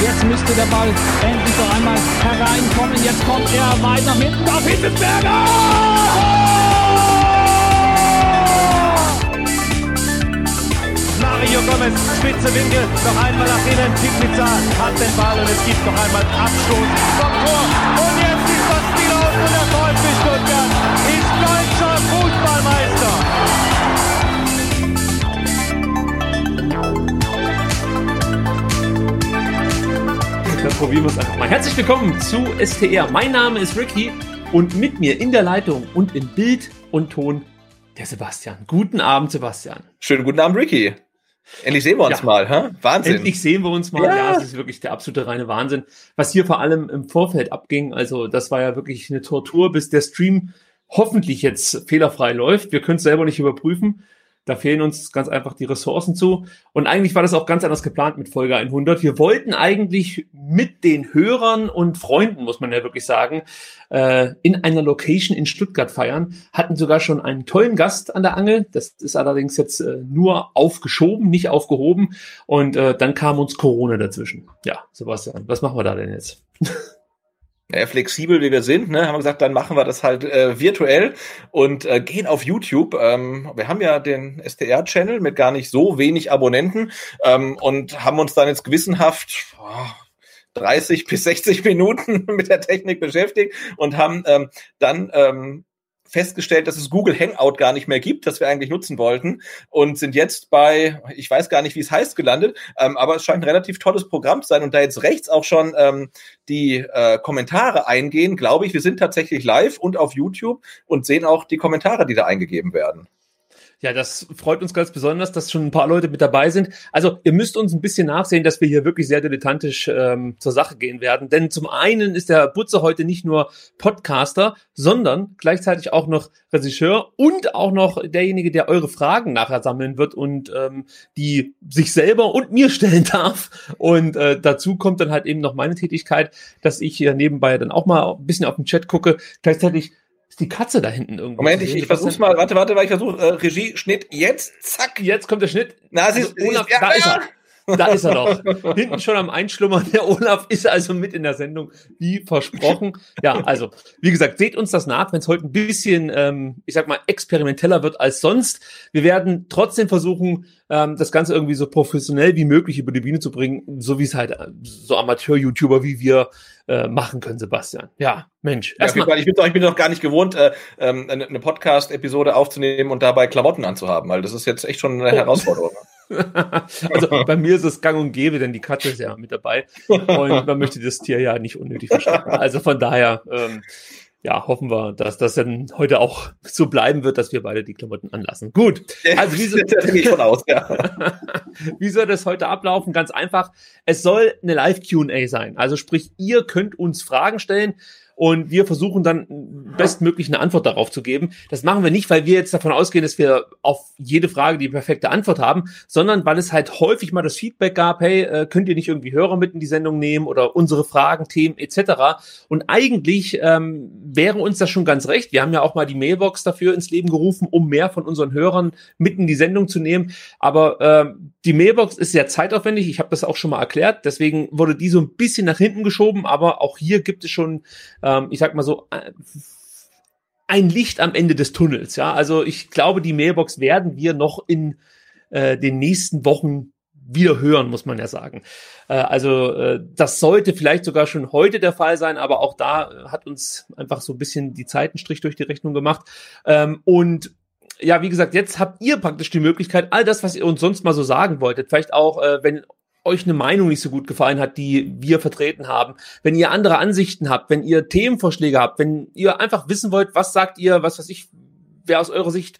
Jetzt müsste der Ball endlich noch einmal hereinkommen. Jetzt kommt er weit nach hinten auf Hitzelsberger! Mario Gomez, spitze Winkel, noch einmal nach innen, Pizza hat den Ball und es gibt noch einmal Abstoß vom Tor. Und jetzt ist das Spiel aus und der VfB Stuttgart probieren wir es einfach mal. Herzlich willkommen zu STR. Mein Name ist Ricky und mit mir in der Leitung und in Bild und Ton der Sebastian. Guten Abend, Sebastian. Schönen guten Abend, Ricky. Endlich sehen wir uns ja. mal, hä? Wahnsinn. Endlich sehen wir uns mal. Ja. ja, es ist wirklich der absolute reine Wahnsinn. Was hier vor allem im Vorfeld abging, also das war ja wirklich eine Tortur, bis der Stream hoffentlich jetzt fehlerfrei läuft. Wir können es selber nicht überprüfen. Da fehlen uns ganz einfach die Ressourcen zu. Und eigentlich war das auch ganz anders geplant mit Folge 100. Wir wollten eigentlich mit den Hörern und Freunden, muss man ja wirklich sagen, äh, in einer Location in Stuttgart feiern. Hatten sogar schon einen tollen Gast an der Angel. Das ist allerdings jetzt äh, nur aufgeschoben, nicht aufgehoben. Und äh, dann kam uns Corona dazwischen. Ja, Sebastian, was machen wir da denn jetzt? ja, flexibel wie wir sind, ne, haben wir gesagt, dann machen wir das halt äh, virtuell und äh, gehen auf YouTube. Ähm, wir haben ja den STR-Channel mit gar nicht so wenig Abonnenten ähm, und haben uns dann jetzt gewissenhaft oh, 30 bis 60 Minuten mit der Technik beschäftigt und haben ähm, dann ähm, festgestellt, dass es Google Hangout gar nicht mehr gibt, das wir eigentlich nutzen wollten und sind jetzt bei, ich weiß gar nicht, wie es heißt, gelandet, ähm, aber es scheint ein relativ tolles Programm zu sein und da jetzt rechts auch schon ähm, die äh, Kommentare eingehen, glaube ich, wir sind tatsächlich live und auf YouTube und sehen auch die Kommentare, die da eingegeben werden. Ja, das freut uns ganz besonders, dass schon ein paar Leute mit dabei sind. Also ihr müsst uns ein bisschen nachsehen, dass wir hier wirklich sehr dilettantisch ähm, zur Sache gehen werden. Denn zum einen ist der Butzer heute nicht nur Podcaster, sondern gleichzeitig auch noch Regisseur und auch noch derjenige, der eure Fragen nachher sammeln wird und ähm, die sich selber und mir stellen darf. Und äh, dazu kommt dann halt eben noch meine Tätigkeit, dass ich hier nebenbei dann auch mal ein bisschen auf den Chat gucke. Gleichzeitig ist die Katze da hinten irgendwo? Moment, ich, ich versuch's mal. Warte, warte, weil ich versuche. Äh, Regie, Schnitt, jetzt, zack. Jetzt kommt der Schnitt. Na, sie also, ist, Olaf, ja, da ja. ist er. Da ist er doch. Hinten schon am Einschlummern. Der Olaf ist also mit in der Sendung, wie versprochen. Ja, also, wie gesagt, seht uns das nach, wenn es heute ein bisschen, ähm, ich sag mal, experimenteller wird als sonst. Wir werden trotzdem versuchen, ähm, das Ganze irgendwie so professionell wie möglich über die Bühne zu bringen, so wie es halt äh, so Amateur-YouTuber wie wir äh, machen können, Sebastian. Ja, Mensch. Ja, ich, bin doch, ich bin doch gar nicht gewohnt, äh, ähm, eine, eine Podcast-Episode aufzunehmen und dabei Klamotten anzuhaben, weil das ist jetzt echt schon eine oh. Herausforderung. also bei mir ist es gang und gäbe, denn die Katze ist ja mit dabei und man möchte das Tier ja nicht unnötig verschrecken. Also von daher, ähm, ja, hoffen wir, dass das dann heute auch so bleiben wird, dass wir beide die Klamotten anlassen. Gut. Also wie soll, aus, ja. wie soll das heute ablaufen? Ganz einfach. Es soll eine Live Q&A sein. Also sprich, ihr könnt uns Fragen stellen und wir versuchen dann bestmöglich eine Antwort darauf zu geben. Das machen wir nicht, weil wir jetzt davon ausgehen, dass wir auf jede Frage die perfekte Antwort haben, sondern weil es halt häufig mal das Feedback gab, hey, äh, könnt ihr nicht irgendwie Hörer mit in die Sendung nehmen oder unsere Fragen, Themen etc. Und eigentlich ähm, wäre uns das schon ganz recht. Wir haben ja auch mal die Mailbox dafür ins Leben gerufen, um mehr von unseren Hörern mit in die Sendung zu nehmen. Aber ähm, die Mailbox ist sehr zeitaufwendig. Ich habe das auch schon mal erklärt. Deswegen wurde die so ein bisschen nach hinten geschoben. Aber auch hier gibt es schon ähm, ich sag mal so, äh, ein Licht am Ende des Tunnels. Ja, also ich glaube, die Mailbox werden wir noch in äh, den nächsten Wochen wieder hören, muss man ja sagen. Äh, also äh, das sollte vielleicht sogar schon heute der Fall sein, aber auch da hat uns einfach so ein bisschen die Zeit einen Strich durch die Rechnung gemacht. Ähm, und ja, wie gesagt, jetzt habt ihr praktisch die Möglichkeit, all das, was ihr uns sonst mal so sagen wolltet, vielleicht auch, äh, wenn euch eine Meinung nicht so gut gefallen hat, die wir vertreten haben, wenn ihr andere Ansichten habt, wenn ihr Themenvorschläge habt, wenn ihr einfach wissen wollt, was sagt ihr, was weiß ich, wer aus eurer Sicht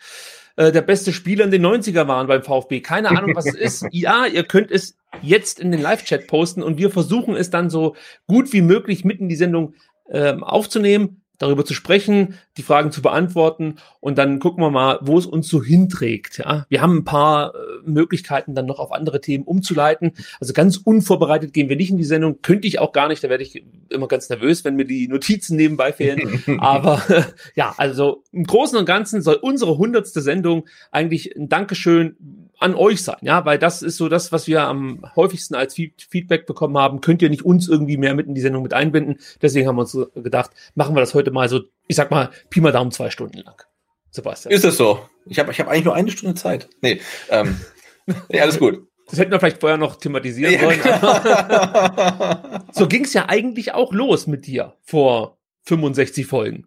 äh, der beste Spieler in den 90er waren beim VfB. Keine Ahnung, was es ist. Ja, ihr könnt es jetzt in den Live-Chat posten und wir versuchen es dann so gut wie möglich mitten in die Sendung ähm, aufzunehmen darüber zu sprechen, die Fragen zu beantworten und dann gucken wir mal, wo es uns so hinträgt. Ja, wir haben ein paar äh, Möglichkeiten dann noch auf andere Themen umzuleiten. Also ganz unvorbereitet gehen wir nicht in die Sendung, könnte ich auch gar nicht. Da werde ich immer ganz nervös, wenn mir die Notizen nebenbei fehlen. Aber äh, ja, also im Großen und Ganzen soll unsere hundertste Sendung eigentlich ein Dankeschön an euch sein, ja, weil das ist so das, was wir am häufigsten als Feedback bekommen haben. Könnt ihr nicht uns irgendwie mehr mit in die Sendung mit einbinden? Deswegen haben wir uns gedacht, machen wir das heute mal so, ich sag mal, Pi mal Daumen zwei Stunden lang. Sebastian. Ist es so? Ich habe ich hab eigentlich nur eine Stunde Zeit. Nee, ähm, nee alles gut. Das hätten wir vielleicht vorher noch thematisieren ja, sollen. Genau. so ging es ja eigentlich auch los mit dir vor 65 Folgen.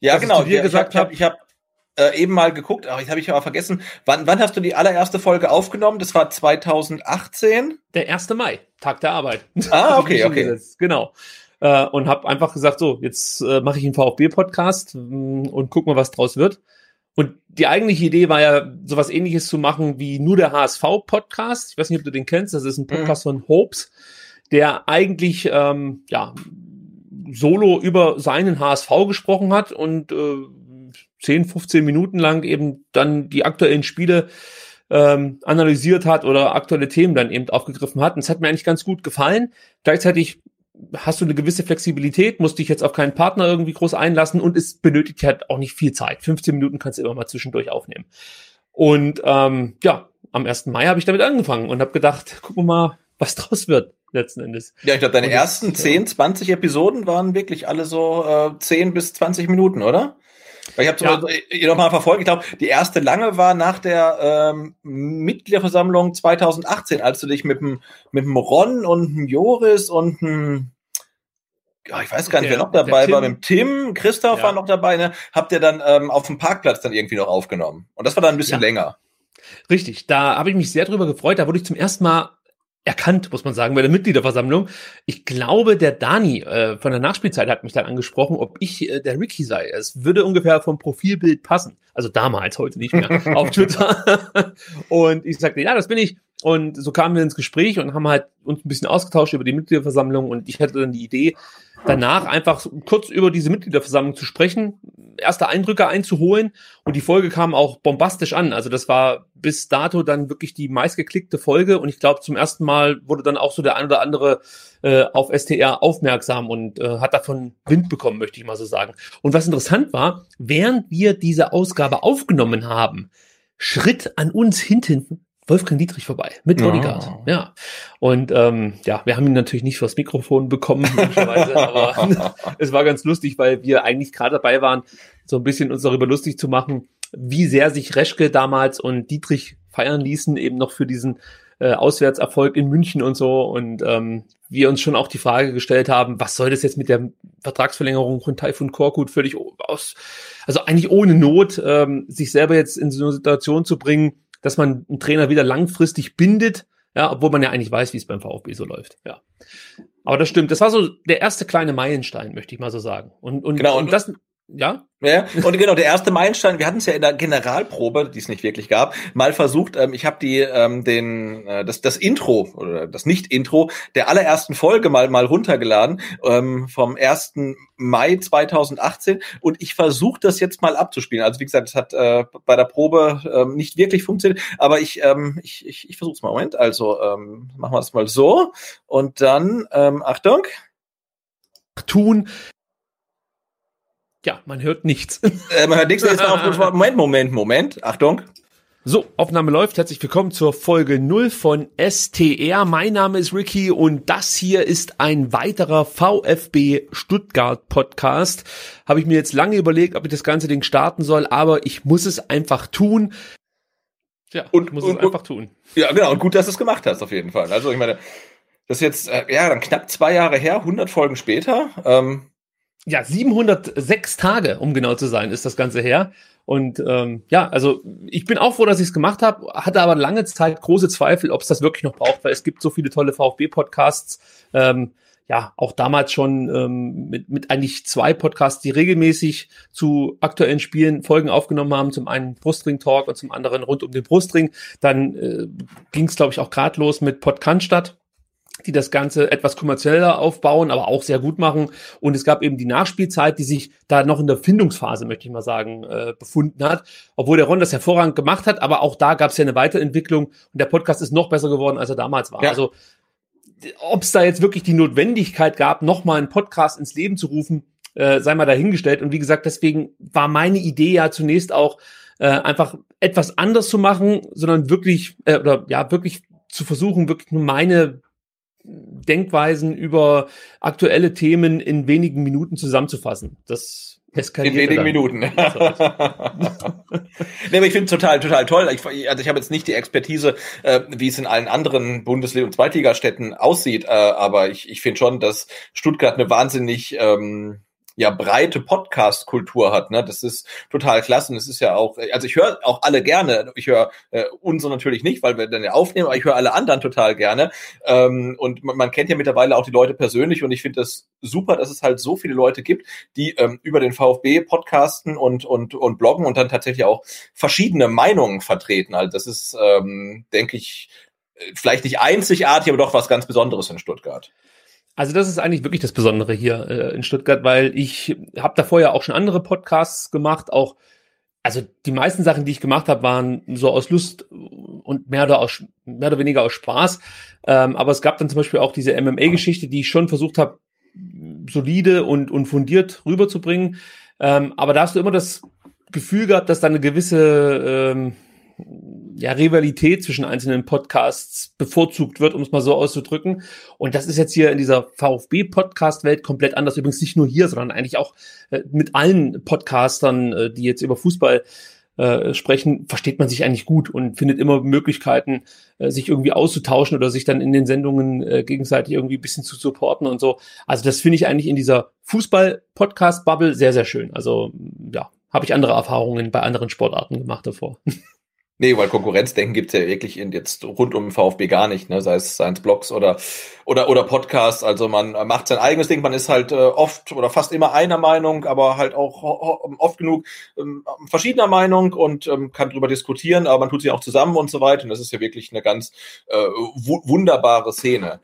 Ja, genau. Ich gesagt ich habe hab, äh, eben mal geguckt, aber ich habe ich aber vergessen. Wann, wann hast du die allererste Folge aufgenommen? Das war 2018? Der 1. Mai, Tag der Arbeit. Ah, okay, okay. Genau. Äh, und habe einfach gesagt, so, jetzt äh, mache ich einen VfB-Podcast mm, und guck mal, was draus wird. Und die eigentliche Idee war ja, sowas ähnliches zu machen wie nur der HSV-Podcast. Ich weiß nicht, ob du den kennst. Das ist ein Podcast mhm. von Hopes, der eigentlich ähm, ja solo über seinen HSV gesprochen hat und äh, 10, 15 Minuten lang eben dann die aktuellen Spiele ähm, analysiert hat oder aktuelle Themen dann eben aufgegriffen hat. Und es hat mir eigentlich ganz gut gefallen. Gleichzeitig hast du eine gewisse Flexibilität, musst dich jetzt auf keinen Partner irgendwie groß einlassen und es benötigt halt auch nicht viel Zeit. 15 Minuten kannst du immer mal zwischendurch aufnehmen. Und ähm, ja, am 1. Mai habe ich damit angefangen und habe gedacht, gucken wir mal, was draus wird letzten Endes. Ja, ich glaube, deine und ersten das, 10, 20 Episoden waren wirklich alle so äh, 10 bis 20 Minuten, oder? Ich habe ja. Äh, noch mal verfolgt. Ich glaube, die erste lange war nach der ähm, Mitgliederversammlung 2018, als du dich mit dem mit dem Ron und dem Joris und dem ja, ich weiß gar nicht, der, wer noch dabei war, mit dem Tim, Christoph ja. war noch dabei, ne? Habt ihr dann ähm, auf dem Parkplatz dann irgendwie noch aufgenommen. Und das war dann ein bisschen ja. länger. Richtig, da habe ich mich sehr drüber gefreut. Da wurde ich zum ersten Mal erkannt, muss man sagen, bei der Mitgliederversammlung. Ich glaube, der Dani äh, von der Nachspielzeit hat mich dann angesprochen, ob ich äh, der Ricky sei. Es würde ungefähr vom Profilbild passen. Also damals, heute nicht mehr, auf Twitter. und ich sagte, ja, das bin ich. Und so kamen wir ins Gespräch und haben halt uns ein bisschen ausgetauscht über die Mitgliederversammlung und ich hatte dann die Idee, danach einfach kurz über diese Mitgliederversammlung zu sprechen, erste Eindrücke einzuholen und die Folge kam auch bombastisch an. Also das war bis dato dann wirklich die meistgeklickte Folge und ich glaube zum ersten Mal wurde dann auch so der ein oder andere äh, auf STR aufmerksam und äh, hat davon Wind bekommen, möchte ich mal so sagen. Und was interessant war, während wir diese Ausgabe aufgenommen haben, schritt an uns hinten Wolfgang Dietrich vorbei mit Bodyguard. Oh. Ja. Und ähm, ja, wir haben ihn natürlich nicht vors Mikrofon bekommen, aber es war ganz lustig, weil wir eigentlich gerade dabei waren, so ein bisschen uns darüber lustig zu machen, wie sehr sich Reschke damals und Dietrich feiern ließen, eben noch für diesen äh, Auswärtserfolg in München und so. Und ähm, wir uns schon auch die Frage gestellt haben, was soll das jetzt mit der Vertragsverlängerung von Taifun Korkut völlig aus, also eigentlich ohne Not, ähm, sich selber jetzt in so eine Situation zu bringen, dass man einen Trainer wieder langfristig bindet, ja, obwohl man ja eigentlich weiß, wie es beim VfB so läuft, ja. Aber das stimmt. Das war so der erste kleine Meilenstein, möchte ich mal so sagen. Und, und, genau, und, und das, ja? Ja, und genau, der erste Meilenstein, wir hatten es ja in der Generalprobe, die es nicht wirklich gab, mal versucht, ähm, ich habe die ähm, den äh, das das Intro oder das Nicht-Intro der allerersten Folge mal mal runtergeladen ähm, vom 1. Mai 2018 und ich versuche das jetzt mal abzuspielen. Also wie gesagt, es hat äh, bei der Probe ähm, nicht wirklich funktioniert, aber ich ähm, ich ich, ich versuche es mal. Moment, also ähm, machen wir es mal so und dann ähm, Achtung tun ja, man hört nichts. Äh, man hört nichts. Jetzt auf, Moment, Moment, Moment. Achtung. So, Aufnahme läuft. Herzlich willkommen zur Folge 0 von STR. Mein Name ist Ricky und das hier ist ein weiterer VfB Stuttgart Podcast. Habe ich mir jetzt lange überlegt, ob ich das ganze Ding starten soll, aber ich muss es einfach tun. Ja, und muss und, es einfach tun. Ja, genau. Und gut, dass du es gemacht hast, auf jeden Fall. Also, ich meine, das ist jetzt, äh, ja, dann knapp zwei Jahre her, 100 Folgen später. Ähm, ja, 706 Tage, um genau zu sein, ist das Ganze her. Und ähm, ja, also ich bin auch froh, dass ich es gemacht habe, hatte aber lange Zeit große Zweifel, ob es das wirklich noch braucht, weil es gibt so viele tolle VfB-Podcasts. Ähm, ja auch damals schon ähm, mit, mit eigentlich zwei Podcasts, die regelmäßig zu aktuellen Spielen Folgen aufgenommen haben. Zum einen Brustring Talk und zum anderen rund um den Brustring. Dann äh, ging es, glaube ich, auch gerade los mit Podcaststadt die das Ganze etwas kommerzieller aufbauen, aber auch sehr gut machen. Und es gab eben die Nachspielzeit, die sich da noch in der Findungsphase, möchte ich mal sagen, äh, befunden hat. Obwohl der Ron das hervorragend gemacht hat, aber auch da gab es ja eine Weiterentwicklung und der Podcast ist noch besser geworden, als er damals war. Ja. Also ob es da jetzt wirklich die Notwendigkeit gab, nochmal einen Podcast ins Leben zu rufen, äh, sei mal dahingestellt. Und wie gesagt, deswegen war meine Idee ja zunächst auch äh, einfach etwas anders zu machen, sondern wirklich, äh, oder ja, wirklich zu versuchen, wirklich nur meine Denkweisen über aktuelle Themen in wenigen Minuten zusammenzufassen. Das in wenigen dann. Minuten. nee, aber ich finde es total, total toll. Ich, also ich habe jetzt nicht die Expertise, äh, wie es in allen anderen Bundesliga- und Zweitligastädten aussieht, äh, aber ich, ich finde schon, dass Stuttgart eine wahnsinnig ähm, ja breite Podcast-Kultur hat. Ne? Das ist total klasse. Und es ist ja auch, also ich höre auch alle gerne. Ich höre äh, unsere natürlich nicht, weil wir dann ja aufnehmen, aber ich höre alle anderen total gerne. Ähm, und man, man kennt ja mittlerweile auch die Leute persönlich und ich finde das super, dass es halt so viele Leute gibt, die ähm, über den VfB podcasten und, und, und bloggen und dann tatsächlich auch verschiedene Meinungen vertreten. Also das ist, ähm, denke ich, vielleicht nicht einzigartig, aber doch was ganz Besonderes in Stuttgart. Also das ist eigentlich wirklich das Besondere hier äh, in Stuttgart, weil ich habe da vorher auch schon andere Podcasts gemacht, auch also die meisten Sachen, die ich gemacht habe, waren so aus Lust und mehr oder, aus, mehr oder weniger aus Spaß. Ähm, aber es gab dann zum Beispiel auch diese MMA-Geschichte, die ich schon versucht habe, solide und, und fundiert rüberzubringen. Ähm, aber da hast du immer das Gefühl gehabt, dass da eine gewisse ähm, ja, Rivalität zwischen einzelnen Podcasts bevorzugt wird, um es mal so auszudrücken. Und das ist jetzt hier in dieser VfB-Podcast-Welt komplett anders. Übrigens nicht nur hier, sondern eigentlich auch äh, mit allen Podcastern, äh, die jetzt über Fußball äh, sprechen, versteht man sich eigentlich gut und findet immer Möglichkeiten, äh, sich irgendwie auszutauschen oder sich dann in den Sendungen äh, gegenseitig irgendwie ein bisschen zu supporten und so. Also das finde ich eigentlich in dieser Fußball-Podcast-Bubble sehr, sehr schön. Also ja, habe ich andere Erfahrungen bei anderen Sportarten gemacht davor. Nee, weil Konkurrenzdenken gibt's ja wirklich in jetzt rund um VfB gar nicht, ne? sei es Science Blogs oder, oder, oder Podcasts. Also man macht sein eigenes Ding, man ist halt äh, oft oder fast immer einer Meinung, aber halt auch oft genug ähm, verschiedener Meinung und ähm, kann drüber diskutieren, aber man tut sie auch zusammen und so weiter. Und das ist ja wirklich eine ganz äh, wunderbare Szene.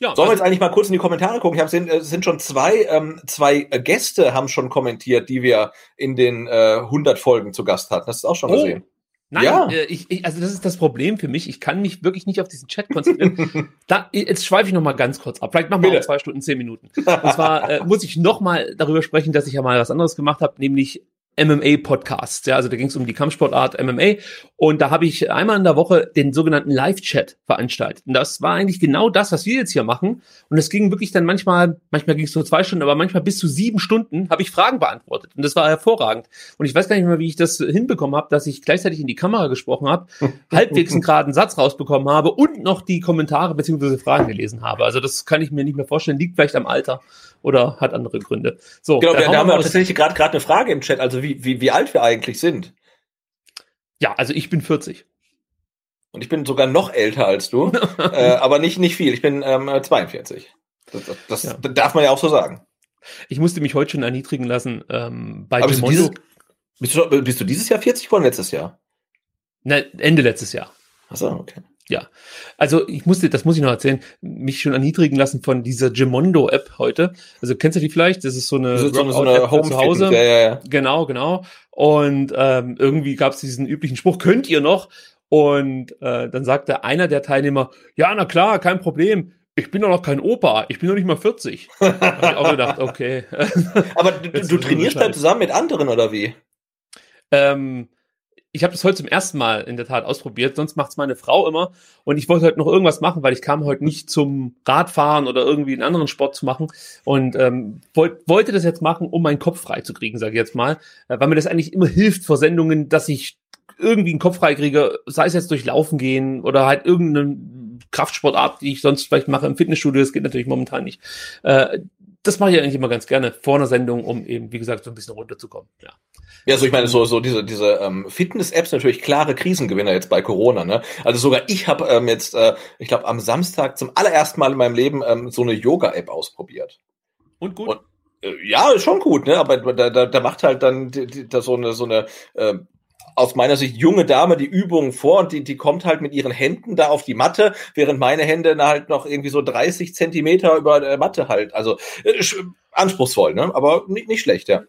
Ja, Sollen wir jetzt eigentlich mal kurz in die Kommentare gucken? Ich habe sind, es sind schon zwei, ähm, zwei Gäste haben schon kommentiert, die wir in den äh, 100 Folgen zu Gast hatten. Das ist auch schon oh. gesehen. Nein, ja. äh, ich, ich, also das ist das Problem für mich. Ich kann mich wirklich nicht auf diesen Chat konzentrieren. da, jetzt schweife ich noch mal ganz kurz ab. Vielleicht machen wir auch zwei Stunden, zehn Minuten. Und zwar äh, muss ich noch mal darüber sprechen, dass ich ja mal was anderes gemacht habe, nämlich MMA-Podcast. Ja, also da ging es um die Kampfsportart MMA. Und da habe ich einmal in der Woche den sogenannten Live-Chat veranstaltet. Und das war eigentlich genau das, was wir jetzt hier machen. Und es ging wirklich dann manchmal, manchmal ging es nur zwei Stunden, aber manchmal bis zu sieben Stunden habe ich Fragen beantwortet. Und das war hervorragend. Und ich weiß gar nicht mehr, wie ich das hinbekommen habe, dass ich gleichzeitig in die Kamera gesprochen habe, halbwegs einen geraden Satz rausbekommen habe und noch die Kommentare beziehungsweise Fragen gelesen habe. Also das kann ich mir nicht mehr vorstellen. Liegt vielleicht am Alter oder hat andere Gründe. So, genau, da, da haben wir tatsächlich gerade gerade eine Frage im Chat. Also wie wie, wie, wie alt wir eigentlich sind. Ja, also ich bin 40. Und ich bin sogar noch älter als du, äh, aber nicht, nicht viel. Ich bin ähm, 42. Das, das ja. darf man ja auch so sagen. Ich musste mich heute schon erniedrigen lassen ähm, bei aber bist du, dieses, bist, du, bist du dieses Jahr 40 geworden, letztes Jahr? Ne, Ende letztes Jahr. Achso, okay. Ja, also ich musste, das muss ich noch erzählen, mich schon erniedrigen lassen von dieser Gemondo-App heute. Also kennst du die vielleicht? Das ist so eine, so, so eine Home zu Hause. Ja, ja, ja. Genau, genau. Und ähm, irgendwie gab es diesen üblichen Spruch, könnt ihr noch? Und äh, dann sagte einer der Teilnehmer, ja, na klar, kein Problem. Ich bin doch noch kein Opa, ich bin noch nicht mal 40. Hab ich auch gedacht, okay. Aber du, du trainierst halt zusammen mit anderen, oder wie? Ähm, ich habe das heute zum ersten Mal in der Tat ausprobiert, sonst macht's meine Frau immer. Und ich wollte heute noch irgendwas machen, weil ich kam heute nicht zum Radfahren oder irgendwie einen anderen Sport zu machen. Und ähm, wollt, wollte das jetzt machen, um meinen Kopf frei zu kriegen, sage ich jetzt mal. Äh, weil mir das eigentlich immer hilft vor Sendungen, dass ich irgendwie einen Kopf frei kriege, sei es jetzt durch Laufen gehen oder halt irgendeine Kraftsportart, die ich sonst vielleicht mache im Fitnessstudio, das geht natürlich momentan nicht. Äh, das mache ich eigentlich immer ganz gerne vor einer Sendung, um eben, wie gesagt, so ein bisschen runterzukommen. Ja. Ja, also ich meine, so, so diese, diese ähm, Fitness-Apps natürlich klare Krisengewinner jetzt bei Corona. Ne? Also sogar ich habe ähm, jetzt, äh, ich glaube, am Samstag zum allerersten Mal in meinem Leben ähm, so eine Yoga-App ausprobiert. Und gut? Und, äh, ja, ist schon gut, ne? Aber da, da, da macht halt dann die, die, da so eine, so eine äh, aus meiner Sicht junge Dame die Übungen vor und die, die kommt halt mit ihren Händen da auf die Matte, während meine Hände halt noch irgendwie so 30 Zentimeter über der Matte halt. Also äh, anspruchsvoll, ne? Aber nicht, nicht schlecht, ja.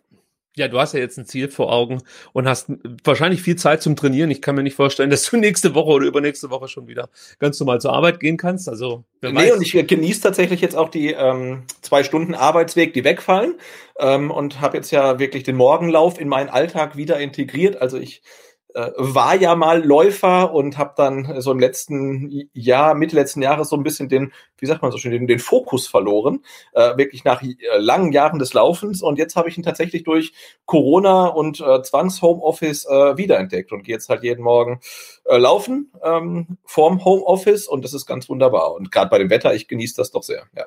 Ja, du hast ja jetzt ein Ziel vor Augen und hast wahrscheinlich viel Zeit zum Trainieren. Ich kann mir nicht vorstellen, dass du nächste Woche oder übernächste Woche schon wieder ganz normal zur Arbeit gehen kannst. Also, wer nee, weiß. und ich genieße tatsächlich jetzt auch die ähm, zwei Stunden Arbeitsweg, die wegfallen. Ähm, und habe jetzt ja wirklich den Morgenlauf in meinen Alltag wieder integriert. Also ich äh, war ja mal Läufer und habe dann so im letzten Jahr, Mitte letzten Jahres so ein bisschen den, wie sagt man so schön, den, den Fokus verloren, äh, wirklich nach äh, langen Jahren des Laufens und jetzt habe ich ihn tatsächlich durch Corona und äh, Zwangs-Homeoffice äh, wiederentdeckt und gehe jetzt halt jeden Morgen äh, laufen ähm, vorm Homeoffice und das ist ganz wunderbar und gerade bei dem Wetter, ich genieße das doch sehr, ja.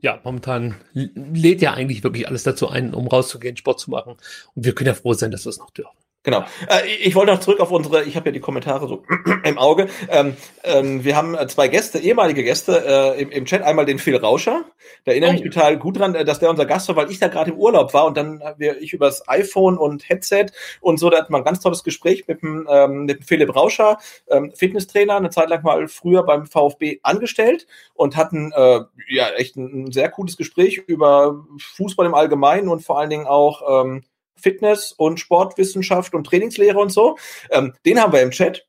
Ja, momentan lädt ja eigentlich wirklich alles dazu ein, um rauszugehen, Sport zu machen. Und wir können ja froh sein, dass wir es noch dürfen. Genau. Äh, ich wollte noch zurück auf unsere, ich habe ja die Kommentare so im Auge. Ähm, ähm, wir haben zwei Gäste, ehemalige Gäste äh, im, im, Chat. Einmal den Phil Rauscher. Da erinnere ich oh. mich total gut dran, äh, dass der unser Gast war, weil ich da gerade im Urlaub war und dann wir, ich übers iPhone und Headset und so, da hat man ein ganz tolles Gespräch mit dem, ähm, mit dem Philipp Rauscher, ähm, Fitnesstrainer, eine Zeit lang mal früher beim VfB angestellt und hatten äh, ja echt ein, ein sehr cooles Gespräch über Fußball im Allgemeinen und vor allen Dingen auch ähm, Fitness und Sportwissenschaft und Trainingslehre und so. Ähm, den haben wir im Chat.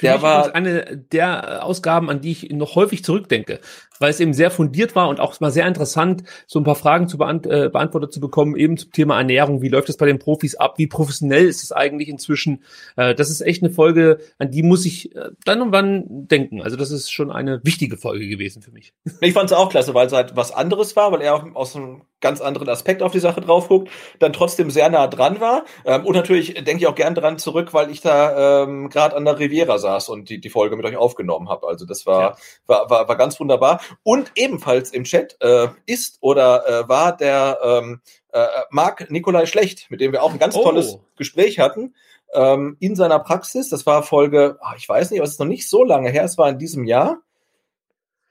Der war eine der Ausgaben, an die ich noch häufig zurückdenke, weil es eben sehr fundiert war und auch mal sehr interessant, so ein paar Fragen zu beant äh, beantwortet zu bekommen, eben zum Thema Ernährung. Wie läuft das bei den Profis ab? Wie professionell ist es eigentlich inzwischen? Äh, das ist echt eine Folge, an die muss ich äh, dann und wann denken. Also das ist schon eine wichtige Folge gewesen für mich. Ich fand es auch klasse, weil es halt was anderes war, weil er auch aus einem ganz anderen Aspekt auf die Sache drauf guckt, dann trotzdem sehr nah dran war. Ähm, und natürlich denke ich auch gern dran zurück, weil ich da ähm, gerade an der Riviera saß und die, die Folge mit euch aufgenommen habe. Also das war, ja. war, war, war ganz wunderbar. Und ebenfalls im Chat äh, ist oder äh, war der ähm, äh, Marc Nikolai Schlecht, mit dem wir auch ein ganz oh. tolles Gespräch hatten ähm, in seiner Praxis. Das war Folge, ach, ich weiß nicht, aber es ist noch nicht so lange her, es war in diesem Jahr.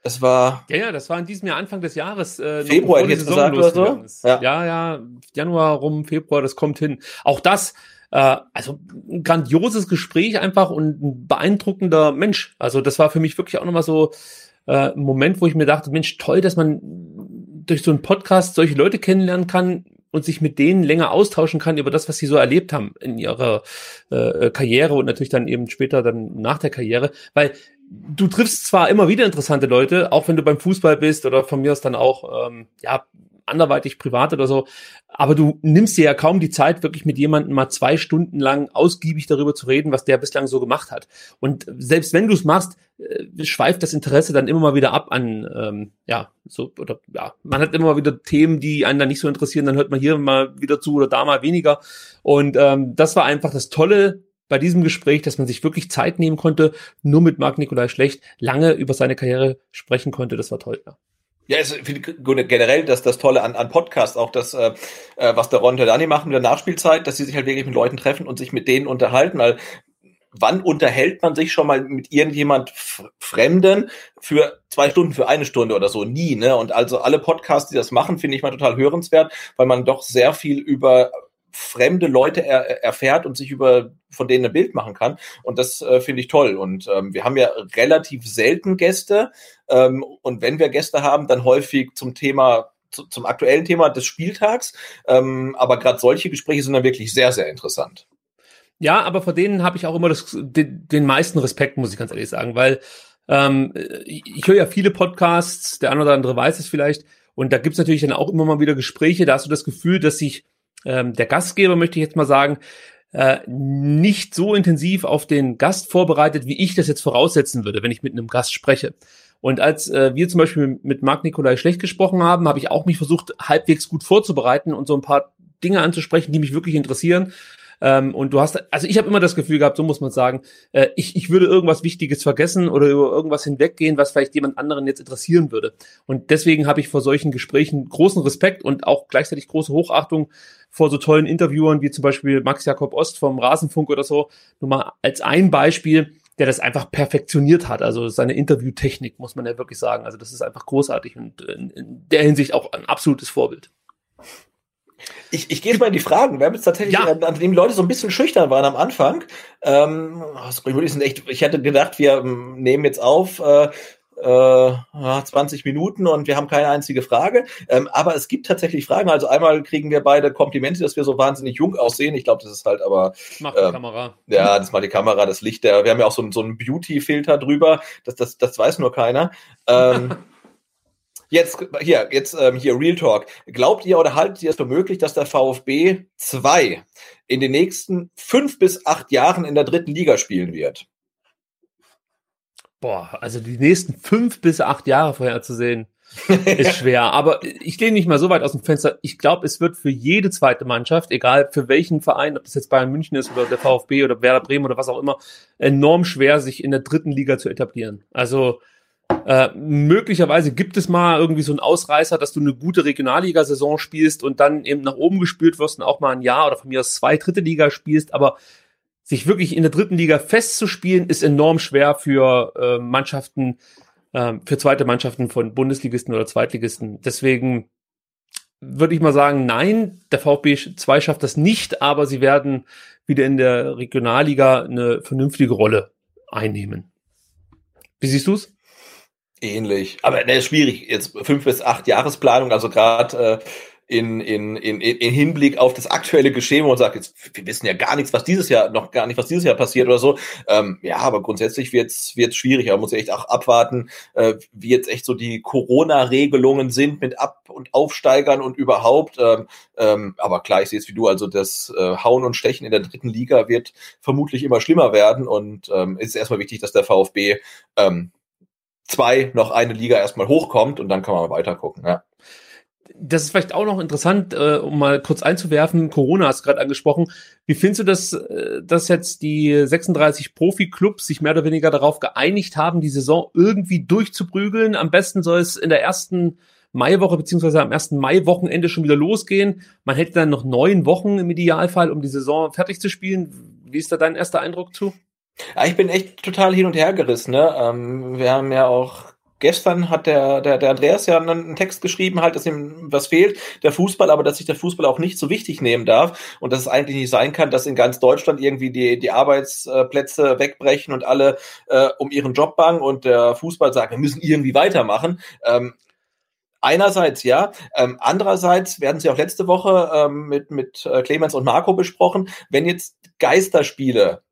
Es war. Ja, ja, das war in diesem Jahr Anfang des Jahres. Äh, Februar hätte ich gesagt oder so. Ja. ja, ja, Januar rum, Februar, das kommt hin. Auch das, äh, also ein grandioses Gespräch einfach und ein beeindruckender Mensch. Also das war für mich wirklich auch nochmal so äh, Moment, wo ich mir dachte, Mensch, toll, dass man durch so einen Podcast solche Leute kennenlernen kann und sich mit denen länger austauschen kann über das, was sie so erlebt haben in ihrer äh, Karriere und natürlich dann eben später dann nach der Karriere, weil du triffst zwar immer wieder interessante Leute, auch wenn du beim Fußball bist oder von mir aus dann auch ähm, ja anderweitig privat oder so. Aber du nimmst dir ja kaum die Zeit, wirklich mit jemandem mal zwei Stunden lang ausgiebig darüber zu reden, was der bislang so gemacht hat. Und selbst wenn du es machst, äh, schweift das Interesse dann immer mal wieder ab an, ähm, ja, so, oder ja, man hat immer mal wieder Themen, die einen dann nicht so interessieren, dann hört man hier mal wieder zu oder da mal weniger. Und ähm, das war einfach das Tolle bei diesem Gespräch, dass man sich wirklich Zeit nehmen konnte, nur mit Marc Nikolai Schlecht lange über seine Karriere sprechen konnte. Das war toll. Ja. Ja, es ist generell das, das Tolle an, an Podcasts, auch das, äh, äh was der Ron und der Dani machen in der Nachspielzeit, dass sie sich halt wirklich mit Leuten treffen und sich mit denen unterhalten, weil wann unterhält man sich schon mal mit irgendjemand Fremden für zwei Stunden, für eine Stunde oder so? Nie, ne? Und also alle Podcasts, die das machen, finde ich mal total hörenswert, weil man doch sehr viel über fremde Leute er, erfährt und sich über von denen ein Bild machen kann. Und das äh, finde ich toll. Und ähm, wir haben ja relativ selten Gäste. Ähm, und wenn wir Gäste haben, dann häufig zum Thema zu, zum aktuellen Thema des Spieltags. Ähm, aber gerade solche Gespräche sind dann wirklich sehr, sehr interessant. Ja, aber vor denen habe ich auch immer das, den, den meisten Respekt, muss ich ganz ehrlich sagen, weil ähm, ich höre ja viele Podcasts, der eine oder andere weiß es vielleicht, und da gibt's natürlich dann auch immer mal wieder Gespräche, da hast du das Gefühl, dass sich ähm, der Gastgeber, möchte ich jetzt mal sagen, äh, nicht so intensiv auf den Gast vorbereitet, wie ich das jetzt voraussetzen würde, wenn ich mit einem Gast spreche. Und als äh, wir zum Beispiel mit Marc Nikolai schlecht gesprochen haben, habe ich auch mich versucht, halbwegs gut vorzubereiten und so ein paar Dinge anzusprechen, die mich wirklich interessieren. Ähm, und du hast, also ich habe immer das Gefühl gehabt, so muss man sagen, äh, ich, ich würde irgendwas Wichtiges vergessen oder über irgendwas hinweggehen, was vielleicht jemand anderen jetzt interessieren würde. Und deswegen habe ich vor solchen Gesprächen großen Respekt und auch gleichzeitig große Hochachtung vor so tollen Interviewern wie zum Beispiel Max Jakob Ost vom Rasenfunk oder so. Nur mal als ein Beispiel, der das einfach perfektioniert hat. Also seine Interviewtechnik, muss man ja wirklich sagen. Also das ist einfach großartig und in, in der Hinsicht auch ein absolutes Vorbild. Ich, ich gehe jetzt mal in die Fragen. Wir haben jetzt tatsächlich, ja. äh, an dem Leute so ein bisschen schüchtern waren am Anfang. Ähm, echt, ich hätte gedacht, wir ähm, nehmen jetzt auf äh, äh, 20 Minuten und wir haben keine einzige Frage. Ähm, aber es gibt tatsächlich Fragen. Also einmal kriegen wir beide Komplimente, dass wir so wahnsinnig jung aussehen. Ich glaube, das ist halt aber. Macht die ähm, Kamera. Ja, das macht die Kamera, das Licht. Der, wir haben ja auch so, so einen Beauty-Filter drüber. Das, das, das weiß nur keiner. Ähm, Jetzt hier, jetzt ähm, hier Real Talk. Glaubt ihr oder haltet ihr es für möglich, dass der VfB 2 in den nächsten fünf bis acht Jahren in der dritten Liga spielen wird? Boah, also die nächsten fünf bis acht Jahre vorherzusehen, ist schwer. Aber ich lehne nicht mal so weit aus dem Fenster. Ich glaube, es wird für jede zweite Mannschaft, egal für welchen Verein, ob das jetzt Bayern München ist oder der VfB oder Werder Bremen oder was auch immer, enorm schwer, sich in der dritten Liga zu etablieren. Also äh, möglicherweise gibt es mal irgendwie so einen Ausreißer, dass du eine gute Regionalliga-Saison spielst und dann eben nach oben gespült wirst und auch mal ein Jahr oder von mir aus zwei dritte Liga spielst, aber sich wirklich in der dritten Liga festzuspielen, ist enorm schwer für äh, Mannschaften, äh, für zweite Mannschaften von Bundesligisten oder Zweitligisten. Deswegen würde ich mal sagen, nein, der VfB 2 schafft das nicht, aber sie werden wieder in der Regionalliga eine vernünftige Rolle einnehmen. Wie siehst du es? Ähnlich. Aber ne, schwierig. Jetzt fünf bis acht Jahresplanung, also gerade äh, in, in, in, in Hinblick auf das aktuelle Geschehen und sagt, jetzt, wir wissen ja gar nichts, was dieses Jahr, noch gar nicht, was dieses Jahr passiert oder so. Ähm, ja, aber grundsätzlich wird's wird's schwierig. Man muss echt auch abwarten, äh, wie jetzt echt so die Corona-Regelungen sind mit Ab- und Aufsteigern und überhaupt. Ähm, ähm, aber klar, ich sehe es wie du, also das äh, Hauen und Stechen in der dritten Liga wird vermutlich immer schlimmer werden und ähm, ist erstmal wichtig, dass der VfB ähm, zwei noch eine Liga erstmal hochkommt und dann kann man weiter gucken, ja das ist vielleicht auch noch interessant, äh, um mal kurz einzuwerfen. Corona hast du gerade angesprochen. Wie findest du das, äh, dass jetzt die 36 Profi-Clubs sich mehr oder weniger darauf geeinigt haben, die Saison irgendwie durchzuprügeln? Am besten soll es in der ersten Maiwoche beziehungsweise am ersten Mai-Wochenende schon wieder losgehen. Man hätte dann noch neun Wochen im Idealfall, um die Saison fertig zu spielen. Wie ist da dein erster Eindruck zu? Ja, ich bin echt total hin und her gerissen. Ne? Ähm, wir haben ja auch gestern hat der, der, der Andreas ja einen Text geschrieben, halt, dass ihm was fehlt, der Fußball, aber dass sich der Fußball auch nicht so wichtig nehmen darf und dass es eigentlich nicht sein kann, dass in ganz Deutschland irgendwie die, die Arbeitsplätze wegbrechen und alle äh, um ihren Job bangen und der Fußball sagt, wir müssen irgendwie weitermachen. Ähm, Einerseits ja, ähm, andererseits werden sie auch letzte Woche ähm, mit, mit äh, Clemens und Marco besprochen, wenn jetzt Geisterspiele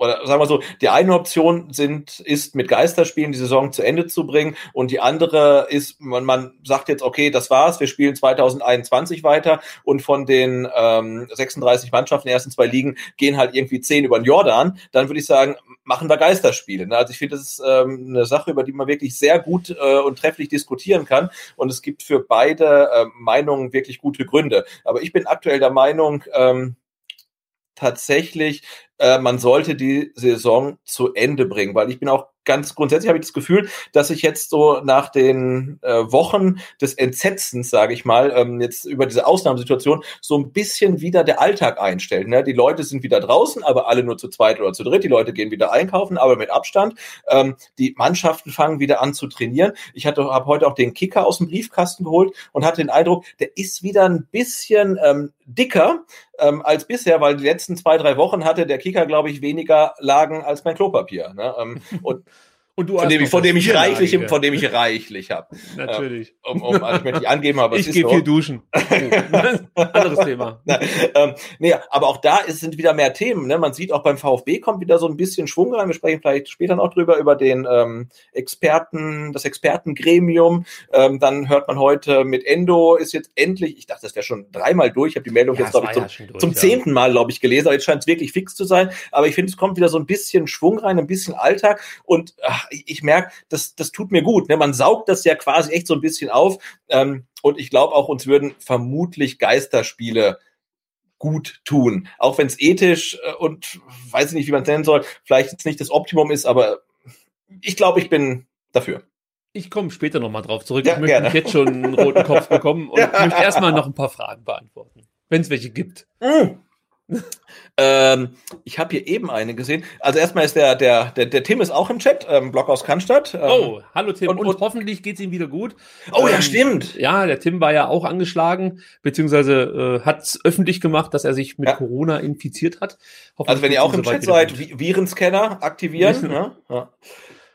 oder sagen wir so, die eine Option sind, ist mit Geisterspielen die Saison zu Ende zu bringen und die andere ist, man, man sagt jetzt, okay, das war's, wir spielen 2021 weiter und von den ähm, 36 Mannschaften der ersten zwei Ligen gehen halt irgendwie zehn über den Jordan, dann würde ich sagen, machen wir Geisterspiele. Ne? Also ich finde, das ist ähm, eine Sache, über die man wirklich sehr gut äh, und trefflich diskutieren kann und es gibt für beide äh, Meinungen wirklich gute Gründe. Aber ich bin aktuell der Meinung, ähm, tatsächlich, äh, man sollte die Saison zu Ende bringen, weil ich bin auch ganz grundsätzlich habe ich das Gefühl, dass sich jetzt so nach den äh, Wochen des Entsetzens, sage ich mal, ähm, jetzt über diese Ausnahmesituation so ein bisschen wieder der Alltag einstellt. Ne? Die Leute sind wieder draußen, aber alle nur zu zweit oder zu dritt. Die Leute gehen wieder einkaufen, aber mit Abstand. Ähm, die Mannschaften fangen wieder an zu trainieren. Ich hatte habe heute auch den Kicker aus dem Briefkasten geholt und hatte den Eindruck, der ist wieder ein bisschen ähm, dicker ähm, als bisher, weil die letzten zwei drei Wochen hatte der Kicker, glaube ich, weniger Lagen als mein Klopapier. Ne? Ähm, und und du von dem, ich, von dem ich reichlich, von dem ich reichlich habe. Natürlich. Um, um, also ich möchte nicht angeben, aber ich gehe viel duschen. Oh. Anderes Thema. Na, ähm, nee, aber auch da ist, sind wieder mehr Themen. Ne? Man sieht auch beim VfB kommt wieder so ein bisschen Schwung rein. Wir sprechen vielleicht später noch drüber über den ähm, Experten, das Expertengremium. Ähm, dann hört man heute mit Endo ist jetzt endlich. Ich dachte, das wäre schon dreimal durch. Ich habe die Meldung ja, jetzt glaube ich zum, ja durch, zum zehnten Mal glaube ich gelesen. Aber jetzt scheint es wirklich fix zu sein. Aber ich finde, es kommt wieder so ein bisschen Schwung rein, ein bisschen Alltag und ach, ich, ich merke, das, das tut mir gut. Ne? Man saugt das ja quasi echt so ein bisschen auf. Ähm, und ich glaube auch, uns würden vermutlich Geisterspiele gut tun. Auch wenn es ethisch äh, und weiß ich nicht, wie man es nennen soll, vielleicht jetzt nicht das Optimum ist, aber ich glaube, ich bin dafür. Ich komme später nochmal drauf zurück. Ja, ich möchte gerne. jetzt schon einen roten Kopf bekommen und Ja. möchte erstmal noch ein paar Fragen beantworten. Wenn es welche gibt. Ähm, ich habe hier eben eine gesehen. Also erstmal ist der, der, der, der Tim ist auch im Chat, ähm, Blog aus Cannstatt. Ähm, Oh, hallo Tim. und- Und, und- hoffentlich geht es ihm wieder gut. oh ja, Ähm, stimmt. Ja, der Tim war ja auch angeschlagen, beziehungsweise äh, hat es öffentlich gemacht, dass er sich mit Ja. Corona infiziert hat. Also wenn ihr auch im Chat seid, Virenscanner aktivieren. Ne? ja.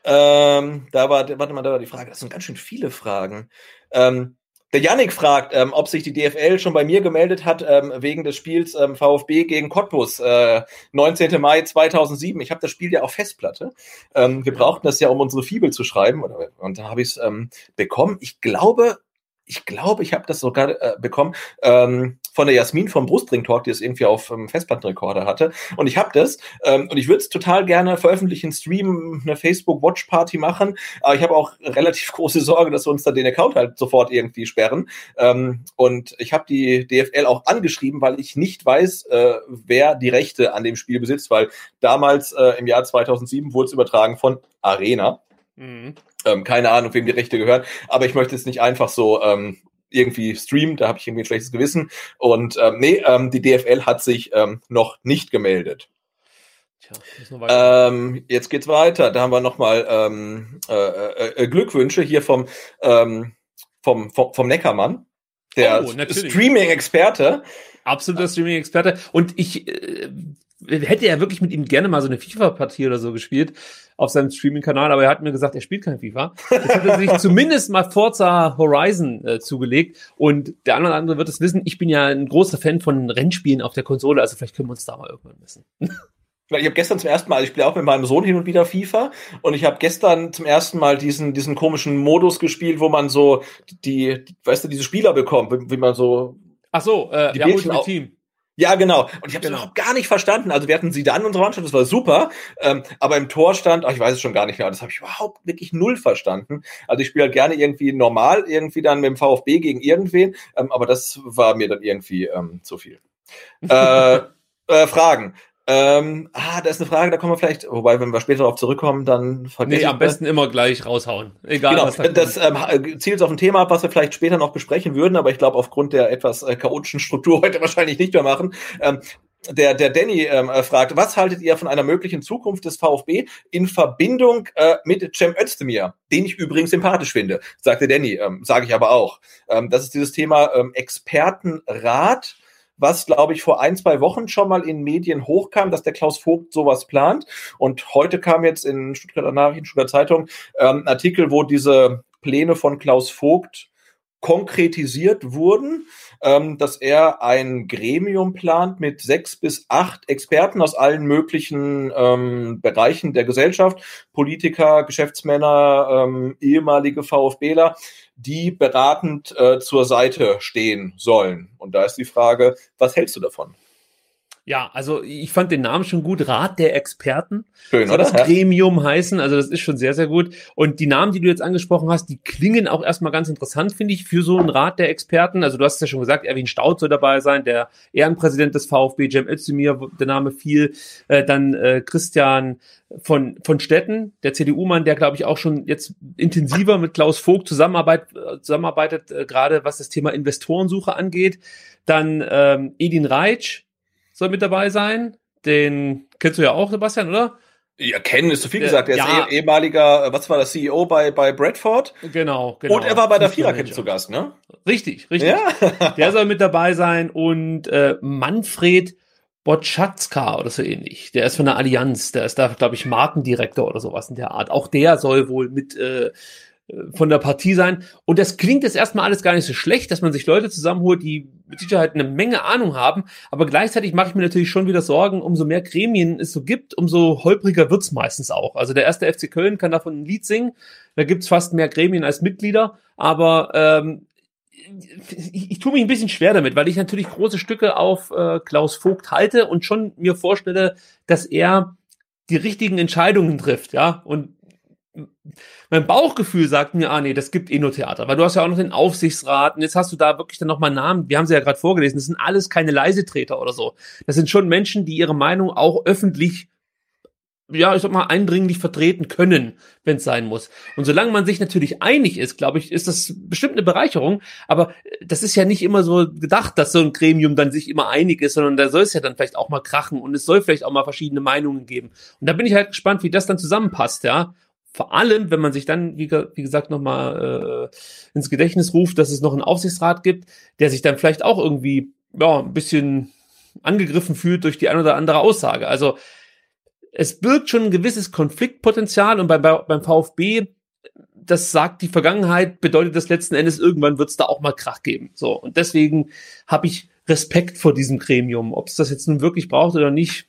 ähm, da war, warte mal, da war die Frage. Das sind ganz schön viele Fragen. Ähm, der Yannick fragt, ähm, ob sich die DFL schon bei mir gemeldet hat ähm, wegen des Spiels ähm, VfB gegen Cottbus, äh, 19. Mai 2007. Ich habe das Spiel ja auf Festplatte. Ähm, wir brauchten das ja, um unsere Fibel zu schreiben. Oder, und da habe ich es ähm, bekommen. Ich glaube, ich glaube, ich habe das sogar äh, bekommen ähm, von der Jasmin vom Brustring Talk, die es irgendwie auf ähm, Festplattenrekorder hatte. Und ich habe das ähm, und ich würde es total gerne veröffentlichen, streamen, eine Facebook Watch Party machen. Aber ich habe auch relativ große Sorge, dass wir uns dann den Account halt sofort irgendwie sperren. Ähm, und ich habe die DFL auch angeschrieben, weil ich nicht weiß, äh, wer die Rechte an dem Spiel besitzt, weil damals äh, im Jahr 2007 wurde es übertragen von Arena. Mhm. Ähm, keine Ahnung, wem die Rechte gehören, aber ich möchte es nicht einfach so ähm, irgendwie streamen, da habe ich irgendwie ein schlechtes Gewissen. Und ähm, nee, ähm, die DFL hat sich ähm, noch nicht gemeldet. Tja. Ähm, jetzt geht's weiter. Da haben wir nochmal ähm, äh, äh, äh, Glückwünsche hier vom, ähm, vom, vom, vom Neckermann, der Oh. Streaming-Experte. Absoluter Streaming-Experte. Und ich äh, hätte ja wirklich mit ihm gerne mal so eine FIFA-Partie oder so gespielt auf seinem Streaming-Kanal, aber er hat mir gesagt, er spielt kein FIFA. Jetzt hat er sich zumindest mal Forza Horizon äh, zugelegt. Und der andere, andere wird es wissen, ich bin ja ein großer Fan von Rennspielen auf der Konsole, also vielleicht können wir uns da mal irgendwann messen. Ich habe gestern zum ersten Mal, also ich spiele auch mit meinem Sohn hin und wieder FIFA und ich habe gestern zum ersten Mal diesen diesen komischen Modus gespielt, wo man so die, die weißt du, diese Spieler bekommt, wie, wie man so Ach so, äh, Die ja, Ultimate Team. Ja, genau. Und ich habe Genau. überhaupt gar nicht verstanden. Also wir hatten sie dann in unserer Mannschaft, das war super. Ähm, aber im Tor stand, ach, ich weiß es schon gar nicht mehr, das habe ich überhaupt wirklich null verstanden. Also ich spiele halt gerne irgendwie normal, irgendwie dann mit dem VfB gegen irgendwen. Ähm, aber das war mir dann irgendwie ähm, zu viel. äh, äh, Fragen. Ähm, ah, da ist eine Frage, da kommen wir vielleicht, wobei, wenn wir später darauf zurückkommen, dann vergessen Nee, am besten immer gleich raushauen. Egal, Genau, was da das ähm, ha- zielt auf ein Thema ab, was wir vielleicht später noch besprechen würden, aber ich glaube, aufgrund der etwas äh, chaotischen Struktur heute wahrscheinlich nicht mehr machen. Ähm, der, der Danny ähm, äh, fragt, was haltet ihr von einer möglichen Zukunft des VfB in Verbindung äh, mit Cem Özdemir, den ich übrigens sympathisch finde, sagte Danny, ähm, sage ich aber auch. Ähm, das ist dieses Thema ähm, Expertenrat, was, glaube ich, vor ein, zwei Wochen schon mal in Medien hochkam, dass der Klaus Vogt sowas plant. Und heute kam jetzt in Stuttgarter Nachrichten, Stuttgarter Zeitung, ähm, Artikel, wo diese Pläne von Klaus Vogt konkretisiert wurden, ähm, dass er ein Gremium plant mit sechs bis acht Experten aus allen möglichen ähm, Bereichen der Gesellschaft, Politiker, Geschäftsmänner, ähm, ehemalige VfBler, die beratend äh, zur Seite stehen sollen. Und da ist die Frage, was hältst du davon? Ja, also ich fand den Namen schon gut. Rat der Experten. Schön, Soll oder? das Gremium heißen? Also das ist schon sehr, sehr gut. Und die Namen, die du jetzt angesprochen hast, die klingen auch erstmal ganz interessant, finde ich, für so einen Rat der Experten. Also du hast es ja schon gesagt, Erwin Staud soll dabei sein, der Ehrenpräsident des VfB, Cem Özdemir, der Name fiel. Äh, dann äh, Christian von, von Stetten, der CDU-Mann, der, glaube ich, auch schon jetzt intensiver mit Klaus Vogt zusammenarbeit, äh, zusammenarbeitet, äh, gerade was das Thema Investorensuche angeht. Dann ähm, Edin Reitsch soll mit dabei sein. Den kennst du ja auch, Sebastian, oder? Ja, kennen ist zu viel gesagt. Er ja. ist eh, ehemaliger, äh, was war das, CEO bei, bei Bradford. Genau, genau. Und er war bei der. Viererkette zu Gast, ne? Richtig, richtig. Ja. Der soll mit dabei sein und äh, Manfred Botschatzka oder so ähnlich. Der ist von der Allianz, der ist da, glaube ich, Markendirektor oder sowas in der Art. Auch der soll wohl mit äh, von der Partie sein. Und das klingt jetzt erstmal alles gar nicht so schlecht, dass man sich Leute zusammenholt, die mit Sicherheit eine Menge Ahnung haben. Aber gleichzeitig mache ich mir natürlich schon wieder Sorgen, umso mehr Gremien es so gibt, umso holpriger wird's meistens auch. Also der erste FC Köln kann davon ein Lied singen. Da gibt's fast mehr Gremien als Mitglieder. Aber ähm, ich, ich tue mich ein bisschen schwer damit, weil ich natürlich große Stücke auf äh, Klaus Vogt halte und schon mir vorstelle, dass er die richtigen Entscheidungen trifft, ja. Und mein Bauchgefühl sagt mir, ah nee, das gibt eh nur Theater, weil du hast ja auch noch den Aufsichtsrat und jetzt hast du da wirklich dann nochmal Namen, wir haben sie ja gerade vorgelesen, das sind alles keine Leisetreter oder so. Das sind schon Menschen, die ihre Meinung auch öffentlich ja, ich sag mal, eindringlich vertreten können, wenn es sein muss. Und solange man sich natürlich einig ist, glaube ich, ist das bestimmt eine Bereicherung. Aber das ist ja nicht immer so gedacht, dass so ein Gremium dann sich immer einig ist, sondern da soll es ja dann vielleicht auch mal krachen und es soll vielleicht auch mal verschiedene Meinungen geben. Und da bin ich halt gespannt, wie das dann zusammenpasst, ja. Vor allem, wenn man sich dann, wie, wie gesagt, nochmal äh, ins Gedächtnis ruft, dass es noch einen Aufsichtsrat gibt, der sich dann vielleicht auch irgendwie ja, ein bisschen angegriffen fühlt durch die ein oder andere Aussage. Also es birgt schon ein gewisses Konfliktpotenzial und bei, bei, beim VfB, das sagt die Vergangenheit, bedeutet das letzten Endes, irgendwann wird es da auch mal Krach geben. So, und deswegen habe ich Respekt vor diesem Gremium. Ob es das jetzt nun wirklich braucht oder nicht,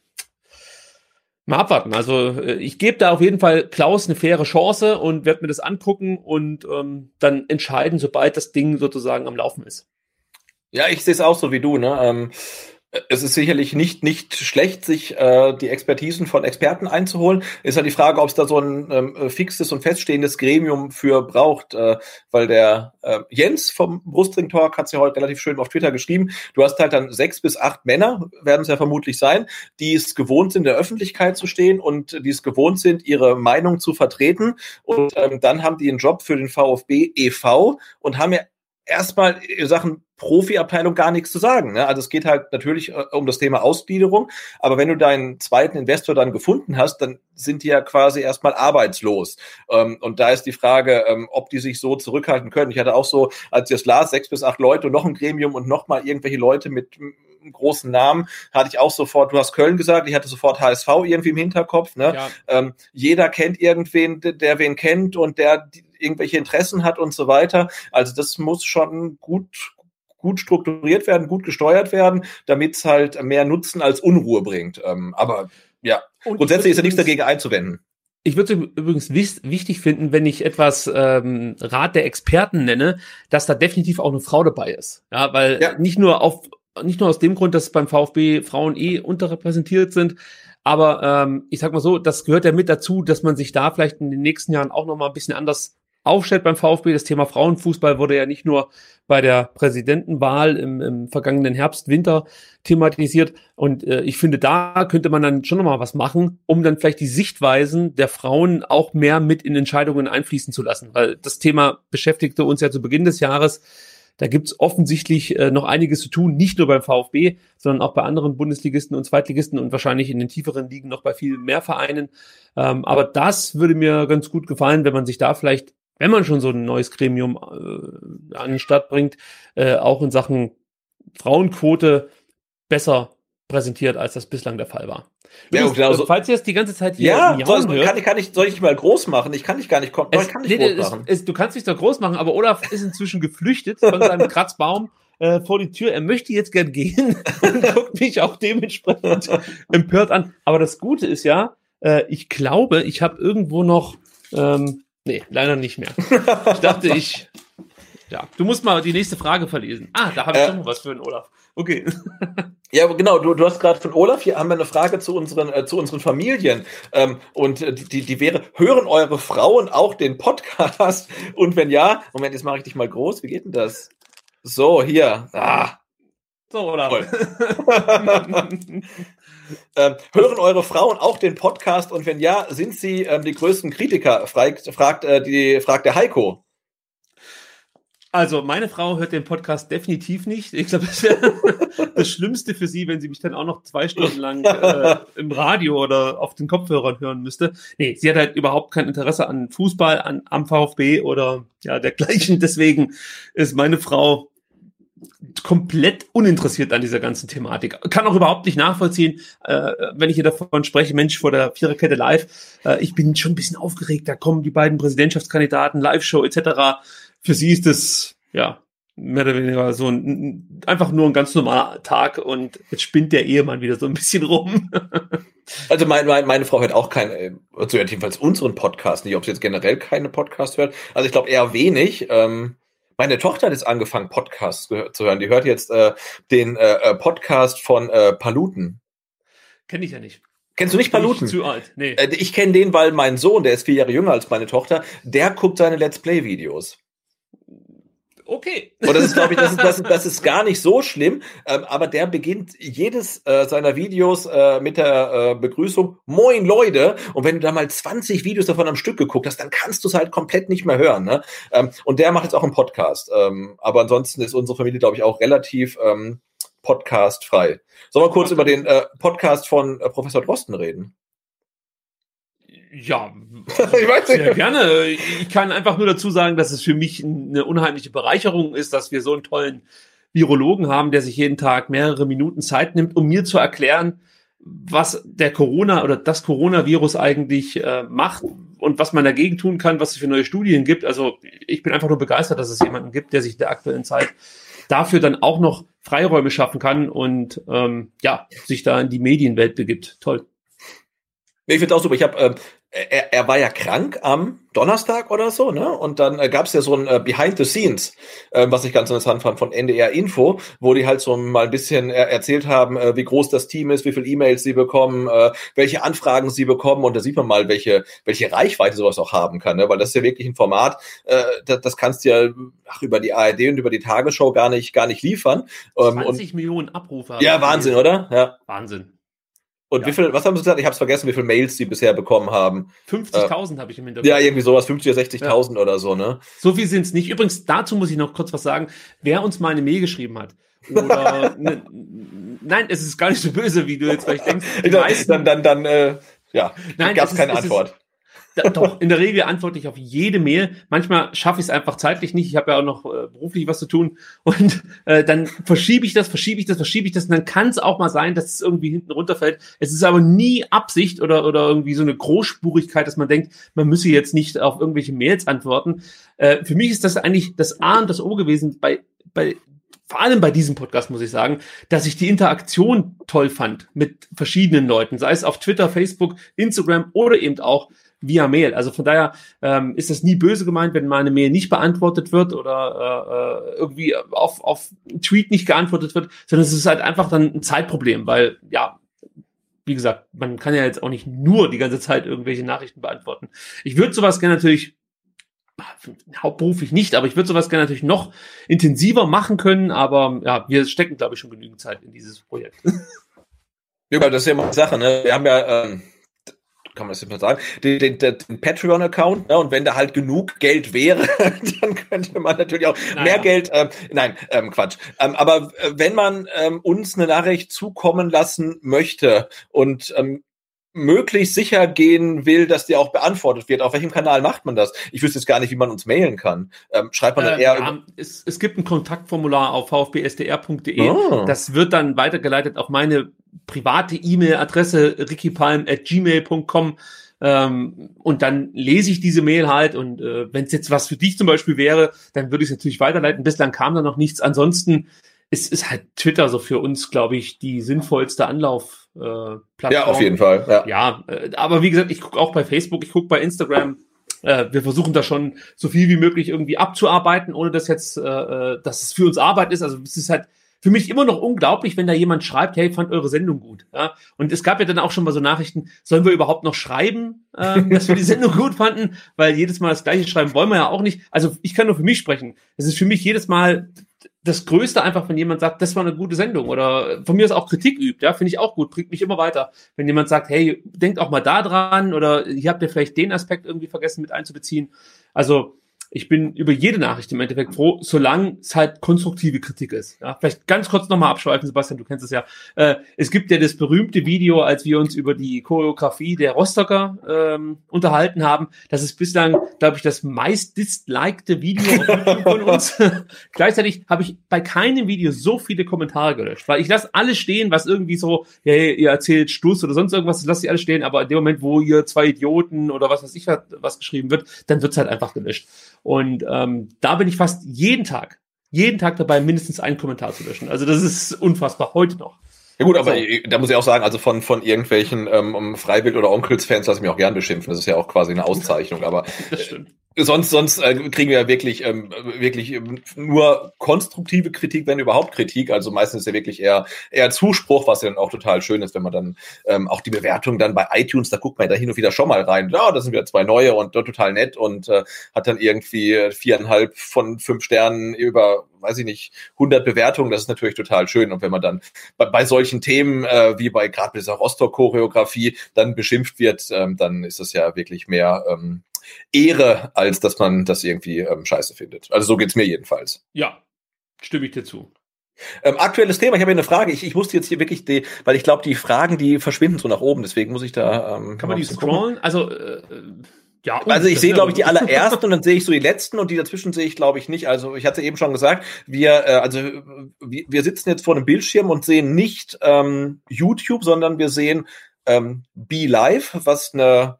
mal abwarten. Also äh, ich gebe da auf jeden Fall Klaus eine faire Chance und werde mir das angucken und ähm, dann entscheiden, sobald das Ding sozusagen am Laufen ist. Ja, ich sehe es auch so wie du. Ne? Ähm, es ist sicherlich nicht, nicht schlecht, sich äh, die Expertisen von Experten einzuholen. Ist halt die Frage, ob es da so ein ähm, fixes und feststehendes Gremium für braucht, äh, weil der äh, Jens vom Brustring Talk hat es ja heute relativ schön auf Twitter geschrieben. Du hast halt dann sechs bis acht Männer, werden es ja vermutlich sein, die es gewohnt sind, in der Öffentlichkeit zu stehen und die es gewohnt sind, ihre Meinung zu vertreten. Und ähm, dann haben die einen Job für den VfB e.V. und haben ja erstmal in Sachen Profiabteilung gar nichts zu sagen. Ne? Also es geht halt natürlich äh, um das Thema Ausgliederung, aber wenn du deinen zweiten Investor dann gefunden hast, dann sind die ja quasi erstmal arbeitslos. Ähm, und da ist die Frage, ähm, ob die sich so zurückhalten können. Ich hatte auch so, als ich das las, sechs bis acht Leute und noch ein Gremium und noch mal irgendwelche Leute mit großen Namen, hatte ich auch sofort, du hast Köln gesagt, ich hatte sofort HSV irgendwie im Hinterkopf. Ne? Ja. Ähm, jeder kennt irgendwen, der wen kennt und der irgendwelche Interessen hat und so weiter. Also das muss schon gut, gut strukturiert werden, gut gesteuert werden, damit es halt mehr Nutzen als Unruhe bringt. Ähm, aber ja, und grundsätzlich ist ja nichts dagegen einzuwenden. Ich würde es übrigens wichtig finden, wenn ich etwas ähm, Rat der Experten nenne, dass da definitiv auch eine Frau dabei ist. Ja, weil ja. nicht nur auf nicht nur aus dem Grund, dass beim VfB Frauen eh unterrepräsentiert sind, aber ähm, ich sag mal so, das gehört ja mit dazu, dass man sich da vielleicht in den nächsten Jahren auch noch mal ein bisschen anders aufstellt beim VfB. Das Thema Frauenfußball wurde ja nicht nur bei der Präsidentenwahl im, im vergangenen Herbst, Winter thematisiert. Und äh, ich finde, da könnte man dann schon nochmal was machen, um dann vielleicht die Sichtweisen der Frauen auch mehr mit in Entscheidungen einfließen zu lassen. Weil das Thema beschäftigte uns ja zu Beginn des Jahres. Da gibt's offensichtlich äh, noch einiges zu tun, nicht nur beim VfB, sondern auch bei anderen Bundesligisten und Zweitligisten und wahrscheinlich in den tieferen Ligen noch bei viel mehr Vereinen. Ähm, aber das würde mir ganz gut gefallen, wenn man sich da vielleicht wenn man schon so ein neues Gremium äh, an den Start bringt, äh, auch in Sachen Frauenquote besser präsentiert, als das bislang der Fall war. Ja, genau so. Falls ihr es die ganze Zeit hier ja, soll, hört, kann, ich, kann ich, soll ich mal groß machen? Ich kann dich gar nicht, kommen. es, kann nicht nee, groß machen. Es, es, du kannst dich doch groß machen, aber Olaf ist inzwischen geflüchtet von seinem Kratzbaum äh, vor die Tür. Er möchte jetzt gern gehen und guckt mich auch dementsprechend empört an. Aber das Gute ist ja, äh, ich glaube, ich habe irgendwo noch ähm, Nee, leider nicht mehr. Ich dachte, ich. Ja, du musst mal die nächste Frage verlesen. Ah, da habe ich äh, noch was für den Olaf. Okay. Ja, genau. Du, du hast gerade von Olaf, hier haben wir eine Frage zu unseren, äh, zu unseren Familien. Ähm, und äh, die, die wäre, hören eure Frauen auch den Podcast? Und wenn ja, Moment, jetzt mache ich dich mal groß. Wie geht denn das? So, hier. Ah. So, Olaf. Ähm, hören eure Frauen auch den Podcast und wenn ja, sind sie ähm, die größten Kritiker? Fragt, fragt, äh, die, fragt der Heiko. Also, meine Frau hört den Podcast definitiv nicht. Ich glaube, das wäre das Schlimmste für sie, wenn sie mich dann auch noch zwei Stunden lang äh, im Radio oder auf den Kopfhörern hören müsste. Nee, sie hat halt überhaupt kein Interesse an Fußball, an, am VfB oder ja, dergleichen. Deswegen ist meine Frau komplett uninteressiert an dieser ganzen Thematik. Kann auch überhaupt nicht nachvollziehen, äh, wenn ich hier davon spreche, Mensch, vor der Viererkette live, äh, ich bin schon ein bisschen aufgeregt, da kommen die beiden Präsidentschaftskandidaten, Live-Show etc. Für sie ist das, ja, mehr oder weniger so ein, einfach nur ein ganz normaler Tag und jetzt spinnt der Ehemann wieder so ein bisschen rum. also mein, mein, meine Frau hört auch keine, also jedenfalls unseren Podcast nicht, ob sie jetzt generell keine Podcast hört. Also ich glaube eher wenig. Ähm meine Tochter hat jetzt angefangen, Podcasts zu hören. Die hört jetzt äh, den äh, äh, Podcast von äh, Paluten. Kenne ich ja nicht. Kennst du nicht Paluten? Zu alt, nee. Äh, Ich kenne den, weil mein Sohn, der ist vier Jahre jünger als meine Tochter, der guckt seine Let's Play-Videos. Okay. Und das ist, glaube ich, das ist, das, ist, das ist gar nicht so schlimm, ähm, aber der beginnt jedes äh, seiner Videos äh, mit der äh, Begrüßung Moin Leute. Und wenn du da mal 20 Videos davon am Stück geguckt hast, dann kannst du es halt komplett nicht mehr hören. Ne? Ähm, und der macht jetzt auch einen Podcast. Ähm, aber ansonsten ist unsere Familie, glaube ich, auch relativ ähm, podcastfrei. Sollen wir kurz über den äh, Podcast von äh, Professor Drosten reden? Ja, ich weiß sehr gerne. Ich kann einfach nur dazu sagen, dass es für mich eine unheimliche Bereicherung ist, dass wir so einen tollen Virologen haben, der sich jeden Tag mehrere Minuten Zeit nimmt, um mir zu erklären, was der Corona oder das Coronavirus eigentlich äh, macht und was man dagegen tun kann, was es für neue Studien gibt. Also ich bin einfach nur begeistert, dass es jemanden gibt, der sich in der aktuellen Zeit dafür dann auch noch Freiräume schaffen kann und ähm, ja, sich da in die Medienwelt begibt. Toll. Ich finde auch super. Ich habe, ähm, er, er war ja krank am Donnerstag oder so, ne? Und dann äh, gab es ja so ein äh, Behind the Scenes, äh, was ich ganz interessant fand von NDR Info, wo die halt so mal ein bisschen äh, erzählt haben, äh, wie groß das Team ist, wie viele E-Mails sie bekommen, äh, welche Anfragen sie bekommen und da sieht man mal, welche welche Reichweite sowas auch haben kann, ne? Weil das ist ja wirklich ein Format, äh, das, das kannst du ja ach, über die ARD und über die Tagesschau gar nicht gar nicht liefern. Ähm, 20 und, Millionen Abrufe. ja, Wahnsinn, oder? Ja. Wahnsinn. Und Ja. wie viel, was haben sie gesagt? Ich habe es vergessen, wie viele Mails sie bisher bekommen haben. 50.000 habe ich im Hintergrund. Ja, irgendwie sowas, 50 oder 60.000 oder so, ne? So viel sind es nicht. Übrigens, dazu muss ich noch kurz was sagen. Wer uns mal eine Mail geschrieben hat, oder ne, nein, es ist gar nicht so böse, wie du jetzt vielleicht denkst. Die meisten- dann, dann, dann, äh, ja, gab es ist- keine ist- Antwort. Da, doch, in der Regel antworte ich auf jede Mail. Manchmal schaffe ich es einfach zeitlich nicht. Ich habe ja auch noch äh, beruflich was zu tun. Und äh, dann verschiebe ich das, verschiebe ich das, verschiebe ich das. Und dann kann es auch mal sein, dass es irgendwie hinten runterfällt. Es ist aber nie Absicht oder, oder irgendwie so eine Großspurigkeit, dass man denkt, man müsse jetzt nicht auf irgendwelche Mails antworten. Äh, für mich ist das eigentlich das A und das O gewesen bei, bei vor allem bei diesem Podcast muss ich sagen, dass ich die Interaktion toll fand mit verschiedenen Leuten, sei es auf Twitter, Facebook, Instagram oder eben auch via Mail. Also von daher ähm, ist das nie böse gemeint, wenn mal eine Mail nicht beantwortet wird oder äh, äh, irgendwie auf, auf Tweet nicht geantwortet wird, sondern es ist halt einfach dann ein Zeitproblem, weil ja, wie gesagt, man kann ja jetzt auch nicht nur die ganze Zeit irgendwelche Nachrichten beantworten. Ich würde sowas gerne natürlich hauptberuflich nicht, aber ich würde sowas gerne natürlich noch intensiver machen können, aber ja, wir stecken, glaube ich, schon genügend Zeit in dieses Projekt. Ja, das ist ja immer die Sache, ne? Wir haben ja, ähm, kann man das jetzt mal sagen, den, den, den Patreon-Account, ne? und wenn da halt genug Geld wäre, dann könnte man natürlich auch Naja. mehr Geld, ähm, nein, ähm, Quatsch. Ähm, aber äh, wenn man ähm, uns eine Nachricht zukommen lassen möchte und ähm, möglichst sicher gehen will, dass die auch beantwortet wird. Auf welchem Kanal macht man das? Ich wüsste jetzt gar nicht, wie man uns mailen kann. Ähm, schreibt man dann Äh, eher ja, es, es gibt ein Kontaktformular auf vfbsdr.de. Oh. Das wird dann weitergeleitet auf meine private E-Mail-Adresse rickipalm.gmail.com. Ähm, und dann lese ich diese Mail halt und äh, wenn es jetzt was für dich zum Beispiel wäre, dann würde ich es natürlich weiterleiten. Bislang kam da noch nichts. Ansonsten ist, ist halt Twitter so für uns, glaube ich, die sinnvollste Anlauf. Äh, Plattform. ja, auf jeden Fall. Ja. Ja, äh, aber wie gesagt, ich gucke auch bei Facebook, ich gucke bei Instagram. Äh, wir versuchen da schon so viel wie möglich irgendwie abzuarbeiten, ohne dass jetzt, äh, äh, dass es für uns Arbeit ist. Also es ist halt für mich immer noch unglaublich, wenn da jemand schreibt, hey, fand eure Sendung gut. Ja? Und es gab ja dann auch schon mal so Nachrichten, sollen wir überhaupt noch schreiben, ähm, dass wir die Sendung gut fanden? Weil jedes Mal das gleiche schreiben wollen wir ja auch nicht. Also ich kann nur für mich sprechen. Es ist für mich jedes Mal das Größte einfach, wenn jemand sagt, das war eine gute Sendung oder von mir aus auch Kritik übt, ja, finde ich auch gut, bringt mich immer weiter. Wenn jemand sagt, hey, denkt auch mal da dran oder hier habt ihr vielleicht den Aspekt irgendwie vergessen mit einzubeziehen. Also ich bin über jede Nachricht im Endeffekt froh, solange es halt konstruktive Kritik ist. Ja, vielleicht ganz kurz nochmal abschweifen, Sebastian, du kennst es ja. Äh, es gibt ja das berühmte Video, als wir uns über die Choreografie der Rostocker ähm, unterhalten haben. Das ist bislang, glaube ich, das meist dislikte Video von uns. Gleichzeitig habe ich bei keinem Video so viele Kommentare gelöscht, weil ich lasse alles stehen, was irgendwie so, hey, ihr erzählt Stuss oder sonst irgendwas, das lasse ich alles stehen, aber in dem Moment, wo ihr zwei Idioten oder was weiß ich, was geschrieben wird, dann wird's halt einfach gelöscht. Und ähm, da bin ich fast jeden Tag, jeden Tag dabei, mindestens einen Kommentar zu löschen. Also das ist unfassbar, heute noch. Ja gut, aber So. ich- da muss ich auch sagen, also von, von irgendwelchen ähm, Freiwild- oder Onkels-Fans lasse ich mich auch gern beschimpfen. Das ist ja auch quasi eine Auszeichnung. Aber Das stimmt. Sonst, sonst äh, kriegen wir ja wirklich, ähm, wirklich nur konstruktive Kritik, wenn überhaupt Kritik. Also meistens ist ja wirklich eher, eher Zuspruch, was ja dann auch total schön ist, wenn man dann ähm, auch die Bewertung dann bei iTunes, da guckt man da hin und wieder schon mal rein. Ja, da sind wieder zwei neue und äh, total nett und äh, hat dann irgendwie viereinhalb von fünf Sternen über weiß ich nicht, 100 Bewertungen, das ist natürlich total schön. Und wenn man dann bei, bei solchen Themen, äh, wie bei gerade dieser Rostock-Choreografie, dann beschimpft wird, ähm, dann ist es ja wirklich mehr ähm, Ehre, als dass man das irgendwie ähm, scheiße findet. Also so geht's mir jedenfalls. Ja, stimme ich dir zu. Ähm, aktuelles Thema, ich habe hier eine Frage. Ich, ich musste jetzt hier wirklich, die, weil ich glaube, die Fragen, die verschwinden so nach oben, deswegen muss ich da. Ähm, Kann man die scrollen? Gucken. Also äh, ja, also ich sehe, glaube ich, die allerersten und dann sehe ich so die letzten und die dazwischen sehe ich, glaube ich, nicht. Also ich hatte eben schon gesagt, wir, äh, also wir, wir sitzen jetzt vor einem Bildschirm und sehen nicht ähm, YouTube, sondern wir sehen ähm, Be Live, was eine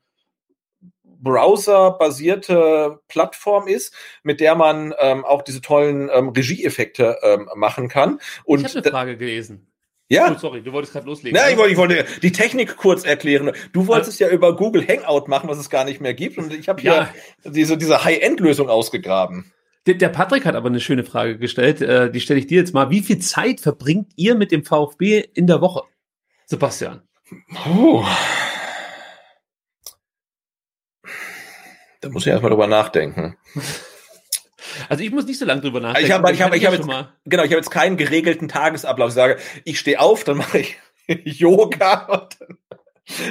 browserbasierte Plattform ist, mit der man ähm, auch diese tollen ähm, Regieeffekte ähm, machen kann. Und ich habe eine Frage gelesen. Ja. Oh, sorry, du wolltest gerade loslegen. Ja, ich wollte, ich wollte die Technik kurz erklären. Du wolltest ja über Google Hangout machen, was es gar nicht mehr gibt. Und ich habe hier ja. diese, diese High-End-Lösung ausgegraben. Der, der, Patrick hat aber eine schöne Frage gestellt. Äh, die stelle ich dir jetzt mal. Wie viel Zeit verbringt ihr mit dem VfB in der Woche? Sebastian. Oh. Da muss ich erstmal drüber nachdenken. Also ich muss nicht so lange drüber nachdenken. Ich habe ich hab, ich hab jetzt, genau, ich habe jetzt keinen geregelten Tagesablauf. Ich sage, ich stehe auf, dann mache ich Yoga und dann,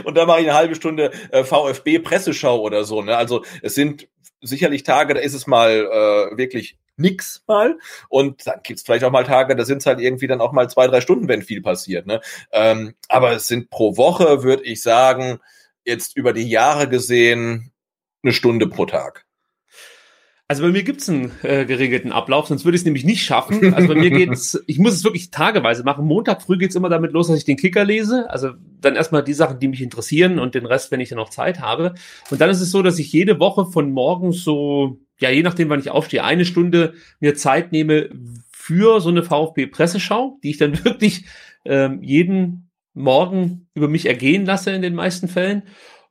und dann mache ich eine halbe Stunde äh, VfB Presseschau oder so. Ne? Also es sind sicherlich Tage, da ist es mal äh, wirklich nix mal. Und dann gibt's vielleicht auch mal Tage, da sind es halt irgendwie dann auch mal zwei, drei Stunden, wenn viel passiert. Ne? Ähm, aber es sind pro Woche, würde ich sagen, jetzt über die Jahre gesehen, eine Stunde pro Tag. Also bei mir gibt's einen äh, geregelten Ablauf, sonst würde ich es nämlich nicht schaffen. Also bei mir geht's, ich muss es wirklich tageweise machen. Montag früh geht's immer damit los, dass ich den Kicker lese. Also dann erstmal die Sachen, die mich interessieren und den Rest, wenn ich dann noch Zeit habe. Und dann ist es so, dass ich jede Woche von morgens so, ja, je nachdem, wann ich aufstehe, eine Stunde mir Zeit nehme für so eine VfB-Presseschau, die ich dann wirklich ähm, jeden Morgen über mich ergehen lasse in den meisten Fällen.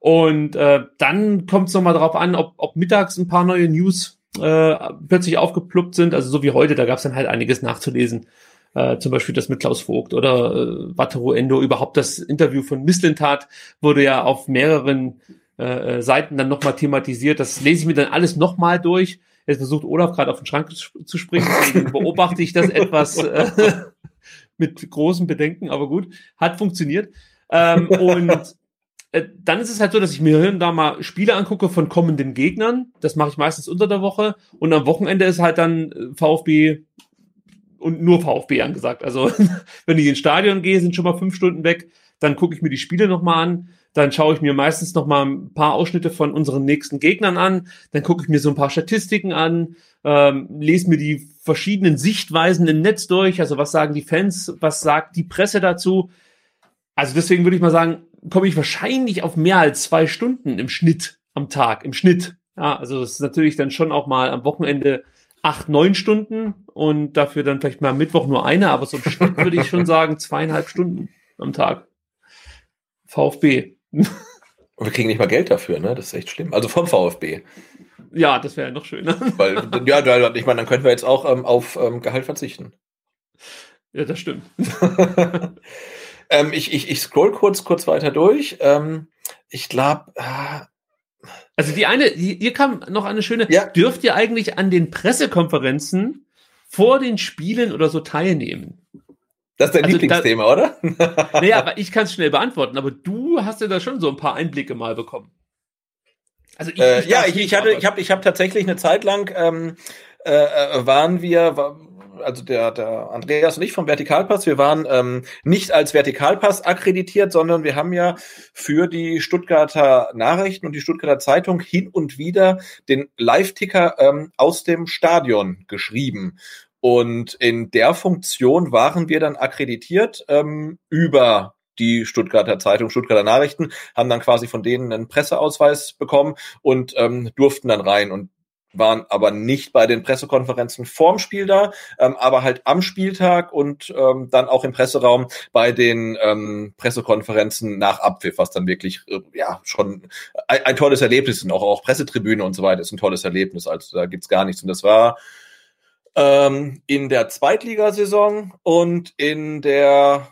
Und äh, dann kommt es nochmal darauf an, ob, ob mittags ein paar neue News äh, plötzlich aufgepluppt sind. Also so wie heute, da gab es dann halt einiges nachzulesen. Äh, zum Beispiel das mit Klaus Vogt oder äh, Wataru Endo. Überhaupt das Interview von Misslintat wurde ja auf mehreren äh, Seiten dann nochmal thematisiert. Das lese ich mir dann alles nochmal durch. Jetzt versucht Olaf gerade auf den Schrank zu springen, deswegen beobachte ich das etwas äh, mit großen Bedenken, aber gut, hat funktioniert. Ähm, und äh, dann ist es halt so, dass ich mir hier und da mal Spiele angucke von kommenden Gegnern. Das mache ich meistens unter der Woche. Und am Wochenende ist halt dann äh, VfB und nur VfB angesagt. Also wenn ich ins Stadion gehe, sind schon mal fünf Stunden weg. Dann gucke ich mir die Spiele nochmal an. Dann schaue ich mir meistens noch mal ein paar Ausschnitte von unseren nächsten Gegnern an. Dann gucke ich mir so ein paar Statistiken an, ähm, lese mir die verschiedenen Sichtweisen im Netz durch. Also was sagen die Fans, was sagt die Presse dazu? Also deswegen würde ich mal sagen, komme ich wahrscheinlich auf mehr als zwei Stunden im Schnitt am Tag, im Schnitt. Ja, also es ist natürlich dann schon auch mal am Wochenende acht, neun Stunden und dafür dann vielleicht mal am Mittwoch nur eine, aber so im Schnitt würde ich schon sagen zweieinhalb Stunden am Tag. VfB. Und wir kriegen nicht mal Geld dafür, ne? Das ist echt schlimm. Also vom VfB. Ja, das wäre noch schöner. Weil, ja, ich meine, dann könnten wir jetzt auch ähm, auf ähm, Gehalt verzichten. Ja, das stimmt. Ähm, ich, ich, ich scroll kurz, kurz weiter durch. Ähm, ich glaube. Äh, also die eine, hier kam noch eine schöne. Ja. Dürft ihr eigentlich an den Pressekonferenzen vor den Spielen oder so teilnehmen? Das ist dein also Lieblingsthema, da, oder? naja, aber ich kann es schnell beantworten, aber du hast ja da schon so ein paar Einblicke mal bekommen. Also ich, äh, ich ja, ich, ich hatte, ich habe, ich habe tatsächlich eine Zeit lang ähm, äh, äh waren wir, war, also der, der Andreas und ich vom Vertikalpass, wir waren ähm, nicht als Vertikalpass akkreditiert, sondern wir haben ja für die Stuttgarter Nachrichten und die Stuttgarter Zeitung hin und wieder den Live-Ticker ähm, aus dem Stadion geschrieben. Und in der Funktion waren wir dann akkreditiert ähm, über die Stuttgarter Zeitung, Stuttgarter Nachrichten, haben dann quasi von denen einen Presseausweis bekommen und ähm, durften dann rein. Und waren aber nicht bei den Pressekonferenzen vorm Spiel da, ähm, aber halt am Spieltag und ähm, dann auch im Presseraum bei den ähm, Pressekonferenzen nach Abpfiff, was dann wirklich äh, ja schon ein, ein, tolles Erlebnis ist. Auch, auch Pressetribüne und so weiter ist ein tolles Erlebnis. Also da gibt's gar nichts. Und das war ähm, in der Zweitligasaison und in der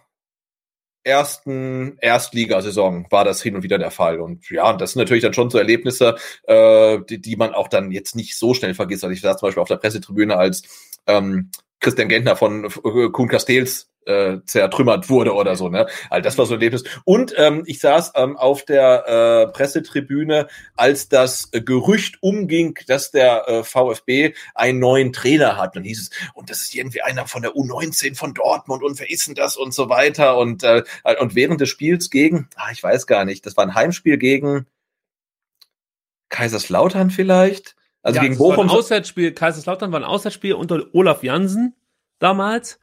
ersten Erstligasaison war das hin und wieder der Fall. Und ja, das sind natürlich dann schon so Erlebnisse, äh, die, die man auch dann jetzt nicht so schnell vergisst. Also ich saß zum Beispiel auf der Pressetribüne, als ähm, Christian Gentner von äh, Kuhn Castells äh, zertrümmert wurde oder so, ne? Also das war so ein Erlebnis. Und ähm, ich saß ähm, auf der äh, Pressetribüne, als das äh, Gerücht umging, dass der äh, VfB einen neuen Trainer hat. Dann hieß es, und das ist irgendwie einer von der U19 von Dortmund und wer ist denn das und so weiter. Und, äh, und während des Spiels gegen, ah, ich weiß gar nicht, das war ein Heimspiel gegen Kaiserslautern vielleicht. Also ja, gegen Bochum. War ein Auswärtsspiel, Kaiserslautern war ein Auswärtsspiel unter Olaf Jansen damals.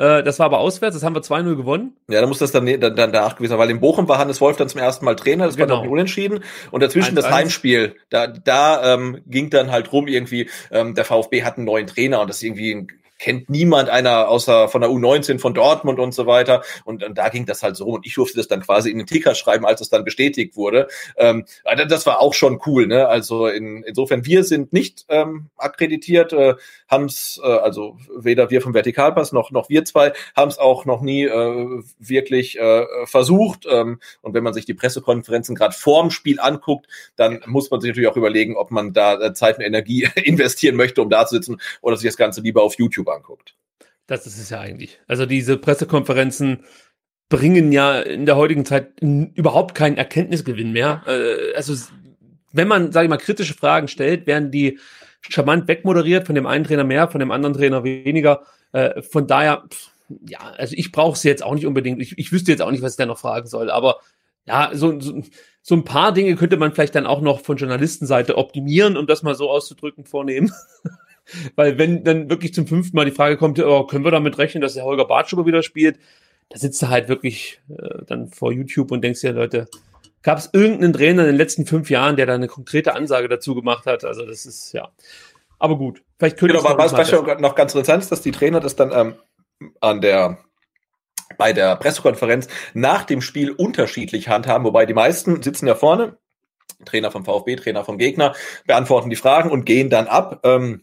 Äh, das war aber auswärts, das haben wir 2-0 gewonnen. Ja, da muss das dann, dann, dann danach gewesen sein, weil in Bochum war Hannes Wolf dann zum ersten Mal Trainer, das genau. war dann unentschieden. Und dazwischen 1 -1. das Heimspiel, da, da ähm, ging dann halt rum irgendwie, ähm, der VfB hat einen neuen Trainer und das ist irgendwie ein kennt niemand einer außer von der U19 von Dortmund und so weiter. Und, und da ging das halt so. Und ich durfte das dann quasi in den Ticker schreiben, als es dann bestätigt wurde. Ähm, das war auch schon cool. Ne? Also in, insofern, wir sind nicht ähm, akkreditiert, äh, haben es, äh, also weder wir vom Vertikalpass noch, noch wir zwei, haben es auch noch nie äh, wirklich äh, versucht. Ähm, und wenn man sich die Pressekonferenzen gerade vorm Spiel anguckt, dann muss man sich natürlich auch überlegen, ob man da äh, Zeit und Energie investieren möchte, um da zu sitzen oder sich das Ganze lieber auf YouTube anguckt. Das ist es ja eigentlich. Also diese Pressekonferenzen bringen ja in der heutigen Zeit überhaupt keinen Erkenntnisgewinn mehr. Äh, also wenn man, sage ich mal, kritische Fragen stellt, werden die charmant wegmoderiert, von dem einen Trainer mehr, von dem anderen Trainer weniger. Äh, von daher, ja, also ich brauche sie jetzt auch nicht unbedingt. Ich, ich wüsste jetzt auch nicht, was ich da noch fragen soll, aber ja, so, so, so ein paar Dinge könnte man vielleicht dann auch noch von Journalistenseite optimieren, um das mal so auszudrücken, vornehmen. Weil wenn dann wirklich zum fünften Mal die Frage kommt, oh, können wir damit rechnen, dass der Holger Bartschuber wieder spielt, da sitzt du halt wirklich äh, dann vor YouTube und denkst dir, Leute, gab es irgendeinen Trainer in den letzten fünf Jahren, der da eine konkrete Ansage dazu gemacht hat? Also das ist, ja. Aber gut, vielleicht könnte genau, was vielleicht noch ganz interessant ist, dass die Trainer das dann ähm, an der bei der Pressekonferenz nach dem Spiel unterschiedlich handhaben, wobei die meisten sitzen ja vorne, Trainer vom VfB, Trainer vom Gegner, beantworten die Fragen und gehen dann ab. Ähm,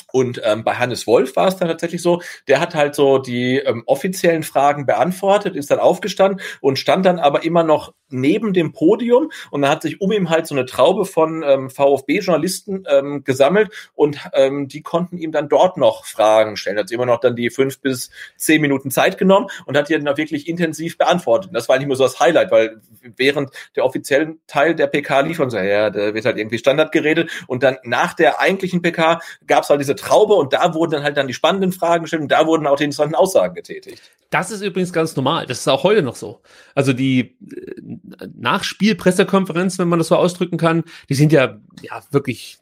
und ähm, bei Hannes Wolf war es dann tatsächlich so, der hat halt so die ähm, offiziellen Fragen beantwortet, ist dann aufgestanden und stand dann aber immer noch neben dem Podium und dann hat sich um ihn halt so eine Traube von ähm, VfB-Journalisten ähm, gesammelt und ähm, die konnten ihm dann dort noch Fragen stellen. Hat immer noch dann die fünf bis zehn Minuten Zeit genommen und hat die dann wirklich intensiv beantwortet. Das war nicht nur so das Highlight, weil während der offiziellen Teil der PK lief und so, ja, da wird halt irgendwie Standard geredet und dann nach der eigentlichen PK gab es halt diese Traube und da wurden dann halt dann die spannenden Fragen gestellt und da wurden auch die interessanten Aussagen getätigt. Das ist übrigens ganz normal. Das ist auch heute noch so. Also die äh, Nachspielpressekonferenzen, wenn man das so ausdrücken kann, die sind ja, ja wirklich,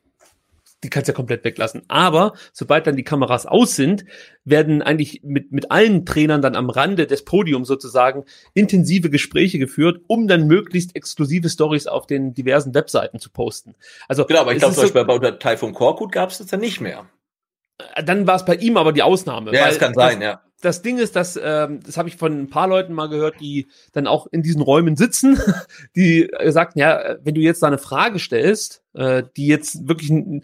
die kannst du ja komplett weglassen. Aber sobald dann die Kameras aus sind, werden eigentlich mit, mit allen Trainern dann am Rande des Podiums sozusagen intensive Gespräche geführt, um dann möglichst exklusive Stories auf den diversen Webseiten zu posten. Also, genau, aber ich glaube, zum Beispiel bei Taifun Korkut gab es das ja nicht mehr. Dann war es bei ihm aber die Ausnahme. Ja, das kann sein, das, ja das Ding ist, dass ähm, das habe ich von ein paar Leuten mal gehört, die dann auch in diesen Räumen sitzen, die sagten, ja, wenn du jetzt da eine Frage stellst, äh, die jetzt wirklich ein,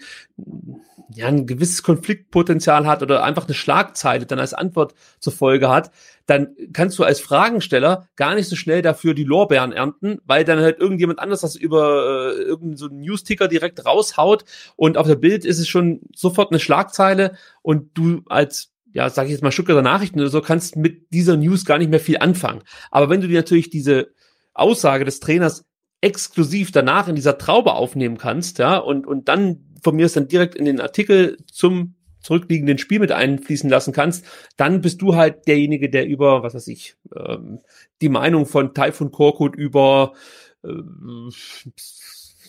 ja, ein gewisses Konfliktpotenzial hat oder einfach eine Schlagzeile dann als Antwort zur Folge hat, dann kannst du als Fragensteller gar nicht so schnell dafür die Lorbeeren ernten, weil dann halt irgendjemand anders das über äh, irgendeinen so News-Ticker direkt raushaut und auf der Bild ist es schon sofort eine Schlagzeile und du als ja, sage ich jetzt mal Stuttgarter Nachrichten oder so, kannst mit dieser News gar nicht mehr viel anfangen. Aber wenn du dir natürlich diese Aussage des Trainers exklusiv danach in dieser Traube aufnehmen kannst, ja, und, und dann von mir es dann direkt in den Artikel zum zurückliegenden Spiel mit einfließen lassen kannst, dann bist du halt derjenige, der über, was weiß ich, ähm, die Meinung von Typhoon Korkut über äh,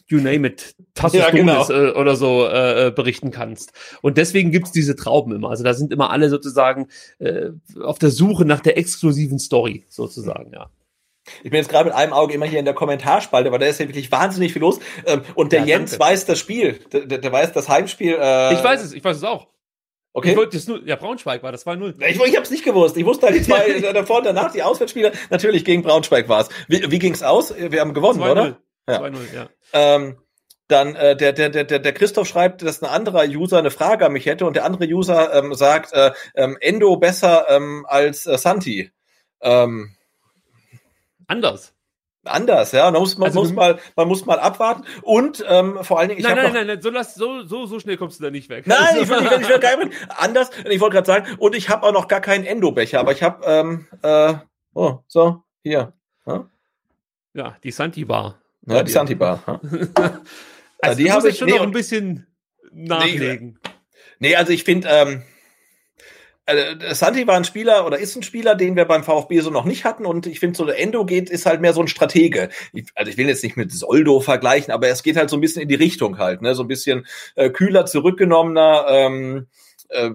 you name it, Tassus ja, genau. äh, oder so äh, äh, berichten kannst. Und deswegen gibt's diese Trauben immer. Also da sind immer alle sozusagen äh, auf der Suche nach der exklusiven Story, sozusagen, ja. Ich bin jetzt gerade mit einem Auge immer hier in der Kommentarspalte, weil da ist ja wirklich wahnsinnig viel los. Ähm, und der ja, Jens weiß das Spiel. Der, der, weiß das Heimspiel. Äh ich weiß es, ich weiß es auch. Okay. Ich wollte das nur, ja, Braunschweig war, das war null. Ich, ich habe es nicht gewusst. Ich wusste halt die zwei davor und danach, die Auswärtsspiele. Natürlich gegen Braunschweig war es. Wie, wie ging's aus? Wir haben gewonnen, 2 oder? Ja. 2-0, ja. Ähm, dann äh, der, der, der, der Christoph schreibt, dass ein anderer User eine Frage an mich hätte und der andere User ähm, sagt, äh, ähm, Endo besser ähm, als äh, Santi. Ähm, Anders. Anders, ja. Man muss, man, also, muss mal, man muss mal abwarten. Und ähm, vor allen Dingen, ich nein, nein, nein, nein, so, lass, so, so, so schnell kommst du da nicht weg. Nein, ich will nicht, ich will gar nicht anders. Ich wollte gerade sagen, und ich habe auch noch gar keinen Endo-Becher, aber ich habe, ähm, äh, oh, so, hier. Ja, ja die Santi-Bar. Ja, die Santi-Bar. also, die habe ich schon nee, noch ein bisschen nachlegen. Nee, nee also ich finde, ähm, also, Santi war ein Spieler oder ist ein Spieler, den wir beim VfB so noch nicht hatten und ich finde so Endo geht ist halt mehr so ein Stratege. Ich, also ich will jetzt nicht mit Soldo vergleichen, aber es geht halt so ein bisschen in die Richtung halt, ne, so ein bisschen äh, kühler, zurückgenommener. Ähm, äh,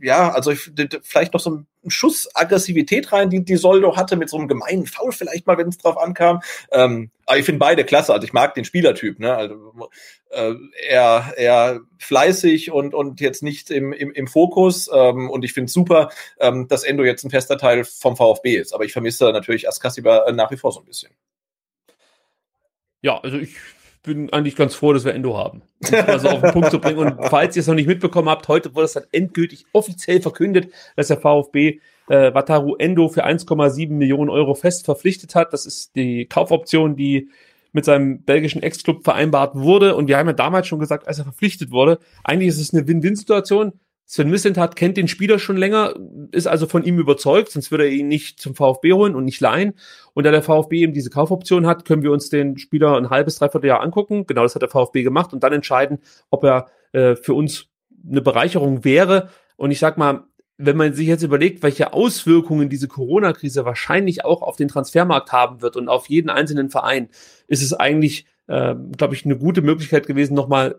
ja, also ich, vielleicht noch so ein Schuss Aggressivität rein, die, die Soldo hatte mit so einem gemeinen Foul vielleicht mal, wenn es drauf ankam. Ähm, aber ich finde beide klasse. Also ich mag den Spielertyp. Ne? Also äh, er, er fleißig und und jetzt nicht im, im, im Fokus. Ähm, und ich finde super, ähm, dass Endo jetzt ein fester Teil vom VfB ist. Aber ich vermisse natürlich Askasiba nach wie vor so ein bisschen. Ja, also ich bin eigentlich ganz froh, dass wir Endo haben. Um mal so auf den Punkt zu bringen. Und falls ihr es noch nicht mitbekommen habt, heute wurde es dann endgültig offiziell verkündet, dass der VfB äh, Wataru Endo für 1,7 Millionen Euro fest verpflichtet hat. Das ist die Kaufoption, die mit seinem belgischen Ex-Club vereinbart wurde. Und wir haben ja damals schon gesagt, als er verpflichtet wurde, eigentlich ist es eine Win-Win-Situation. Sven Missentat kennt den Spieler schon länger, ist also von ihm überzeugt, sonst würde er ihn nicht zum VfB holen und nicht leihen. Und da der VfB eben diese Kaufoption hat, können wir uns den Spieler ein halbes, dreiviertel Jahr angucken. Genau das hat der VfB gemacht und dann entscheiden, ob er äh, für uns eine Bereicherung wäre. Und ich sag mal, wenn man sich jetzt überlegt, welche Auswirkungen diese Corona-Krise wahrscheinlich auch auf den Transfermarkt haben wird und auf jeden einzelnen Verein, ist es eigentlich, äh, glaube ich, eine gute Möglichkeit gewesen, nochmal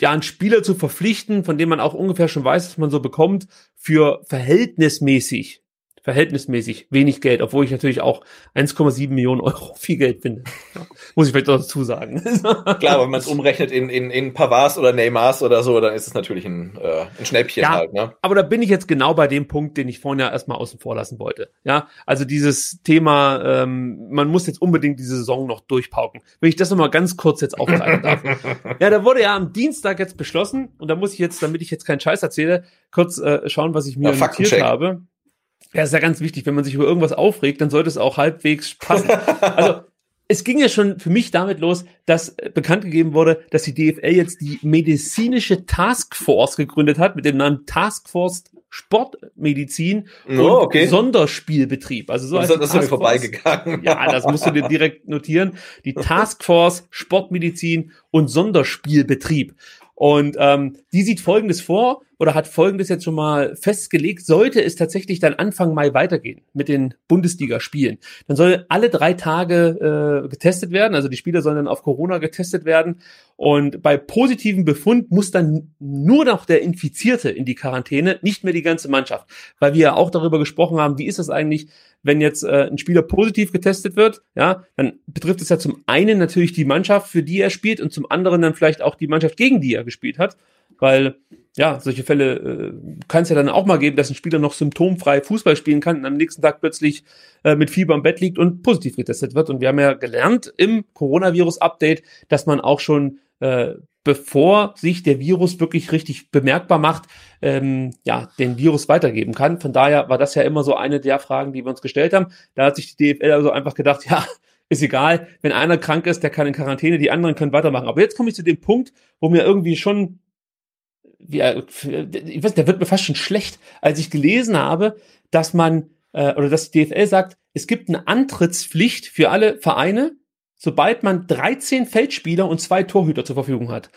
ja, einen Spieler zu verpflichten, von dem man auch ungefähr schon weiß, dass man so bekommt, für verhältnismäßig verhältnismäßig wenig Geld, obwohl ich natürlich auch 1,7 Millionen Euro viel Geld finde. Muss ich vielleicht auch dazu sagen. Klar, wenn man es umrechnet in, in, in Pavars oder Neymars oder so, dann ist es natürlich ein, äh, ein Schnäppchen ja, halt. Ne? Aber da bin ich jetzt genau bei dem Punkt, den ich vorhin ja erstmal außen vor lassen wollte. Ja, also dieses Thema, ähm, man muss jetzt unbedingt diese Saison noch durchpauken. Wenn ich das nochmal ganz kurz jetzt aufgreifen darf. ja, da wurde ja am Dienstag jetzt beschlossen und da muss ich jetzt, damit ich jetzt keinen Scheiß erzähle, kurz äh, schauen, was ich mir ja, notiert habe. Ja, ist ja ganz wichtig, wenn man sich über irgendwas aufregt, dann sollte es auch halbwegs passen. also es ging ja schon für mich damit los, dass äh, bekannt gegeben wurde, dass die DFL jetzt die medizinische Taskforce gegründet hat mit dem Namen Taskforce Sportmedizin und oh, okay. Sonderspielbetrieb. Also so das, das ist mir vorbeigegangen. Ja, das musst du dir direkt notieren. Die Taskforce Sportmedizin und Sonderspielbetrieb. Und ähm, die sieht Folgendes vor oder hat Folgendes jetzt schon mal festgelegt. Sollte es tatsächlich dann Anfang Mai weitergehen mit den Bundesligaspielen, dann soll alle drei Tage äh, getestet werden. Also die Spieler sollen dann auf Corona getestet werden. Und bei positivem Befund muss dann nur noch der Infizierte in die Quarantäne, nicht mehr die ganze Mannschaft. Weil wir ja auch darüber gesprochen haben, wie ist das eigentlich, wenn jetzt äh, ein Spieler positiv getestet wird, ja, dann betrifft es ja zum einen natürlich die Mannschaft, für die er spielt, und zum anderen dann vielleicht auch die Mannschaft, gegen die er gespielt hat. Weil, ja, solche Fälle äh, kann es ja dann auch mal geben, dass ein Spieler noch symptomfrei Fußball spielen kann und am nächsten Tag plötzlich äh, mit Fieber im Bett liegt und positiv getestet wird. Und wir haben ja gelernt im Coronavirus-Update, dass man auch schon äh, bevor sich der Virus wirklich richtig bemerkbar macht, ähm, ja, den Virus weitergeben kann. Von daher war das ja immer so eine der Fragen, die wir uns gestellt haben. Da hat sich die DFL also einfach gedacht, ja, ist egal, wenn einer krank ist, der kann in Quarantäne, die anderen können weitermachen. Aber jetzt komme ich zu dem Punkt, wo mir irgendwie schon, ja, ich weiß, der wird mir fast schon schlecht, als ich gelesen habe, dass man, äh, oder dass die DFL sagt, es gibt eine Antrittspflicht für alle Vereine, sobald man 13 Feldspieler und zwei Torhüter zur Verfügung hat.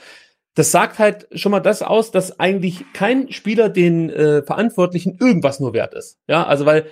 Das sagt halt schon mal das aus, dass eigentlich kein Spieler den äh, Verantwortlichen irgendwas nur wert ist. Ja, also weil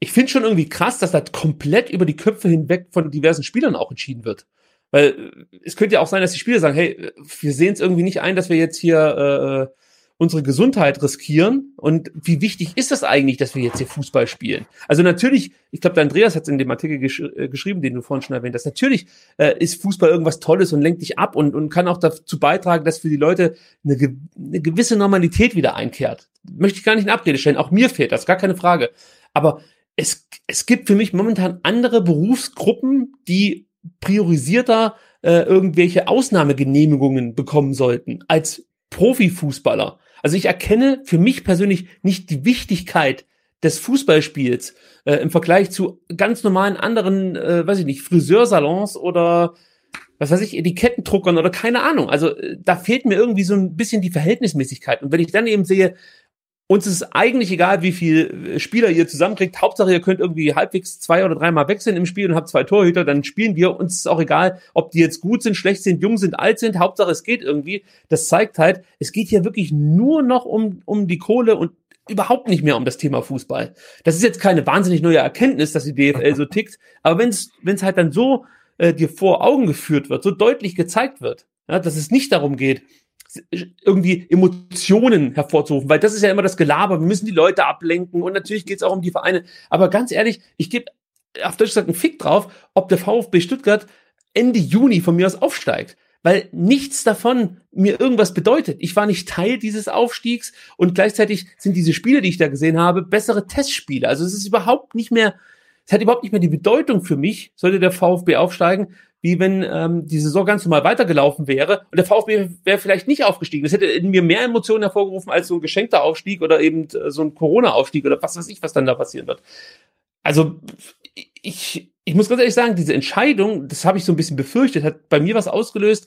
ich finde schon irgendwie krass, dass das komplett über die Köpfe hinweg von diversen Spielern auch entschieden wird. Weil äh, es könnte ja auch sein, dass die Spieler sagen, hey, wir sehen es irgendwie nicht ein, dass wir jetzt hier äh, unsere Gesundheit riskieren. Und wie wichtig ist das eigentlich, dass wir jetzt hier Fußball spielen? Also natürlich, ich glaube, der Andreas hat es in dem Artikel gesch äh, geschrieben, den du vorhin schon erwähnt hast. Natürlich äh, ist Fußball irgendwas Tolles und lenkt dich ab und, und kann auch dazu beitragen, dass für die Leute eine, ge eine gewisse Normalität wieder einkehrt. Möchte ich gar nicht in Abrede stellen. Auch mir fehlt das, gar keine Frage. Aber es, es gibt für mich momentan andere Berufsgruppen, die priorisierter äh, irgendwelche Ausnahmegenehmigungen bekommen sollten als Profifußballer. Also ich erkenne für mich persönlich nicht die Wichtigkeit des Fußballspiels äh, im Vergleich zu ganz normalen anderen, äh, weiß ich nicht, Friseursalons oder was weiß ich, Etikettendruckern oder keine Ahnung. Also äh, da fehlt mir irgendwie so ein bisschen die Verhältnismäßigkeit. Und wenn ich dann eben sehe, uns ist eigentlich egal, wie viel äh, Spieler ihr zusammenkriegt. Hauptsache, ihr könnt irgendwie halbwegs zwei oder dreimal wechseln im Spiel und habt zwei Torhüter, dann spielen wir. Uns ist auch egal, ob die jetzt gut sind, schlecht sind, jung sind, alt sind. Hauptsache, es geht irgendwie. Das zeigt halt, es geht hier wirklich nur noch um, um die Kohle und überhaupt nicht mehr um das Thema Fußball. Das ist jetzt keine wahnsinnig neue Erkenntnis, dass die DFL so tickt. Aber wenn es wenn es halt dann so äh, dir vor Augen geführt wird, so deutlich gezeigt wird, ja, dass es nicht darum geht, irgendwie Emotionen hervorzurufen, weil das ist ja immer das Gelaber, wir müssen die Leute ablenken und natürlich geht es auch um die Vereine. Aber ganz ehrlich, ich gebe auf Deutsch gesagt einen Fick drauf, ob der VfB Stuttgart Ende Juni von mir aus aufsteigt. Weil nichts davon mir irgendwas bedeutet. Ich war nicht Teil dieses Aufstiegs und gleichzeitig sind diese Spiele, die ich da gesehen habe, bessere Testspiele. Also es ist überhaupt nicht mehr, es hat überhaupt nicht mehr die Bedeutung für mich, sollte der VfB aufsteigen, wie wenn ähm, die Saison ganz normal weitergelaufen wäre und der VfB wäre vielleicht nicht aufgestiegen. Das hätte in mir mehr Emotionen hervorgerufen als so ein geschenkter Aufstieg oder eben äh, so ein Corona-Aufstieg oder was weiß ich, was dann da passieren wird. Also ich, ich muss ganz ehrlich sagen, diese Entscheidung, das habe ich so ein bisschen befürchtet, hat bei mir was ausgelöst.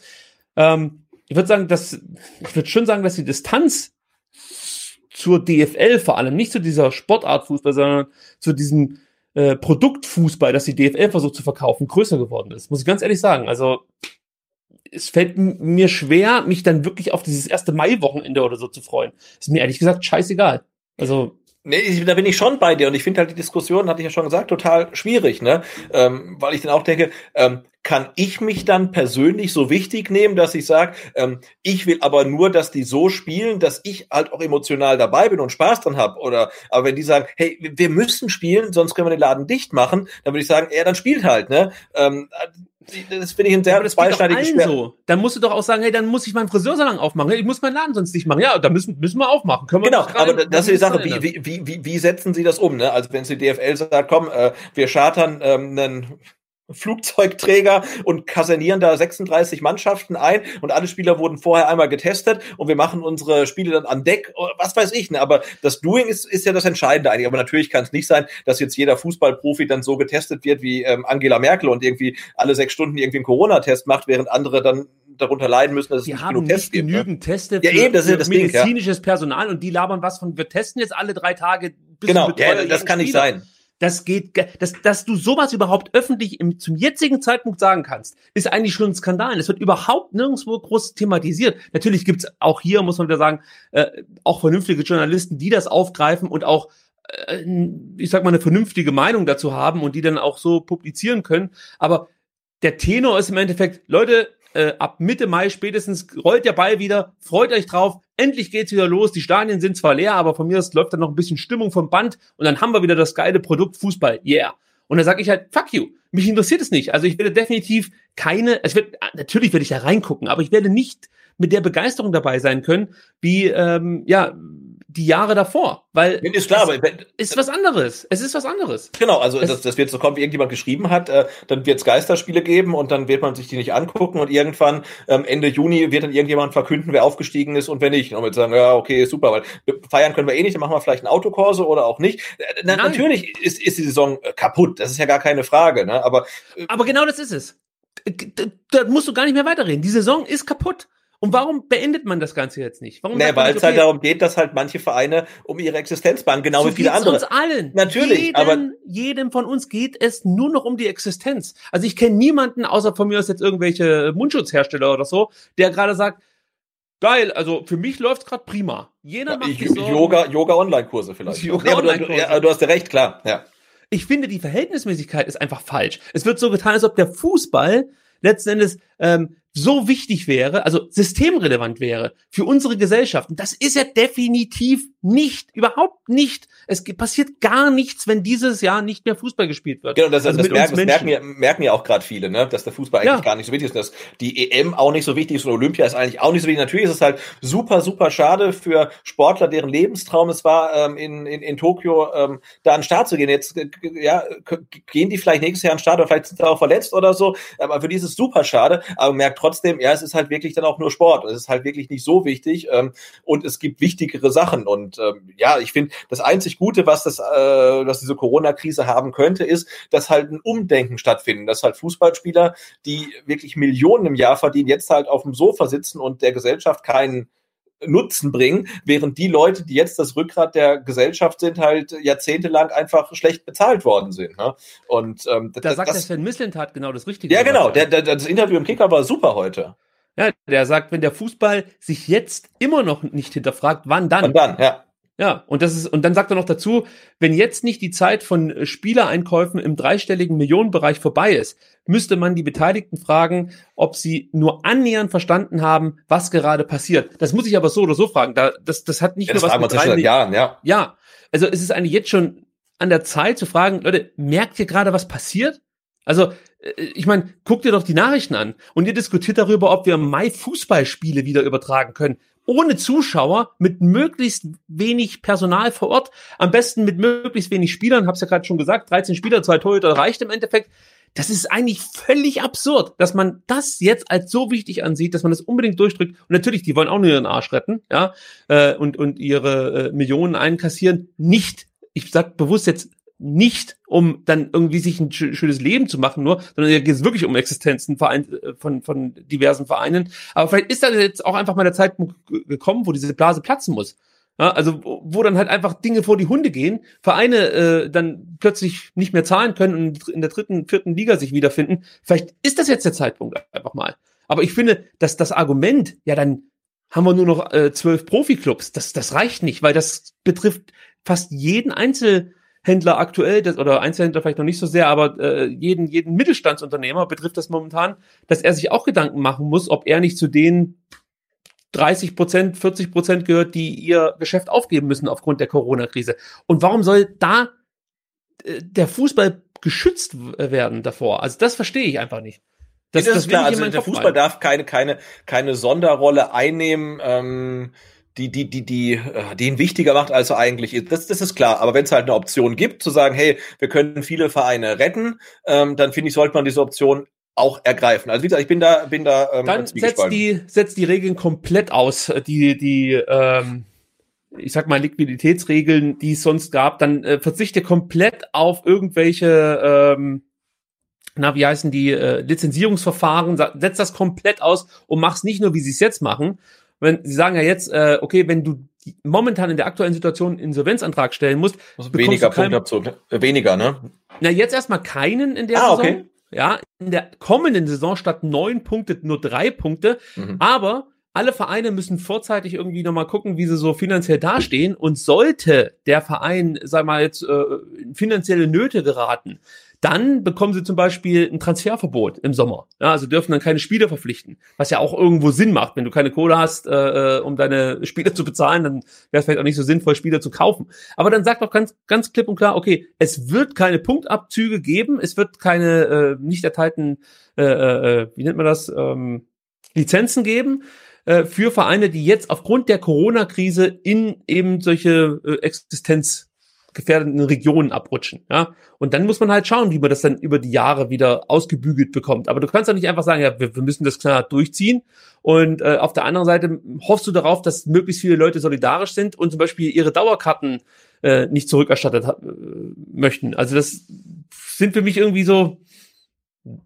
Ähm, ich würde sagen, dass ich würde schon sagen, dass die Distanz zur DFL vor allem, nicht zu dieser Sportart Fußball, sondern zu diesem äh, Produktfußball, das die DFL versucht zu verkaufen, größer geworden ist. Muss ich ganz ehrlich sagen. Also es fällt mir schwer, mich dann wirklich auf dieses erste Mai-Wochenende oder so zu freuen. Ist mir ehrlich gesagt scheißegal. Also Nee, da bin ich schon bei dir und ich finde halt die Diskussion, hatte ich ja schon gesagt, total schwierig, ne? Ähm, weil ich dann auch denke, ähm, kann ich mich dann persönlich so wichtig nehmen, dass ich sage, ähm, ich will aber nur, dass die so spielen, dass ich halt auch emotional dabei bin und Spaß dran habe. Oder aber wenn die sagen, hey, wir müssen spielen, sonst können wir den Laden dicht machen, dann würde ich sagen, ja, dann spielt halt, ne? Ähm, das finde ich ein sehr zweischneidiges Schwert. So. Dann musst du doch auch sagen, hey, dann muss ich meinen Friseursalon aufmachen. Ich muss meinen Laden sonst nicht machen. Ja, da müssen, müssen wir aufmachen. Können wir genau, aber das ist die Sache. Wie, wie, wie, wie setzen sie das um? Ne? Also wenn sie DFL sagt, komm, äh, wir chartern ähm, einen Flugzeugträger und kasernieren da 36 Mannschaften ein und alle Spieler wurden vorher einmal getestet und wir machen unsere Spiele dann an Deck, was weiß ich, ne? aber das Doing ist, ist ja das Entscheidende eigentlich, aber natürlich kann es nicht sein, dass jetzt jeder Fußballprofi dann so getestet wird wie ähm, Angela Merkel und irgendwie alle sechs Stunden irgendwie einen Corona-Test macht, während andere dann darunter leiden müssen, dass es die nicht haben genug Tests gibt. Ne? genügend ne? Teste für, ja, eben, das ist das medizinisches Ding, ja. Personal und die labern was von, wir testen jetzt alle drei Tage. Genau, ja, das kann nicht sein. Das geht, dass, dass du sowas überhaupt öffentlich im, zum jetzigen Zeitpunkt sagen kannst, ist eigentlich schon ein Skandal. Es wird überhaupt nirgendwo groß thematisiert. Natürlich gibt's auch hier, muss man wieder sagen, äh, auch vernünftige Journalisten, die das aufgreifen und auch äh, ich sag mal, eine vernünftige Meinung dazu haben und die dann auch so publizieren können. Aber der Tenor ist im Endeffekt, Leute, äh, ab Mitte Mai spätestens rollt der Ball wieder. Freut euch drauf. Endlich geht's wieder los. Die Stadien sind zwar leer, aber von mir aus läuft dann noch ein bisschen Stimmung vom Band und dann haben wir wieder das geile Produkt Fußball. Yeah. Und dann sage ich halt, fuck you. Mich interessiert es nicht. Also ich werde definitiv keine, es wird, natürlich werde ich da reingucken, aber ich werde nicht mit der Begeisterung dabei sein können, wie ähm, ja die Jahre davor, weil ist klar, aber ist was anderes. Es ist was anderes. Genau, also das, das wird so kommen, wie irgendjemand geschrieben hat, äh, dann wird es Geisterspiele geben und dann wird man sich die nicht angucken und irgendwann ähm, Ende Juni wird dann irgendjemand verkünden, wer aufgestiegen ist und wer nicht. Und wir sagen, ja, okay, super, weil feiern können wir eh nicht, dann machen wir vielleicht einen Autokurse oder auch nicht. Äh, na, natürlich ist, ist die Saison äh, kaputt, das ist ja gar keine Frage, ne? Aber, äh, aber genau das ist es. Da musst du gar nicht mehr weiterreden. Die Saison ist kaputt. Und warum beendet man das Ganze jetzt nicht? Warum naja, weil es halt darum geht, dass halt manche Vereine um ihre Existenz bangen, genau so wie viele andere. uns allen. Natürlich, jedem, aber jedem von uns geht es nur noch um die Existenz. Also ich kenne niemanden, außer von mir aus jetzt irgendwelche Mundschutzhersteller oder so, der gerade sagt, geil, also für mich läuft's gerade prima. Jeder macht sich Yoga, Yoga Online-Kurse vielleicht. Yoga ja, Online -Kurse. Ja, du hast ja recht, klar. Ja. Ich finde, die Verhältnismäßigkeit ist einfach falsch. Es wird so getan, als ob der Fußball letzten Endes ähm, so wichtig wäre, also systemrelevant wäre für unsere Gesellschaften. Das ist ja definitiv nicht, überhaupt nicht. Es passiert gar nichts, wenn dieses Jahr nicht mehr Fußball gespielt wird. Genau, das, also das, merken, das merken, ja, merken ja auch gerade viele, ne? dass der Fußball eigentlich ja. gar nicht so wichtig ist, dass die EM auch nicht so wichtig ist und Olympia ist eigentlich auch nicht so wichtig. Natürlich ist es halt super, super schade für Sportler, deren Lebenstraum es war, ähm, in, in, in Tokio ähm, da an den Start zu gehen. Jetzt äh, ja, gehen die vielleicht nächstes Jahr an den Start oder vielleicht sind sie auch verletzt oder so, aber für die ist es super schade, aber merkt trotzdem, ja, es ist halt wirklich dann auch nur Sport. Es ist halt wirklich nicht so wichtig ähm, und es gibt wichtigere Sachen. Und ähm, ja, ich finde, das einzig Gute, was das, äh, was diese Corona-Krise haben könnte, ist, dass halt ein Umdenken stattfindet, dass halt Fußballspieler, die wirklich Millionen im Jahr verdienen, jetzt halt auf dem Sofa sitzen und der Gesellschaft keinen Nutzen bringen, während die Leute, die jetzt das Rückgrat der Gesellschaft sind, halt jahrzehntelang einfach schlecht bezahlt worden sind. Ne? Und ähm, da das, sagt das, der Sven Mislintat genau das Richtige. Ja, genau. Der, der, das Interview im Kicker war super heute. Ja, der sagt, wenn der Fußball sich jetzt immer noch nicht hinterfragt, wann dann? Wann dann, ja. Ja, und das ist, und dann sagt er noch dazu, wenn jetzt nicht die Zeit von Spielereinkäufen im dreistelligen Millionenbereich vorbei ist, müsste man die Beteiligten fragen, ob sie nur annähernd verstanden haben, was gerade passiert. Das muss ich aber so oder so fragen. Da, das, das hat nicht ja, nur was mit drei Jahren, ja. Ja, also es ist eigentlich jetzt schon an der Zeit zu fragen, Leute, merkt ihr gerade, was passiert? Also, äh, ich meine, guckt ihr doch die Nachrichten an und ihr diskutiert darüber, ob wir im Mai Fußballspiele wieder übertragen können. Ohne Zuschauer, mit möglichst wenig Personal vor Ort, am besten mit möglichst wenig Spielern, hab's ja gerade schon gesagt, 13 Spieler, zwei Torhüter reicht im Endeffekt. Das ist eigentlich völlig absurd, dass man das jetzt als so wichtig ansieht, dass man das unbedingt durchdrückt. Und natürlich, die wollen auch nur ihren Arsch retten, ja, äh, und, und ihre äh, Millionen einkassieren. Nicht, ich sag bewusst jetzt nicht, um dann irgendwie sich ein schönes Leben zu machen, nur, sondern hier geht es wirklich um Existenzen Verein, äh, von, von diversen Vereinen. Aber vielleicht ist da jetzt auch einfach mal der Zeitpunkt gekommen, wo diese Blase platzen muss. Ja, also wo dann halt einfach Dinge vor die Hunde gehen, Vereine äh, dann plötzlich nicht mehr zahlen können und in der dritten, vierten Liga sich wiederfinden. Vielleicht ist das jetzt der Zeitpunkt einfach mal. Aber ich finde, dass das Argument, ja, dann haben wir nur noch äh, zwölf Profiklubs, das, das reicht nicht, weil das betrifft fast jeden Einzelhändler aktuell, das, oder Einzelhändler vielleicht noch nicht so sehr, aber äh, jeden, jeden Mittelstandsunternehmer betrifft das momentan, dass er sich auch Gedanken machen muss, ob er nicht zu den 30 Prozent, 40 Prozent gehört, die ihr Geschäft aufgeben müssen aufgrund der Corona-Krise. Und warum soll da äh, der Fußball geschützt werden davor? Also das verstehe ich einfach nicht. Das, das ist klar. Also der Fußball rein. darf keine keine keine Sonderrolle einnehmen. Ähm die, die, die, die, äh, die ihn wichtiger macht, als er eigentlich ist. Das, das ist klar. Aber wenn es halt eine Option gibt, zu sagen, hey, wir können viele Vereine retten, ähm, dann finde ich, sollte man diese Option auch ergreifen. Also wie gesagt, ich bin da, bin da. Ähm, Dann setzt die, setzt die Regeln komplett aus, die, die, ähm, ich sag mal, Liquiditätsregeln, die es sonst gab. Dann äh, verzichte komplett auf irgendwelche, ähm, na, wie heißen die, äh, Lizenzierungsverfahren, setzt das komplett aus und mach's nicht nur, wie sie es jetzt machen. Wenn sie sagen ja jetzt, äh, okay, wenn du momentan in der aktuellen Situation einen Insolvenzantrag stellen musst, also weniger Punktabzug, äh, weniger, ne? Na, jetzt erstmal keinen in der ah, Saison. Okay. Ja, in der kommenden Saison statt neun Punkte nur drei Punkte. Mhm. Aber alle Vereine müssen vorzeitig irgendwie nochmal gucken, wie sie so finanziell dastehen. Und sollte der Verein, sag mal jetzt, äh, finanzielle Nöte geraten, dann bekommen sie zum Beispiel ein Transferverbot im Sommer. Ja, also dürfen dann keine Spieler verpflichten, was ja auch irgendwo Sinn macht. Wenn du keine Kohle hast, äh, äh um deine Spieler zu bezahlen, dann wäre es vielleicht auch nicht so sinnvoll, Spieler zu kaufen. Aber dann sagt doch ganz, ganz klipp und klar, okay, es wird keine Punktabzüge geben, es wird keine äh, nicht erteilten, äh, äh, wie nennt man das, ähm, Lizenzen geben äh, für Vereine, die jetzt aufgrund der Corona-Krise in eben solche äh, Existenz gefährdeten Regionen abrutschen. Ja? Und dann muss man halt schauen, wie man das dann über die Jahre wieder ausgebügelt bekommt. Aber du kannst ja nicht einfach sagen, ja, wir, wir müssen das klar durchziehen. Und äh, auf der anderen Seite hoffst du darauf, dass möglichst viele Leute solidarisch sind und zum Beispiel ihre Dauerkarten äh, nicht zurückerstattet äh, möchten. Also das sind für mich irgendwie so,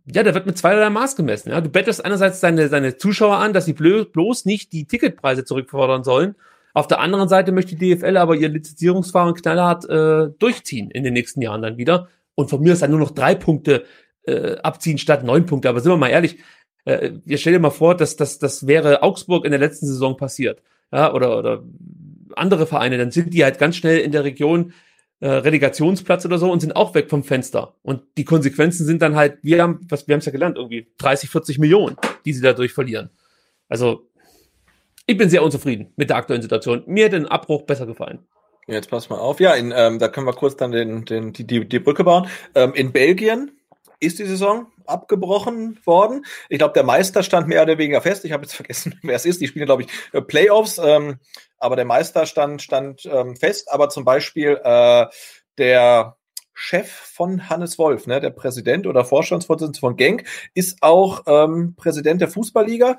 ja, da wird mit zweierlei Maß gemessen. Ja? Du bettest einerseits deine, deine Zuschauer an, dass sie bloß nicht die Ticketpreise zurückfordern sollen auf der anderen Seite möchte die DFL aber ihr Lizenzierungsfahren knallhart äh, durchziehen in den nächsten Jahren dann wieder. Und von mir ist dann nur noch drei Punkte äh, abziehen statt neun Punkte. Aber sind wir mal ehrlich, äh, wir stellen dir mal vor, dass das, das wäre Augsburg in der letzten Saison passiert. Ja, oder, oder andere Vereine, dann sind die halt ganz schnell in der Region äh, Relegationsplatz oder so und sind auch weg vom Fenster. Und die Konsequenzen sind dann halt, wir haben, was, wir haben es ja gelernt, irgendwie 30, 40 Millionen, die sie dadurch verlieren. Also, ich bin sehr unzufrieden mit der aktuellen Situation. Mir hat den Abbruch besser gefallen. Jetzt pass mal auf. Ja, in, ähm, da können wir kurz dann den, den, die, die, die Brücke bauen. Ähm, in Belgien ist die Saison abgebrochen worden. Ich glaube, der Meister stand mehr oder weniger fest. Ich habe jetzt vergessen, wer es ist. Die spielen, glaube ich, äh, Playoffs. Ähm, aber der Meister stand, stand ähm, fest. Aber zum Beispiel äh, der Chef von Hannes Wolf, ne, der Präsident oder Vorstandsvorsitzende von Genk, ist auch ähm, Präsident der Fußballliga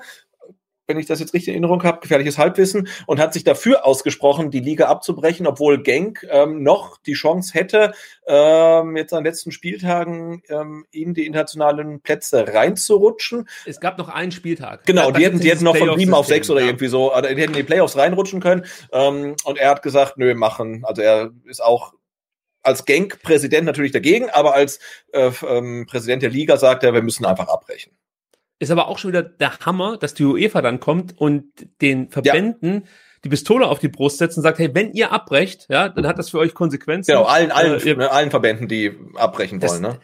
wenn ich das jetzt richtig in Erinnerung habe, gefährliches Halbwissen und hat sich dafür ausgesprochen, die Liga abzubrechen, obwohl Genk ähm, noch die Chance hätte, ähm, jetzt an den letzten Spieltagen ähm, in die internationalen Plätze reinzurutschen. Es gab noch einen Spieltag. Genau, die hätten, die hätten noch von sieben auf sechs oder ja. irgendwie so, oder die hätten in die Playoffs reinrutschen können. Ähm, und er hat gesagt, nö, machen. Also er ist auch als Genk-Präsident natürlich dagegen, aber als äh, ähm, Präsident der Liga sagt er, wir müssen einfach abbrechen. Ist aber auch schon wieder der Hammer, dass die UEFA dann kommt und den Verbänden ja. die Pistole auf die Brust setzt und sagt, hey, wenn ihr abbrecht, ja, dann hat das für euch Konsequenzen. Genau, allen, allen, äh, ne, allen Verbänden, die abbrechen das, wollen, ne?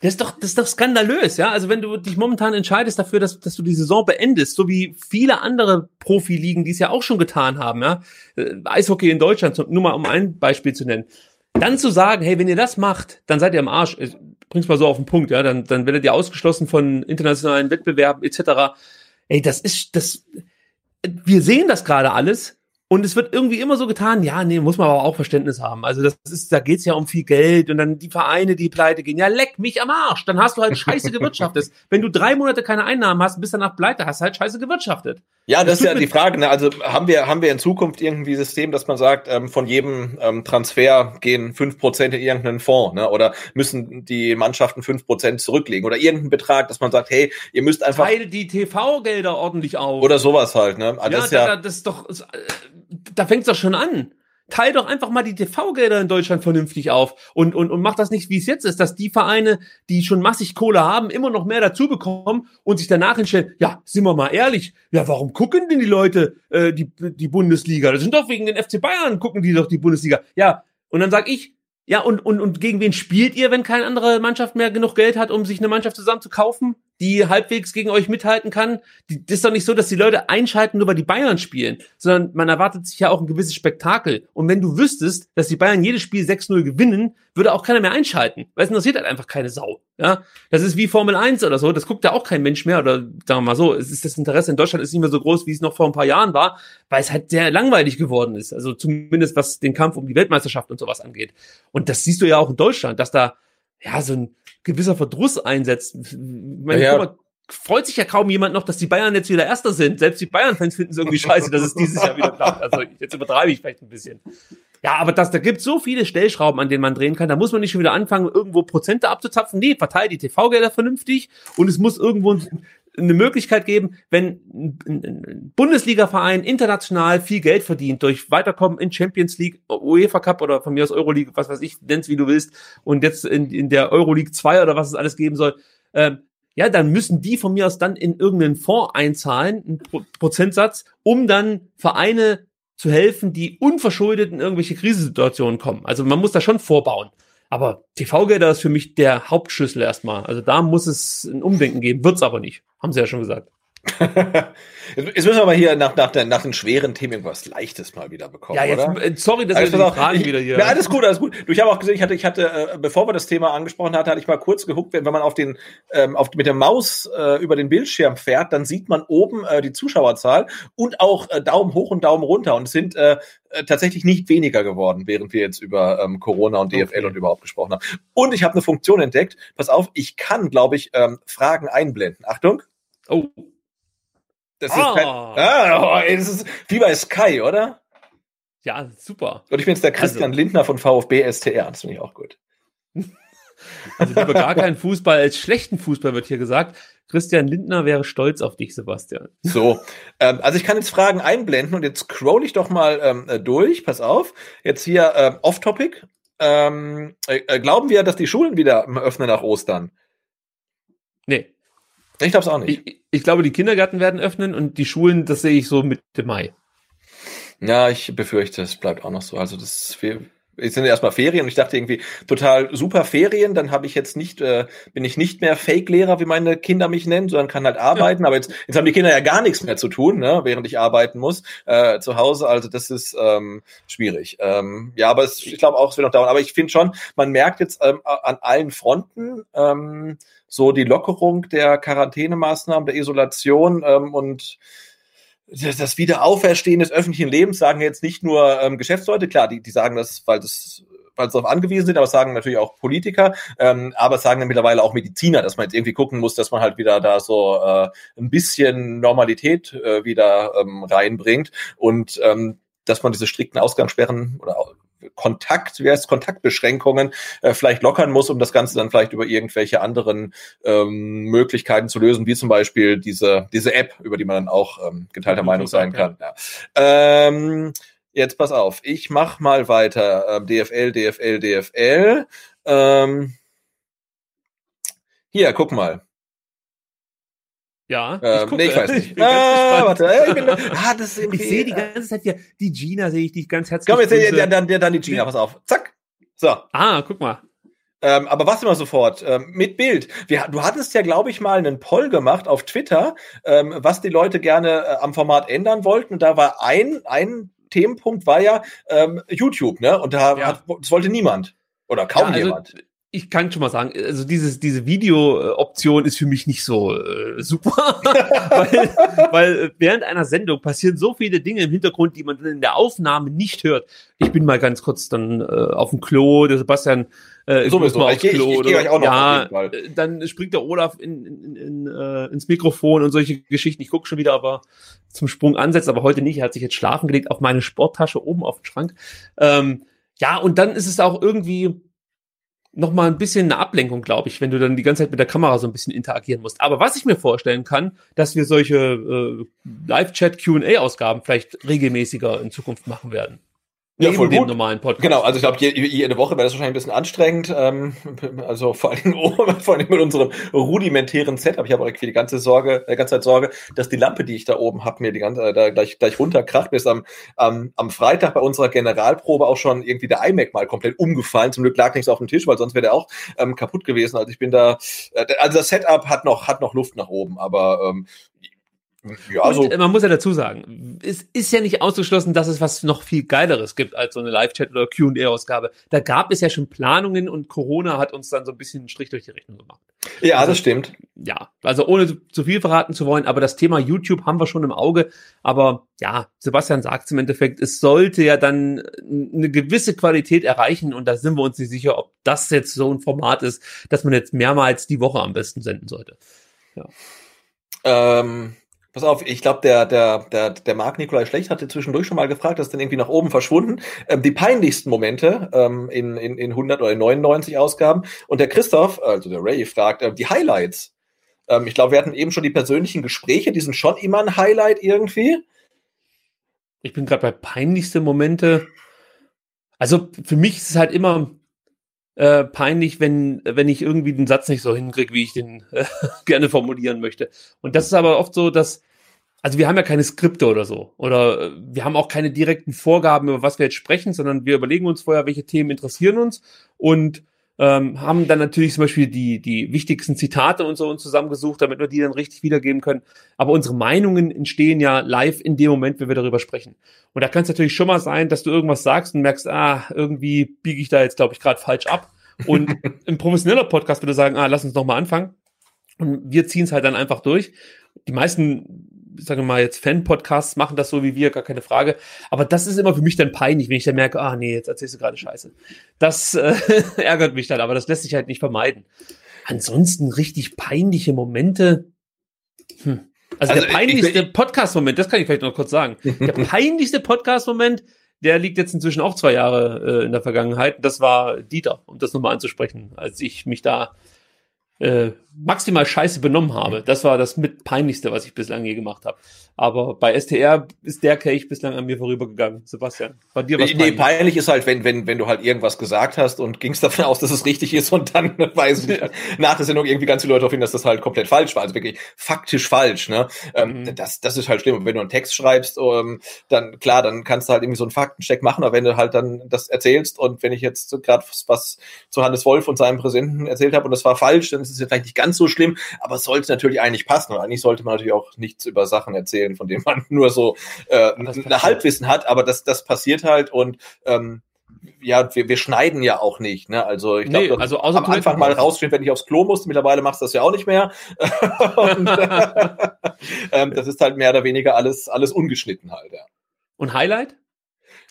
Das ist doch, das ist doch skandalös, ja. Also wenn du dich momentan entscheidest dafür, dass, dass du die Saison beendest, so wie viele andere Profiligen, die es ja auch schon getan haben, ja. Äh, Eishockey in Deutschland, nur mal um ein Beispiel zu nennen. Dann zu sagen, hey, wenn ihr das macht, dann seid ihr am Arsch bring's mal so auf den Punkt, ja, dann, dann werdet ihr ausgeschlossen von internationalen Wettbewerben etc. Ey, das ist, das, wir sehen das gerade alles und es wird irgendwie immer so getan, ja, nee, muss man aber auch Verständnis haben. Also das ist, da geht's ja um viel Geld und dann die Vereine, die pleite gehen. Ja, leck mich am Arsch. Dann hast du halt scheiße gewirtschaftet. Wenn du drei Monate keine Einnahmen hast, bis danach pleite, hast du halt scheiße gewirtschaftet. Ja, das, das ist ja die Frage. Ne? Also haben wir, haben wir in Zukunft irgendwie ein System, dass man sagt, ähm, von jedem ähm, Transfer gehen fünf Prozent in irgendeinen Fonds, ne? Oder müssen die Mannschaften fünf Prozent zurücklegen oder irgendeinen Betrag, dass man sagt, hey, ihr müsst einfach. Teile die TV-Gelder ordentlich auf. Oder sowas halt, ne? Also ja, das, ja, das ist doch da fängt's doch schon an. Teil doch einfach mal die TV-Gelder in Deutschland vernünftig auf und, und, und mach das nicht, wie es jetzt ist, dass die Vereine, die schon massig Kohle haben, immer noch mehr dazu bekommen und sich danach hinstellen, ja, sind wir mal ehrlich, ja, warum gucken denn die Leute äh, die, die Bundesliga? Das sind doch wegen den FC Bayern, gucken die doch die Bundesliga. Ja, und dann sag ich, ja, und, und, und gegen wen spielt ihr, wenn keine andere Mannschaft mehr genug Geld hat, um sich eine Mannschaft zusammen zu kaufen, die halbwegs gegen euch mithalten kann? Die, das ist doch nicht so, dass die Leute einschalten, nur weil die Bayern spielen, sondern man erwartet sich ja auch ein gewisses Spektakel. Und wenn du wüsstest, dass die Bayern jedes Spiel 6-0 gewinnen, würde auch keiner mehr einschalten, weil es interessiert halt einfach keine Sau. Ja, das ist wie Formel 1 oder so, das guckt ja auch kein Mensch mehr oder sagen wir mal so, es ist das Interesse in Deutschland ist nicht mehr so groß, wie es noch vor ein paar Jahren war, weil es halt sehr langweilig geworden ist, also zumindest was den Kampf um die Weltmeisterschaft und sowas angeht. Und das siehst du ja auch in Deutschland, dass da ja so ein gewisser Verdruss einsetzt. Meine, ja, ja. Freut sich ja kaum jemand noch, dass die Bayern jetzt wieder Erster sind. Selbst die Bayern-Fans finden es irgendwie scheiße, dass es dieses Jahr wieder klappt. Also jetzt übertreibe ich vielleicht ein bisschen. Ja, aber das, da gibt so viele Stellschrauben, an denen man drehen kann. Da muss man nicht schon wieder anfangen, irgendwo Prozente abzuzapfen. Nee, verteilt die TV-Gelder vernünftig und es muss irgendwo eine Möglichkeit geben, wenn ein Bundesliga-Verein international viel Geld verdient durch Weiterkommen in Champions League, UEFA Cup oder von mir aus Euroleague, was weiß ich, nenn's wie du willst, und jetzt in, in der Euroleague 2 oder was es alles geben soll, ähm, ja, dann müssen die von mir aus dann in irgendeinen Fonds einzahlen, einen Pro Prozentsatz, um dann Vereine zu helfen, die unverschuldet in irgendwelche Krisensituationen kommen. Also man muss da schon vorbauen. Aber TV-Gelder ist für mich der Hauptschlüssel erstmal. Also da muss es ein Umdenken geben, wird's aber nicht. Haben sie ja schon gesagt. jetzt müssen wir mal hier nach, nach, nach den schweren Themen irgendwas Leichtes mal wieder bekommen. Ja, jetzt, oder? Äh, sorry, dass also, wir die Fragen ich, wieder hier. Ja, alles gut, alles gut. Du, ich habe auch gesehen, ich hatte, ich hatte, äh, bevor wir das Thema angesprochen hatten, hatte ich mal kurz geguckt, wenn, wenn man auf den, ähm, auf, mit der Maus äh, über den Bildschirm fährt, dann sieht man oben äh, die Zuschauerzahl und auch äh, Daumen hoch und Daumen runter. Und es sind äh, äh tatsächlich nicht weniger geworden, während wir jetzt über ähm, Corona und DFL okay. und überhaupt gesprochen haben. Und ich habe eine Funktion entdeckt. Pass auf, ich kann, glaube ich, ähm, Fragen einblenden. Achtung. Oh. Das ist, kein, ah. ah, oh, das ist wie bei Sky, oder? Ja, super. Und ich bin jetzt der Christian also, Lindner von VfB STR. Das finde ich auch gut. Also lieber gar keinen Fußball als schlechten Fußball wird hier gesagt. Christian Lindner wäre stolz auf dich, Sebastian. So, ähm, also ich kann jetzt Fragen einblenden und jetzt scroll ich doch mal ähm, äh, durch. Pass auf. Jetzt hier äh, Off-Topic. Ähm, äh, äh, glauben wir, dass die Schulen wieder öffnen nach Ostern? Nee. Ich glaube es auch nicht. Ich, ich, glaube, die Kindergärten werden öffnen und die Schulen, das sehe ich so Mitte Mai. Ja, ich befürchte, es bleibt auch noch so. Also das wir, es sind erstmal Ferien und ich dachte irgendwie total super Ferien, dann habe ich jetzt nicht, äh, bin ich nicht mehr Fake-Lehrer, wie meine Kinder mich nennen, sondern kann halt arbeiten. Aber jetzt, jetzt haben die Kinder ja gar nichts mehr zu tun, ne, während ich arbeiten muss äh, zu Hause. Also das ist ähm, schwierig. Ähm, ja, aber es, ich glaube auch, es wird noch dauern. Aber ich finde schon, man merkt jetzt ähm, an allen Fronten ähm, so die Lockerung der Quarantänemaßnahmen, der Isolation ähm, und das Wiederauferstehen des öffentlichen Lebens sagen jetzt nicht nur ähm, Geschäftsleute, klar, die, die sagen das, weil das weil sie darauf angewiesen sind, aber sagen natürlich auch Politiker, ähm, aber sagen dann mittlerweile auch Mediziner, dass man jetzt irgendwie gucken muss, dass man halt wieder da so äh, ein bisschen Normalität äh, wieder ähm, reinbringt. Und ähm, dass man diese strikten Ausgangssperren oder Kontakt, wie heißt Kontaktbeschränkungen äh, vielleicht lockern muss, um das Ganze dann vielleicht über irgendwelche anderen ähm, Möglichkeiten zu lösen, wie zum Beispiel diese, diese App, über die man dann auch ähm, geteilter Meinung sein kann. Ja. Ähm, jetzt pass auf, ich mach mal weiter. Ähm, DFL, DFL, DFL. Ähm, hier, guck mal. Ja, ähm, ich, gucke. nee, ich weiß nicht. ah, warte, äh, genau. ah, das ist ich sehe die ganze Zeit hier, die Gina sehe ich dich ganz herzlich. Komm, jetzt sehe dann, dann, dann die Gina, pass auf. Zack. So. Ah, guck mal. Ähm, aber was immer sofort, ähm, mit Bild. Wir, du hattest ja, glaube ich, mal einen Poll gemacht auf Twitter, ähm, was die Leute gerne äh, am Format ändern wollten. Und da war ein, ein Themenpunkt war ja ähm, YouTube, ne? Und da ja. hat, das wollte niemand. Oder kaum ja, also, jemand ich kann schon mal sagen, also dieses, diese Video-Option ist für mich nicht so äh, super, weil, weil während einer Sendung passieren so viele Dinge im Hintergrund, die man in der Aufnahme nicht hört. Ich bin mal ganz kurz dann äh, auf dem Klo, der Sebastian äh, so mal aufs Klo. Ich, ich, ich oder, auch noch ja, äh, dann springt der Olaf in, in, in, äh, ins Mikrofon und solche Geschichten. Ich gucke schon wieder, aber zum Sprung ansetzt, aber heute nicht. Er hat sich jetzt schlafen gelegt auf meine Sporttasche oben auf dem Schrank. Ähm, ja, und dann ist es auch irgendwie noch mal ein bisschen eine Ablenkung, glaube ich, wenn du dann die ganze Zeit mit der Kamera so ein bisschen interagieren musst. Aber was ich mir vorstellen kann, dass wir solche äh, Live-Chat Q&A-Ausgaben vielleicht regelmäßiger in Zukunft machen werden. Ja, voll gut. normalen Podcast. Genau, also ich glaube, jede Woche wäre das wahrscheinlich ein bisschen anstrengend. Ähm, also vor allem, vor allem mit unserem rudimentären Setup. Ich habe auch die ganze Sorge, die äh, ganze Zeit Sorge, dass die Lampe, die ich da oben habe, mir die ganze äh, da gleich, gleich runterkracht. Mir ist am, am, am Freitag bei unserer Generalprobe auch schon irgendwie der iMac mal komplett umgefallen. Zum Glück lag nichts auf dem Tisch, weil sonst wäre der auch ähm, kaputt gewesen. Also ich bin da, äh, also das Setup hat noch, hat noch Luft nach oben, aber ähm, ja, also und man muss ja dazu sagen, es ist ja nicht ausgeschlossen, dass es was noch viel Geileres gibt als so eine Live-Chat- oder Q&A-Ausgabe. Da gab es ja schon Planungen und Corona hat uns dann so ein bisschen einen Strich durch die Rechnung gemacht. Ja, also, das stimmt. Ja, also ohne zu viel verraten zu wollen, aber das Thema YouTube haben wir schon im Auge. Aber ja, Sebastian sagt es im Endeffekt, es sollte ja dann eine gewisse Qualität erreichen und da sind wir uns nicht sicher, ob das jetzt so ein Format ist, dass man jetzt mehrmals die Woche am besten senden sollte. Ja. Ähm, Pass auf, ich glaube, der, der, der, der Marc Nikolai Schlecht hatte zwischendurch schon mal gefragt, das ist dann irgendwie nach oben verschwunden. Ähm, die peinlichsten Momente ähm, in, in, in 100 oder 99 Ausgaben. Und der Christoph, also der Ray, fragt, äh, die Highlights. Ähm, ich glaube, wir hatten eben schon die persönlichen Gespräche, die sind schon immer ein Highlight irgendwie. Ich bin gerade bei peinlichste Momente. Also für mich ist es halt immer äh, peinlich, wenn, wenn ich irgendwie den Satz nicht so hinkriege, wie ich den äh, gerne formulieren möchte. Und das ist aber oft so, dass also wir haben ja keine Skripte oder so. Oder äh, wir haben auch keine direkten Vorgaben, über was wir jetzt sprechen, sondern wir überlegen uns vorher, welche Themen interessieren uns und ähm, haben dann natürlich zum Beispiel die, die wichtigsten Zitate und so uns zusammengesucht, damit wir die dann richtig wiedergeben können. Aber unsere Meinungen entstehen ja live in dem Moment, wenn wir darüber sprechen. Und da kann es natürlich schon mal sein, dass du irgendwas sagst und merkst, ah, irgendwie biege ich da jetzt, glaube ich, gerade falsch ab. Und im professioneller Podcast würde sagen, ah, lass uns noch mal anfangen. Und wir ziehen es halt dann einfach durch. Die meisten sagen wir mal jetzt Fan-Podcasts machen das so wie wir, gar keine Frage. Aber das ist immer für mich dann peinlich, wenn ich dann merke, ah nee, jetzt erzählst du gerade Scheiße. Das äh, ärgert mich dann, aber das lässt sich halt nicht vermeiden. Ansonsten richtig peinliche Momente. Hm. Also, also der peinlichste Podcast-Moment, das kann ich vielleicht noch kurz sagen. Der peinlichste Podcast-Moment, der liegt jetzt inzwischen auch zwei Jahre äh, in der Vergangenheit. Das war Dieter, um das nochmal anzusprechen, als ich mich da äh, maximal scheiße benommen habe. Das war das mit peinlichste, was ich bislang je gemacht habe. Aber bei STR ist der Kelch bislang an mir vorübergegangen. Sebastian, bei dir was peinlich? Nee, peinlich ist halt, wenn, wenn, wenn du halt irgendwas gesagt hast und gingst davon aus, dass es richtig ist und dann weiß ich nicht, nach der Sendung irgendwie ganz viele Leute darauf hin, dass das halt komplett falsch war. Also wirklich faktisch falsch, ne? Ähm, mhm. das, das ist halt schlimm. Und wenn du einen Text schreibst, ähm, dann klar, dann kannst du halt irgendwie so einen Faktencheck machen, aber wenn du halt dann das erzählst und wenn ich jetzt gerade was zu Hannes Wolf und seinem Präsidenten erzählt habe und das war falsch, dann ist es vielleicht nicht ganz so schlimm, aber es sollte natürlich eigentlich passen. Und eigentlich sollte man natürlich auch nichts über Sachen erzählen von dem man nur so äh, eine Halbwissen hat, aber das, das passiert halt und ähm, ja, wir, wir schneiden ja auch nicht, ne? Also ich glaube, nee, also am Anfang mal rausstehen, wenn ich aufs Klo musste. Mittlerweile machst du das ja auch nicht mehr. und, äh, ähm, das ist halt mehr oder weniger alles, alles ungeschnitten halt, ja. Und Highlight?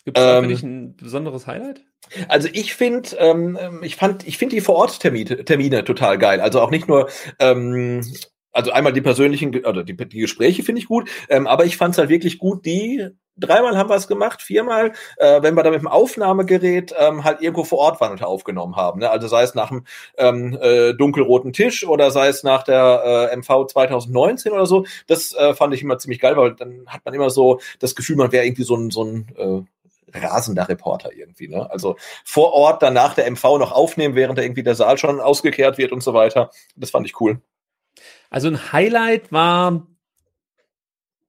Gibt es ähm, für dich ein besonderes Highlight? Also ich finde, ähm, ich fand, ich finde die Vor-Ort-Termine Termine total geil. Also auch nicht nur ähm, also einmal die persönlichen, oder die, die Gespräche finde ich gut, ähm, aber ich fand es halt wirklich gut, die dreimal haben wir es gemacht, viermal, äh, wenn wir da mit dem Aufnahmegerät ähm, halt irgendwo vor Ort waren und aufgenommen haben. Ne? Also sei es nach dem ähm, äh, dunkelroten Tisch oder sei es nach der äh, MV 2019 oder so. Das äh, fand ich immer ziemlich geil, weil dann hat man immer so das Gefühl, man wäre irgendwie so ein, so ein äh, rasender Reporter irgendwie. Ne? Also vor Ort dann nach der MV noch aufnehmen, während da irgendwie der Saal schon ausgekehrt wird und so weiter. Das fand ich cool. Also ein Highlight war,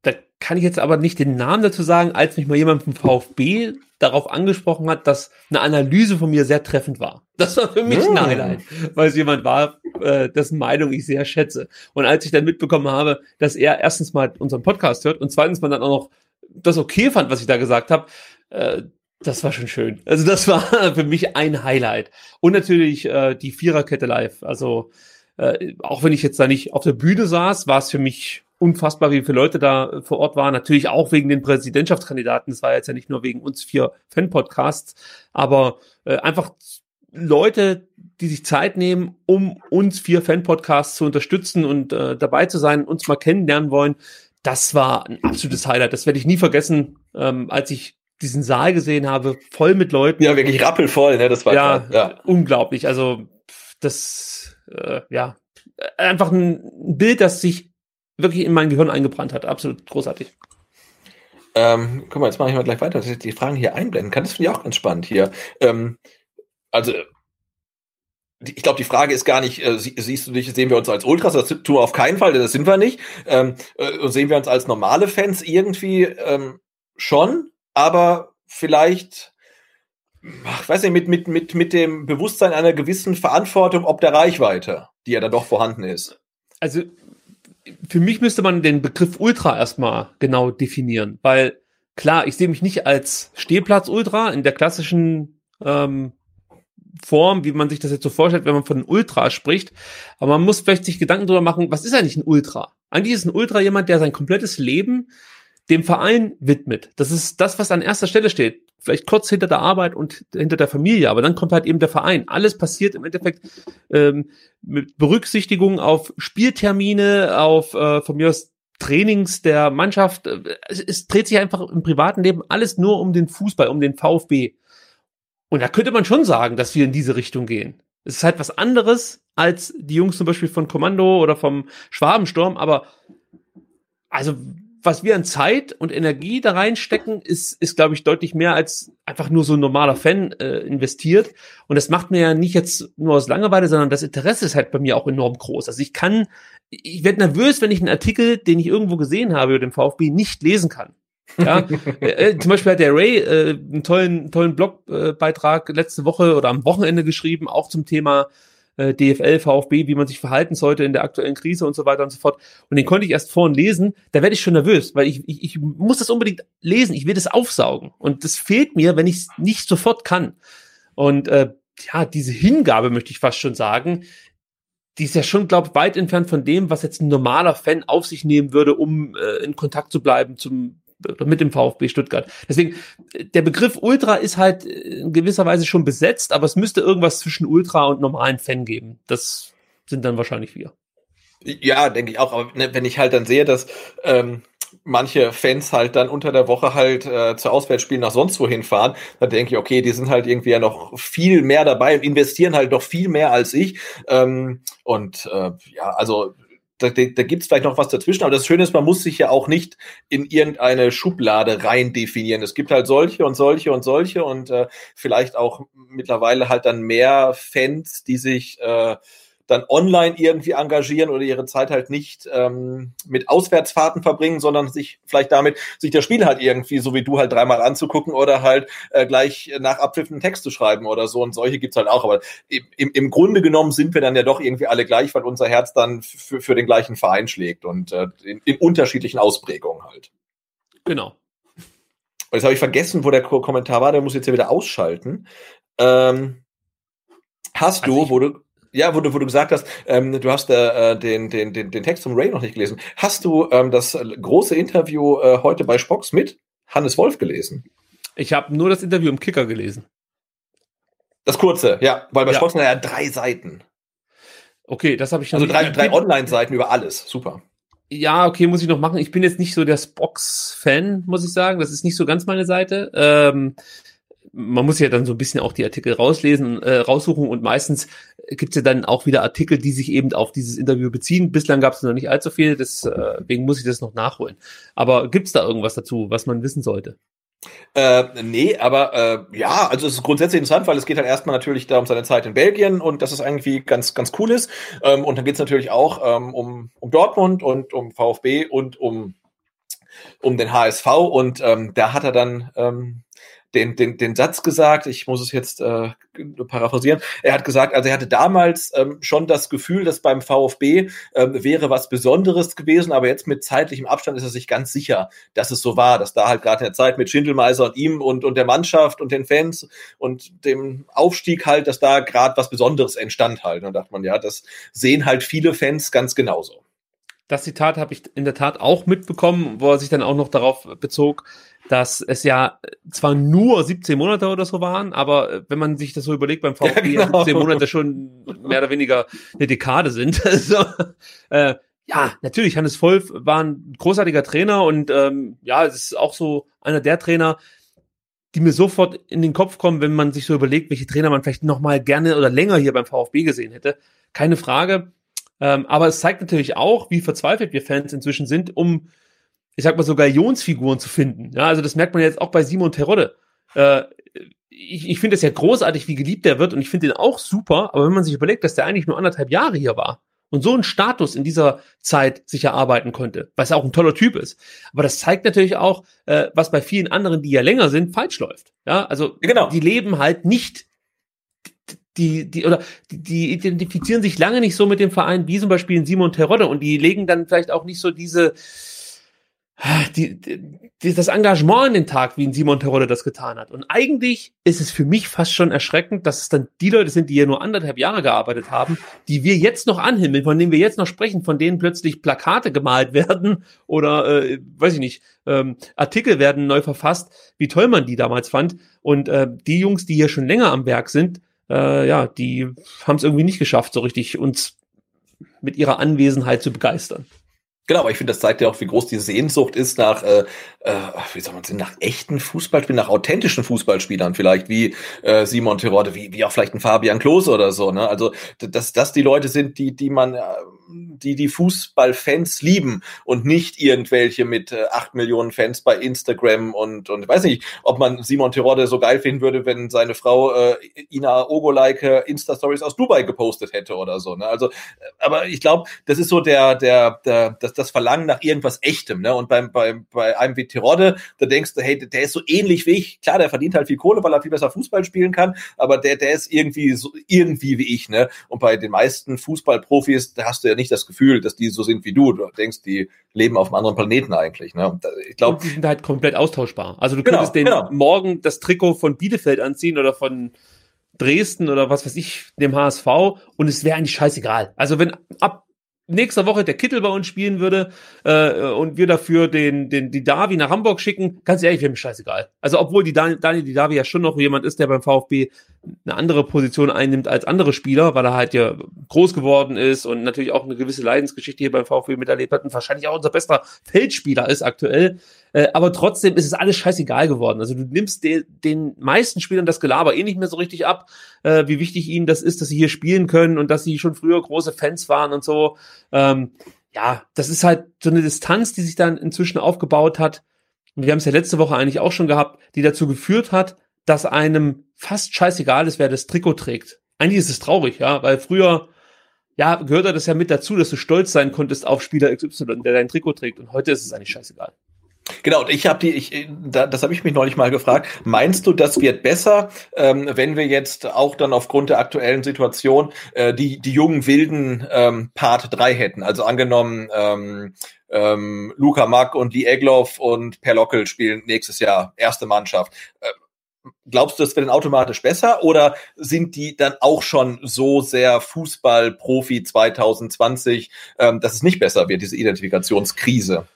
da kann ich jetzt aber nicht den Namen dazu sagen, als mich mal jemand vom VfB darauf angesprochen hat, dass eine Analyse von mir sehr treffend war. Das war für mich ein hm. Highlight, weil es jemand war, äh, dessen Meinung ich sehr schätze. Und als ich dann mitbekommen habe, dass er erstens mal unseren Podcast hört und zweitens mal dann auch noch das okay fand, was ich da gesagt habe, äh, das war schon schön. Also das war für mich ein Highlight. Und natürlich äh, die Viererkette live. Also äh, auch wenn ich jetzt da nicht auf der Bühne saß, war es für mich unfassbar, wie viele Leute da vor Ort waren. Natürlich auch wegen den Präsidentschaftskandidaten. Das war jetzt ja nicht nur wegen uns vier Fan-Podcasts, aber äh, einfach Leute, die sich Zeit nehmen, um uns vier Fan-Podcasts zu unterstützen und äh, dabei zu sein, uns mal kennenlernen wollen. Das war ein absolutes Highlight. Das werde ich nie vergessen, ähm, als ich diesen Saal gesehen habe, voll mit Leuten. Ja, wirklich rappelvoll, ne? Das war ja, ja. unglaublich. Also das äh, ja, einfach ein Bild, das sich wirklich in mein Gehirn eingebrannt hat. Absolut großartig. Ähm, guck mal, jetzt mache ich mal gleich weiter, dass ich die Fragen hier einblenden kann. Das finde ich auch ganz spannend hier. Ähm, also, ich glaube, die Frage ist gar nicht, äh, siehst du dich, sehen wir uns als Ultras? Das tun wir auf keinen Fall, das sind wir nicht. Ähm, äh, sehen wir uns als normale Fans irgendwie ähm, schon, aber vielleicht ach, weiß nicht, mit, mit, mit, mit dem Bewusstsein einer gewissen Verantwortung ob der Reichweite, die ja dann doch vorhanden ist. Also für mich müsste man den Begriff Ultra erstmal genau definieren, weil klar, ich sehe mich nicht als Stehplatz-Ultra in der klassischen ähm, Form, wie man sich das jetzt so vorstellt, wenn man von Ultra spricht. Aber man muss vielleicht sich Gedanken darüber machen, was ist eigentlich ein Ultra? Eigentlich ist ein Ultra jemand, der sein komplettes Leben dem Verein widmet. Das ist das, was an erster Stelle steht. Vielleicht kurz hinter der Arbeit und hinter der Familie, aber dann kommt halt eben der Verein. Alles passiert im Endeffekt ähm, mit Berücksichtigung auf Spieltermine, auf äh, von mir aus Trainings der Mannschaft. Es, es dreht sich einfach im privaten Leben alles nur um den Fußball, um den VfB. Und da könnte man schon sagen, dass wir in diese Richtung gehen. Es ist halt was anderes als die Jungs zum Beispiel von Kommando oder vom Schwabensturm, aber also was wir an Zeit und Energie da reinstecken, ist, ist glaube ich, deutlich mehr als einfach nur so ein normaler Fan äh, investiert. Und das macht mir ja nicht jetzt nur aus Langeweile, sondern das Interesse ist halt bei mir auch enorm groß. Also ich kann, ich werde nervös, wenn ich einen Artikel, den ich irgendwo gesehen habe über den VfB, nicht lesen kann. Ja, äh, äh, zum Beispiel hat der Ray äh, einen tollen, tollen Blogbeitrag letzte Woche oder am Wochenende geschrieben, auch zum Thema äh, DFL, VfB, wie man sich verhalten sollte in der aktuellen Krise und so weiter und so fort. Und den konnte ich erst vorhin lesen, da werde ich schon nervös, weil ich, ich, ich muss das unbedingt lesen, ich will das aufsaugen. Und das fehlt mir, wenn ich es nicht sofort kann. Und äh, ja, diese Hingabe möchte ich fast schon sagen, die ist ja schon, glaube ich, weit entfernt von dem, was jetzt ein normaler Fan auf sich nehmen würde, um äh, in Kontakt zu bleiben zum mit dem VfB Stuttgart. Deswegen, der Begriff Ultra ist halt in gewisser Weise schon besetzt, aber es müsste irgendwas zwischen Ultra und normalen Fan geben. Das sind dann wahrscheinlich wir. Ja, denke ich auch. Aber ne, wenn ich halt dann sehe, dass ähm, manche Fans halt dann unter der Woche halt äh, zu Auswärtsspielen nach sonst wohin fahren, da denke ich, okay, die sind halt irgendwie ja noch viel mehr dabei und investieren halt noch viel mehr als ich. Ähm, und äh, ja, also da, da, gibt es vielleicht noch was dazwischen, aber das Schöne ist, man muss sich ja auch nicht in irgendeine Schublade rein definieren. Es gibt halt solche und solche und solche und äh, vielleicht auch mittlerweile halt dann mehr Fans, die sich äh, dann online irgendwie engagieren oder ihre Zeit halt nicht ähm, mit Auswärtsfahrten verbringen, sondern sich vielleicht damit, sich das Spiel halt irgendwie, so wie du halt dreimal anzugucken oder halt äh, gleich nach Abpfiff einen Text zu schreiben oder so. Und solche gibt's halt auch. Aber im, im Grunde genommen sind wir dann ja doch irgendwie alle gleich, weil unser Herz dann für, für den gleichen Verein schlägt und äh, in, in unterschiedlichen Ausprägungen halt. Genau. Und jetzt habe ich vergessen, wo der Kommentar war, der muss jetzt ja wieder ausschalten. Ähm, hast also du, wo du, ja, wo du, wo du gesagt hast, ähm, du hast äh, den, den, den, den Text vom Ray noch nicht gelesen. Hast du ähm, das große Interview äh, heute bei Spox mit Hannes Wolf gelesen? Ich habe nur das Interview im Kicker gelesen. Das kurze, ja, weil bei ja. Spox ja drei Seiten. Okay, das habe ich Also drei, drei Online-Seiten über alles. Super. Ja, okay, muss ich noch machen. Ich bin jetzt nicht so der Spox-Fan, muss ich sagen. Das ist nicht so ganz meine Seite. Ähm, man muss ja dann so ein bisschen auch die Artikel rauslesen, äh, raussuchen und meistens gibt es ja dann auch wieder Artikel, die sich eben auf dieses Interview beziehen. Bislang gab es noch nicht allzu viel, deswegen muss ich das noch nachholen. Aber gibt es da irgendwas dazu, was man wissen sollte? Äh, nee, aber äh, ja, also es ist grundsätzlich interessant, weil es geht halt erstmal natürlich da um seine Zeit in Belgien und dass es irgendwie ganz, ganz cool ist. Ähm, und dann geht es natürlich auch ähm, um, um Dortmund und um VfB und um, um den HSV. Und ähm, da hat er dann ähm, den, den, den Satz gesagt, ich muss es jetzt äh, paraphrasieren, er hat gesagt, also er hatte damals ähm, schon das Gefühl, dass beim VfB ähm, wäre was Besonderes gewesen, aber jetzt mit zeitlichem Abstand ist er sich ganz sicher, dass es so war, dass da halt gerade in der Zeit mit Schindelmeiser und ihm und, und der Mannschaft und den Fans und dem Aufstieg halt, dass da gerade was Besonderes entstand halt. Und da dachte man, ja, das sehen halt viele Fans ganz genauso. Das Zitat habe ich in der Tat auch mitbekommen, wo er sich dann auch noch darauf bezog, dass es ja zwar nur 17 Monate oder so waren, aber äh, wenn man sich das so überlegt, beim VfB ja, genau. 17 Monate schon mehr oder weniger eine Dekade sind. also, äh, ja, natürlich, Hannes Wolf war ein großartiger Trainer und ähm, ja, es ist auch so einer der Trainer, die mir sofort in den Kopf kommen, wenn man sich so überlegt, welche Trainer man vielleicht noch mal gerne oder länger hier beim VfB gesehen hätte. Keine Frage. Ähm, aber es zeigt natürlich auch, wie verzweifelt wir Fans inzwischen sind, um ich sag mal so Galionsfiguren zu finden. Ja, also das merkt man jetzt auch bei Simon Terodde. Äh, ich ich finde es ja großartig, wie geliebt der wird und ich finde ihn auch super, aber wenn man sich überlegt, dass der eigentlich nur anderthalb Jahre hier war und so einen Status in dieser Zeit sich erarbeiten konnte, was auch ein toller Typ ist. Aber das zeigt natürlich auch, äh, was bei vielen anderen, die ja länger sind, falsch läuft. Ja, also genau. die leben halt nicht die, die, oder die, die identifizieren sich lange nicht so mit dem Verein wie zum Beispiel Simon Terodde und die legen dann vielleicht auch nicht so diese, die, die, das Engagement an den Tag, wie ein Simon Terodde das getan hat. Und eigentlich ist es für mich fast schon erschreckend, dass es dann die Leute sind, die ja nur anderthalb Jahre gearbeitet haben, die wir jetzt noch anhimmeln, von denen wir jetzt noch sprechen, von denen plötzlich Plakate gemalt werden oder, äh, weiß ich nicht, ähm, Artikel werden neu verfasst, wie toll man die damals fand. Und äh, die Jungs, die hier schon länger am Werk sind, äh, ja, die haben es irgendwie nicht geschafft, so richtig uns mit ihrer Anwesenheit zu begeistern. Genau, aber ich finde, das zeigt ja auch, wie groß die Sehnsucht ist nach, äh, äh, wie soll man sagen, nach echten Fußballspielern, nach authentischen Fußballspielern vielleicht, wie äh, Simon Terodde, wie, wie auch vielleicht ein Fabian Klose oder so. Ne? Also, dass das die Leute sind, die, die man, äh, die die Fußballfans lieben und nicht irgendwelche mit äh, acht Millionen Fans bei Instagram und und weiß nicht, ob man Simon Terodde so geil finden würde, wenn seine Frau äh, Ina Ogolaike Insta Stories aus Dubai gepostet hätte oder so. Ne? Also, äh, aber ich glaube, das ist so der der der das das Verlangen nach irgendwas Echtem. Ne? Und beim, beim, bei einem wie Tirode, da denkst du, hey, der ist so ähnlich wie ich. Klar, der verdient halt viel Kohle, weil er viel besser Fußball spielen kann, aber der, der ist irgendwie so irgendwie wie ich. Ne? Und bei den meisten Fußballprofis, da hast du ja nicht das Gefühl, dass die so sind wie du. Du denkst, die leben auf einem anderen Planeten eigentlich. Ne? Ich glaube, die sind halt komplett austauschbar. Also du könntest genau, den genau. morgen das Trikot von Bielefeld anziehen oder von Dresden oder was weiß ich, dem HSV und es wäre eigentlich scheißegal. Also wenn ab nächster Woche der Kittel bei uns spielen würde äh, und wir dafür den, den die Davi nach Hamburg schicken, ganz ehrlich, wäre mir scheißegal. Also obwohl die Daniel, Daniel die Davi ja schon noch jemand ist, der beim VfB eine andere Position einnimmt als andere Spieler, weil er halt ja groß geworden ist und natürlich auch eine gewisse Leidensgeschichte hier beim VfB miterlebt hat und wahrscheinlich auch unser bester Feldspieler ist aktuell. Äh, aber trotzdem ist es alles scheißegal geworden. Also du nimmst de, den meisten Spielern das Gelaber eh nicht mehr so richtig ab, äh, wie wichtig ihnen das ist, dass sie hier spielen können und dass sie schon früher große Fans waren und so. Ähm, ja, das ist halt so eine Distanz, die sich dann inzwischen aufgebaut hat. Wir haben es ja letzte Woche eigentlich auch schon gehabt, die dazu geführt hat, dass einem fast scheißegal ist, wer das Trikot trägt. Eigentlich ist es traurig, ja, weil früher, ja, gehört das ja mit dazu, dass du stolz sein konntest auf Spieler XY, der dein Trikot trägt. Und heute ist es eigentlich scheißegal. Genau, ich habe die, ich, da, das habe ich mich neulich mal gefragt. Meinst du, das wird besser, ähm, wenn wir jetzt auch dann aufgrund der aktuellen Situation äh, die, die jungen Wilden ähm, Part 3 hätten? Also angenommen, ähm, ähm, Luca Mack und Lee Egloff und Per Lockel spielen nächstes Jahr erste Mannschaft. Äh, glaubst du, das wird dann automatisch besser oder sind die dann auch schon so sehr Fußball-Profi 2020, ähm, dass es nicht besser wird, diese Identifikationskrise?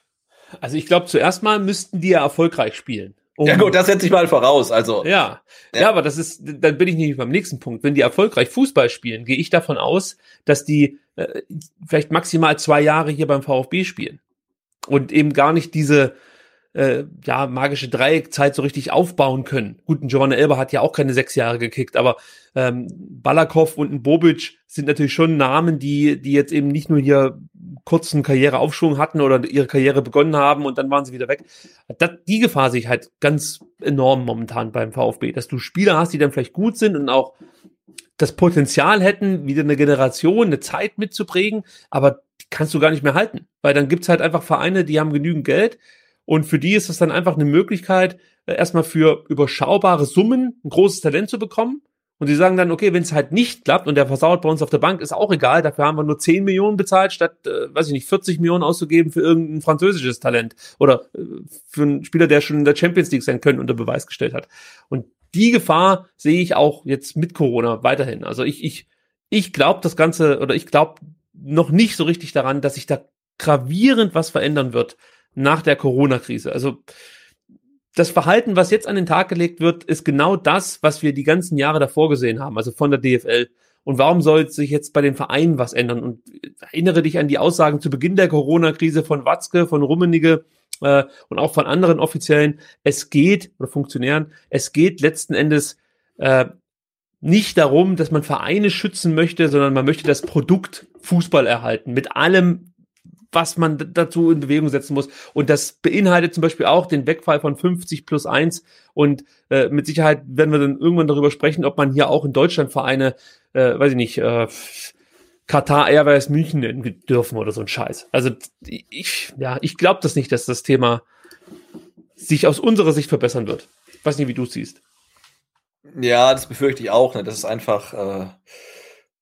Also ich glaube, zuerst mal müssten die ja erfolgreich spielen. Um, ja gut, das setze ich mal voraus. Also ja. ja, ja, aber das ist, dann bin ich nicht beim nächsten Punkt. Wenn die erfolgreich Fußball spielen, gehe ich davon aus, dass die äh, vielleicht maximal zwei Jahre hier beim VfB spielen und eben gar nicht diese äh, ja, magische Dreieckzeit so richtig aufbauen können. Gut, ein Giovanna Elber hat ja auch keine sechs Jahre gekickt, aber ähm, Balakov und ein Bobic sind natürlich schon Namen, die, die jetzt eben nicht nur hier kurzen Karriereaufschwung hatten oder ihre Karriere begonnen haben und dann waren sie wieder weg. Das, die Gefahr sehe ich halt ganz enorm momentan beim VfB, dass du Spieler hast, die dann vielleicht gut sind und auch das Potenzial hätten, wieder eine Generation, eine Zeit mitzuprägen, aber die kannst du gar nicht mehr halten. Weil dann gibt's halt einfach Vereine, die haben genügend Geld, und für die ist es dann einfach eine Möglichkeit, äh, erstmal für überschaubare Summen ein großes Talent zu bekommen. Und sie sagen dann, okay, wenn es halt nicht klappt und der versauert bei uns auf der Bank, ist auch egal. Dafür haben wir nur 10 Millionen bezahlt, statt, äh, weiß ich nicht, 40 Millionen auszugeben für irgendein französisches Talent oder äh, für einen Spieler, der schon in der Champions League sein können, unter Beweis gestellt hat. Und die Gefahr sehe ich auch jetzt mit Corona weiterhin. Also ich, ich, ich glaube das Ganze oder ich glaube noch nicht so richtig daran, dass sich da gravierend was verändern wird nach der Corona-Krise. Also das Verhalten, was jetzt an den Tag gelegt wird, ist genau das, was wir die ganzen Jahre davor gesehen haben, also von der DFL. Und warum soll sich jetzt bei den Vereinen was ändern? Und erinnere dich an die Aussagen zu Beginn der Corona-Krise von Watzke, von Rummenigge äh, und auch von anderen Offiziellen. Es geht, oder Funktionären, es geht letzten Endes äh, nicht darum, dass man Vereine schützen möchte, sondern man möchte das Produkt Fußball erhalten. Mit allem, was man dazu in Bewegung setzen muss. Und das beinhaltet zum Beispiel auch den Wegfall von 50 plus 1. Und äh, mit Sicherheit werden wir dann irgendwann darüber sprechen, ob man hier auch in Deutschland Vereine, äh, weiß ich nicht, äh, Katar Airways München nennen dürfen oder so ein Scheiß. Also ich, ja, ich glaube das nicht, dass das Thema sich aus unserer Sicht verbessern wird. Ich weiß nicht, wie du siehst. Ja, das befürchte ich auch. Ne? Das ist einfach äh,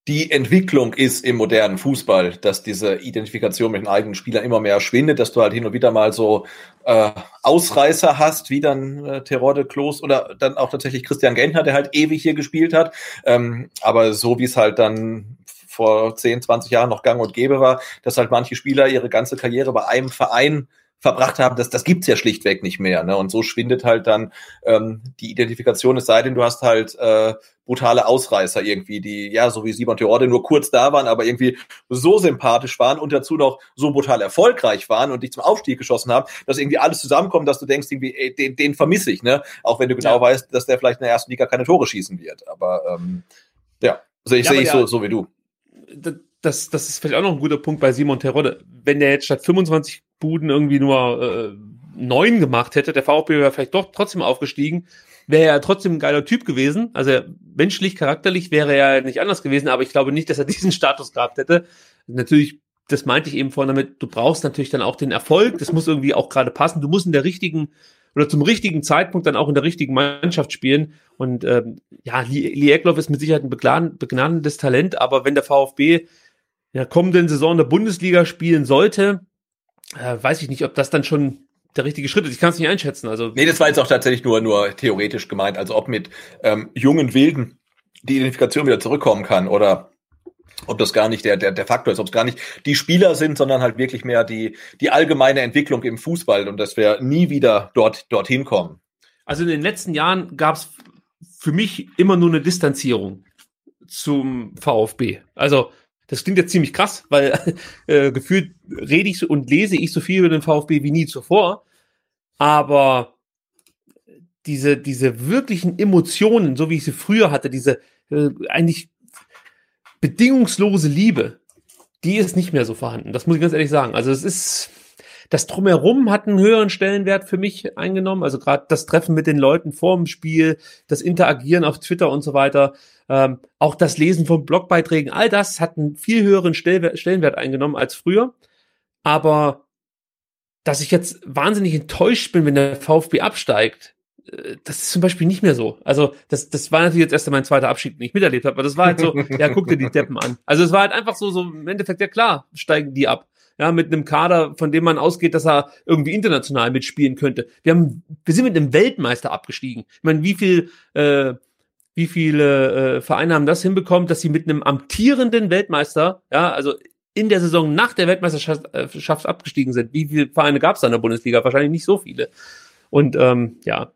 die Entwicklung ist im modernen Fußball, dass diese Identifikation mit den eigenen Spielern immer mehr schwindet, dass du halt hin und wieder mal so äh, Ausreißer hast, wie dann äh, Terode Klos oder dann auch tatsächlich Christian Gentner, der halt ewig hier gespielt hat. Ähm, aber so wie es halt dann vor 10, 20 Jahren noch gang und gäbe war, dass halt manche Spieler ihre ganze Karriere bei einem Verein verbracht haben, das, das gibt's ja schlichtweg nicht mehr. Ne? Und so schwindet halt dann ähm, die Identifikation, es sei denn, du hast halt äh, brutale Ausreißer irgendwie, die, ja, so wie Simon Terodde nur kurz da waren, aber irgendwie so sympathisch waren und dazu noch so brutal erfolgreich waren und dich zum Aufstieg geschossen haben, dass irgendwie alles zusammenkommt, dass du denkst, irgendwie, ey, den, den vermisse ich, ne? Auch wenn du genau ja. weißt, dass der vielleicht in der ersten Liga keine Tore schießen wird. Aber ähm, ja, also ich ja, sehe ich so, so wie du. Das, das ist vielleicht auch noch ein guter Punkt bei Simon Terodde. Wenn der jetzt statt 25 Buden irgendwie nur äh, neun gemacht hätte, der VfB wäre vielleicht doch trotzdem aufgestiegen, wäre er trotzdem ein geiler Typ gewesen. Also menschlich, charakterlich wäre er nicht anders gewesen, aber ich glaube nicht, dass er diesen Status gehabt hätte. Natürlich, das meinte ich eben vorhin damit, du brauchst natürlich dann auch den Erfolg, das muss irgendwie auch gerade passen. Du musst in der richtigen oder zum richtigen Zeitpunkt dann auch in der richtigen Mannschaft spielen. Und ähm, ja, Lee Eckloff ist mit Sicherheit ein begnadendes Talent, aber wenn der VfB in der kommenden Saison in der Bundesliga spielen sollte, äh, weiß ich nicht, ob das dann schon der richtige Schritt ist. Ich kann es nicht einschätzen. Also nee, das war jetzt auch tatsächlich nur nur theoretisch gemeint. Also ob mit ähm, jungen Wilden die Identifikation wieder zurückkommen kann oder ob das gar nicht der, der, der Faktor ist, ob es gar nicht die Spieler sind, sondern halt wirklich mehr die, die allgemeine Entwicklung im Fußball und dass wir nie wieder dort dorthin kommen. Also in den letzten Jahren gab es für mich immer nur eine Distanzierung zum VfB. Also das klingt jetzt ziemlich krass, weil äh, gefühlt rede ich und lese ich so viel über den VfB wie nie zuvor. Aber diese, diese wirklichen Emotionen, so wie ich sie früher hatte, diese äh, eigentlich bedingungslose Liebe, die ist nicht mehr so vorhanden. Das muss ich ganz ehrlich sagen. Also es ist, das Drumherum hat einen höheren Stellenwert für mich eingenommen. Also gerade das Treffen mit den Leuten vor dem Spiel, das Interagieren auf Twitter und so weiter, ähm, auch das Lesen von Blogbeiträgen, all das hat einen viel höheren Stellenwert eingenommen als früher. Aber dass ich jetzt wahnsinnig enttäuscht bin, wenn der VfB absteigt, äh, das ist zum Beispiel nicht mehr so. Also, das, das war natürlich jetzt erst mein zweiter Abschied, den ich miterlebt habe, aber das war halt so, ja, guck dir die Deppen an. Also, es war halt einfach so, so im Endeffekt, ja klar, steigen die ab. Ja, mit einem Kader, von dem man ausgeht, dass er irgendwie international mitspielen könnte. Wir haben, wir sind mit einem Weltmeister abgestiegen. Ich meine, wie viel, äh, wie viele äh, Vereine haben das hinbekommen, dass sie mit einem amtierenden Weltmeister, ja, also in der Saison nach der Weltmeisterschaft äh, abgestiegen sind. Wie viele Vereine gab es da in der Bundesliga? Wahrscheinlich nicht so viele. Und ähm, ja,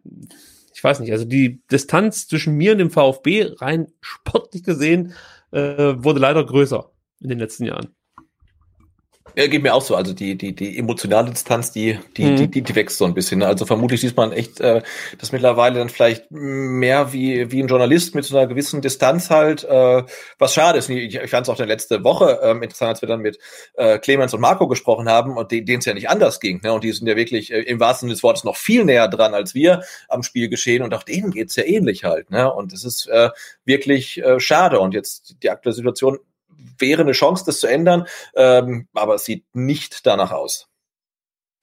ich weiß nicht, also die Distanz zwischen mir und dem VfB rein sportlich gesehen äh, wurde leider größer in den letzten Jahren. Ja, geht mir auch so. Also die, die, die emotionale Distanz, die, die, mhm. die, die, die wächst so ein bisschen. Also vermutlich sieht man echt, äh, das mittlerweile dann vielleicht mehr wie, wie ein Journalist mit so einer gewissen Distanz halt, äh, was schade ist. Ich, ich fand es auch der letzte Woche ähm, interessant, als wir dann mit äh, Clemens und Marco gesprochen haben und denen es ja nicht anders ging. Ne? Und die sind ja wirklich äh, im wahrsten Sinne des Wortes noch viel näher dran als wir am Spiel geschehen und auch denen geht's ja ähnlich halt. Ne? Und es ist äh, wirklich äh, schade. Und jetzt die aktuelle Situation wäre eine Chance, das zu ändern, ähm, aber es sieht nicht danach aus.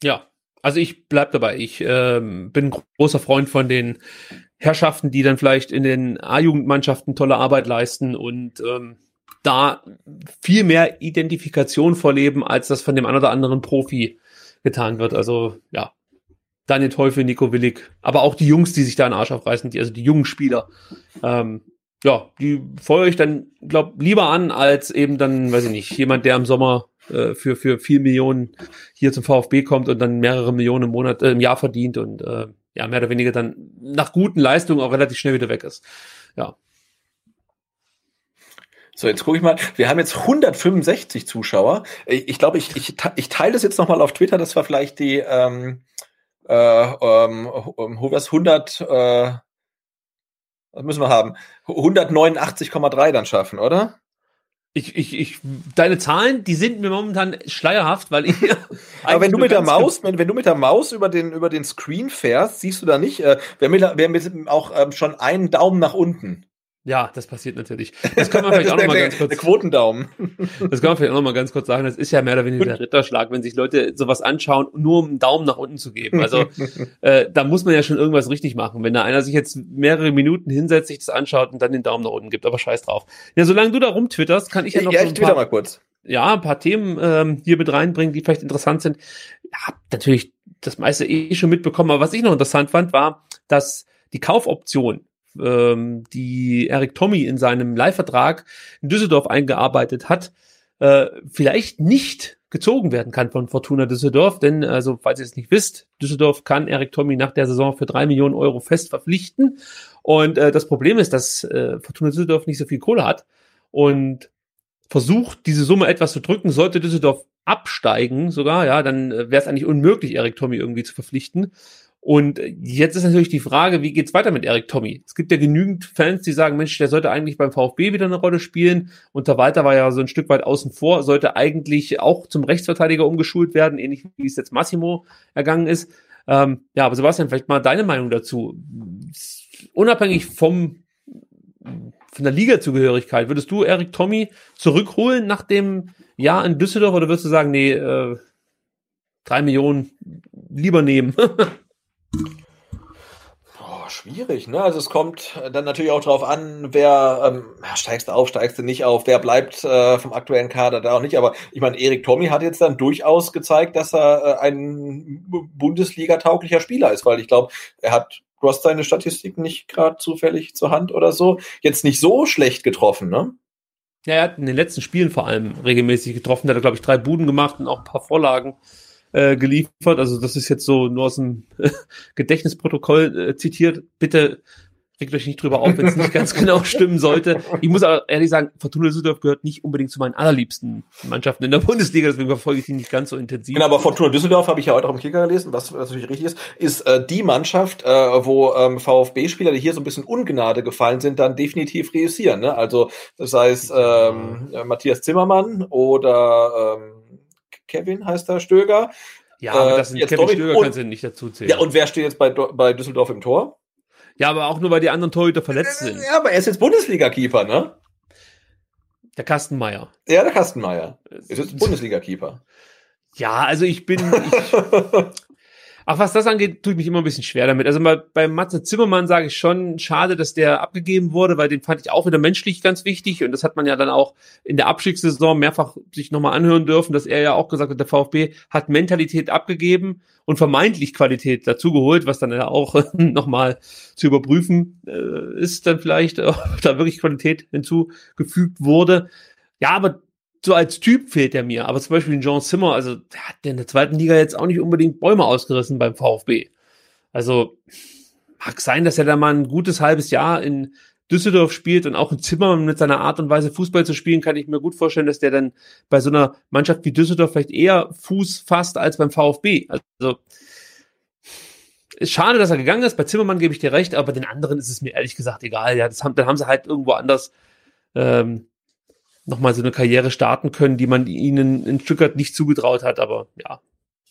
Ja, also ich bleib dabei. Ich ähm, bin großer Freund von den Herrschaften, die dann vielleicht in den A-Jugendmannschaften tolle Arbeit leisten und ähm, da viel mehr Identifikation vorleben, als das von dem einen oder anderen Profi getan wird. Also ja, Daniel Teufel, Nico Willig, aber auch die Jungs, die sich da einen Arsch aufreißen, die, also die jungen Spieler. Ähm, ja, die feuere ich dann, glaub, lieber an, als eben dann, weiß ich nicht, jemand, der im Sommer äh, für, für vier Millionen hier zum VfB kommt und dann mehrere Millionen im Monat, äh, im Jahr verdient und äh, ja, mehr oder weniger dann nach guten Leistungen auch relativ schnell wieder weg ist. Ja. So, jetzt gucke ich mal. Wir haben jetzt 165 Zuschauer. Ich glaube, ich, ich, ich teile das jetzt nochmal auf Twitter. Das war vielleicht die ähm, äh, ähm, 100 äh, was müssen wir haben? 189,3 dann schaffen, oder? Ich, ich, ich, deine Zahlen, die sind mir momentan schleierhaft, weil ich. Aber wenn du mit der Maus, wenn, wenn du mit der Maus über den, über den Screen fährst, siehst du da nicht, äh, wir haben, wir haben auch ähm, schon einen Daumen nach unten. Ja, das passiert natürlich. Das kann man vielleicht auch nochmal ganz kurz. Der Quotendaumen. Das kann man vielleicht auch nochmal ganz kurz sagen. Das ist ja mehr oder weniger der Ritterschlag, wenn sich Leute sowas anschauen, nur um einen Daumen nach unten zu geben. Also äh, da muss man ja schon irgendwas richtig machen. Wenn da einer sich jetzt mehrere Minuten hinsetzt, sich das anschaut und dann den Daumen nach unten gibt, aber scheiß drauf. Ja, solange du da rumtwitterst, kann ich ja noch ja, so ein paar, mal kurz. Ja, ein paar Themen ähm, hier mit reinbringen, die vielleicht interessant sind. Ja, natürlich das meiste eh schon mitbekommen, aber was ich noch interessant fand, war, dass die Kaufoption ähm, die Eric Tommy in seinem Leihvertrag in Düsseldorf eingearbeitet hat, äh, vielleicht nicht gezogen werden kann von Fortuna Düsseldorf, denn also falls ihr es nicht wisst, Düsseldorf kann Eric Tommy nach der Saison für drei Millionen Euro fest verpflichten. Und äh, das Problem ist, dass äh, Fortuna Düsseldorf nicht so viel Kohle hat und versucht diese Summe etwas zu drücken, sollte Düsseldorf absteigen sogar, ja, dann äh, wäre es eigentlich unmöglich, Eric Tommy irgendwie zu verpflichten. Und jetzt ist natürlich die Frage, wie geht's weiter mit Erik Tommy? Es gibt ja genügend Fans, die sagen, Mensch, der sollte eigentlich beim VfB wieder eine Rolle spielen. Und der Walter war ja so ein Stück weit außen vor, sollte eigentlich auch zum Rechtsverteidiger umgeschult werden, ähnlich wie es jetzt Massimo ergangen ist. Ähm, ja, aber Sebastian, vielleicht mal deine Meinung dazu. Unabhängig vom von der Ligazugehörigkeit, würdest du Erik Tommy zurückholen nach dem Jahr in Düsseldorf oder würdest du sagen, nee, äh, drei Millionen lieber nehmen? Schwierig, ne? Also es kommt dann natürlich auch darauf an, wer ähm, steigst du auf, steigst du nicht auf, wer bleibt äh, vom aktuellen Kader da auch nicht. Aber ich meine, Erik Tommy hat jetzt dann durchaus gezeigt, dass er äh, ein Bundesliga-tauglicher Spieler ist, weil ich glaube, er hat Du hast seine Statistiken nicht gerade zufällig zur Hand oder so. Jetzt nicht so schlecht getroffen, ne? Ja, er hat in den letzten Spielen vor allem regelmäßig getroffen. Da hat er, glaube ich, drei Buden gemacht und auch ein paar Vorlagen äh, geliefert. Also das ist jetzt so nur aus dem Gedächtnisprotokoll äh, zitiert. Bitte regt euch nicht drüber auf, wenn es nicht ganz genau stimmen sollte. Ich muss aber ehrlich sagen, Fortuna Düsseldorf gehört nicht unbedingt zu meinen allerliebsten Mannschaften in der Bundesliga, deswegen verfolge ich die nicht ganz so intensiv. Genau, aber Fortuna Düsseldorf habe ich ja heute auch im Kicker gelesen, was, was natürlich richtig ist, ist äh, die Mannschaft, äh, wo ähm, VfB-Spieler, die hier so ein bisschen Ungnade gefallen sind, dann definitiv reüssieren. Ne? Also das heißt ähm, äh, Matthias Zimmermann oder ähm, Kevin heißt der Stöger. Ja, aber das Äh, sind jetzt Kevin Stöger und- kannst du nicht dazu zählen. Ja, und wer steht jetzt bei, bei Düsseldorf im Tor? ja, aber auch nur, weil die anderen Torhüter verletzt sind. Ja, aber er ist jetzt Bundesliga-Keeper, ne? Der Kastenmeier. Ja, der Kastenmeier. Ist jetzt Bundesliga-Keeper. Ja, also ich bin. Ich, Ach, was das angeht, tue ich mich immer ein bisschen schwer damit. Also bei, bei Matze Zimmermann sage ich schon, schade, dass der abgegeben wurde, weil den fand ich auch wieder menschlich ganz wichtig. Und das hat man ja dann auch in der Abstiegssaison mehrfach sich nochmal anhören dürfen, dass er ja auch gesagt hat, der VfB hat Mentalität abgegeben und vermeintlich Qualität dazugeholt, was dann ja auch nochmal zu überprüfen äh, ist, dann vielleicht, ob da wirklich Qualität hinzugefügt wurde. Ja, aber so als Typ fehlt er mir. Aber zum Beispiel John Zimmer, also der hat in der zweiten Liga jetzt auch nicht unbedingt Bäume ausgerissen beim VfB. Also mag sein, dass er da mal ein gutes halbes Jahr in Düsseldorf spielt und auch in Zimmer mit seiner Art und Weise Fußball zu spielen, kann ich mir gut vorstellen, dass der dann bei so einer Mannschaft wie Düsseldorf vielleicht eher Fuß fasst als beim VfB. Also ist schade, dass er gegangen ist. Bei Zimmermann gebe ich dir recht, aber bei den anderen ist es mir ehrlich gesagt egal. Ja, das haben, dann haben sie halt irgendwo anders ähm, nochmal so eine Karriere starten können, die man ihnen in Stuttgart nicht zugetraut hat. Aber ja,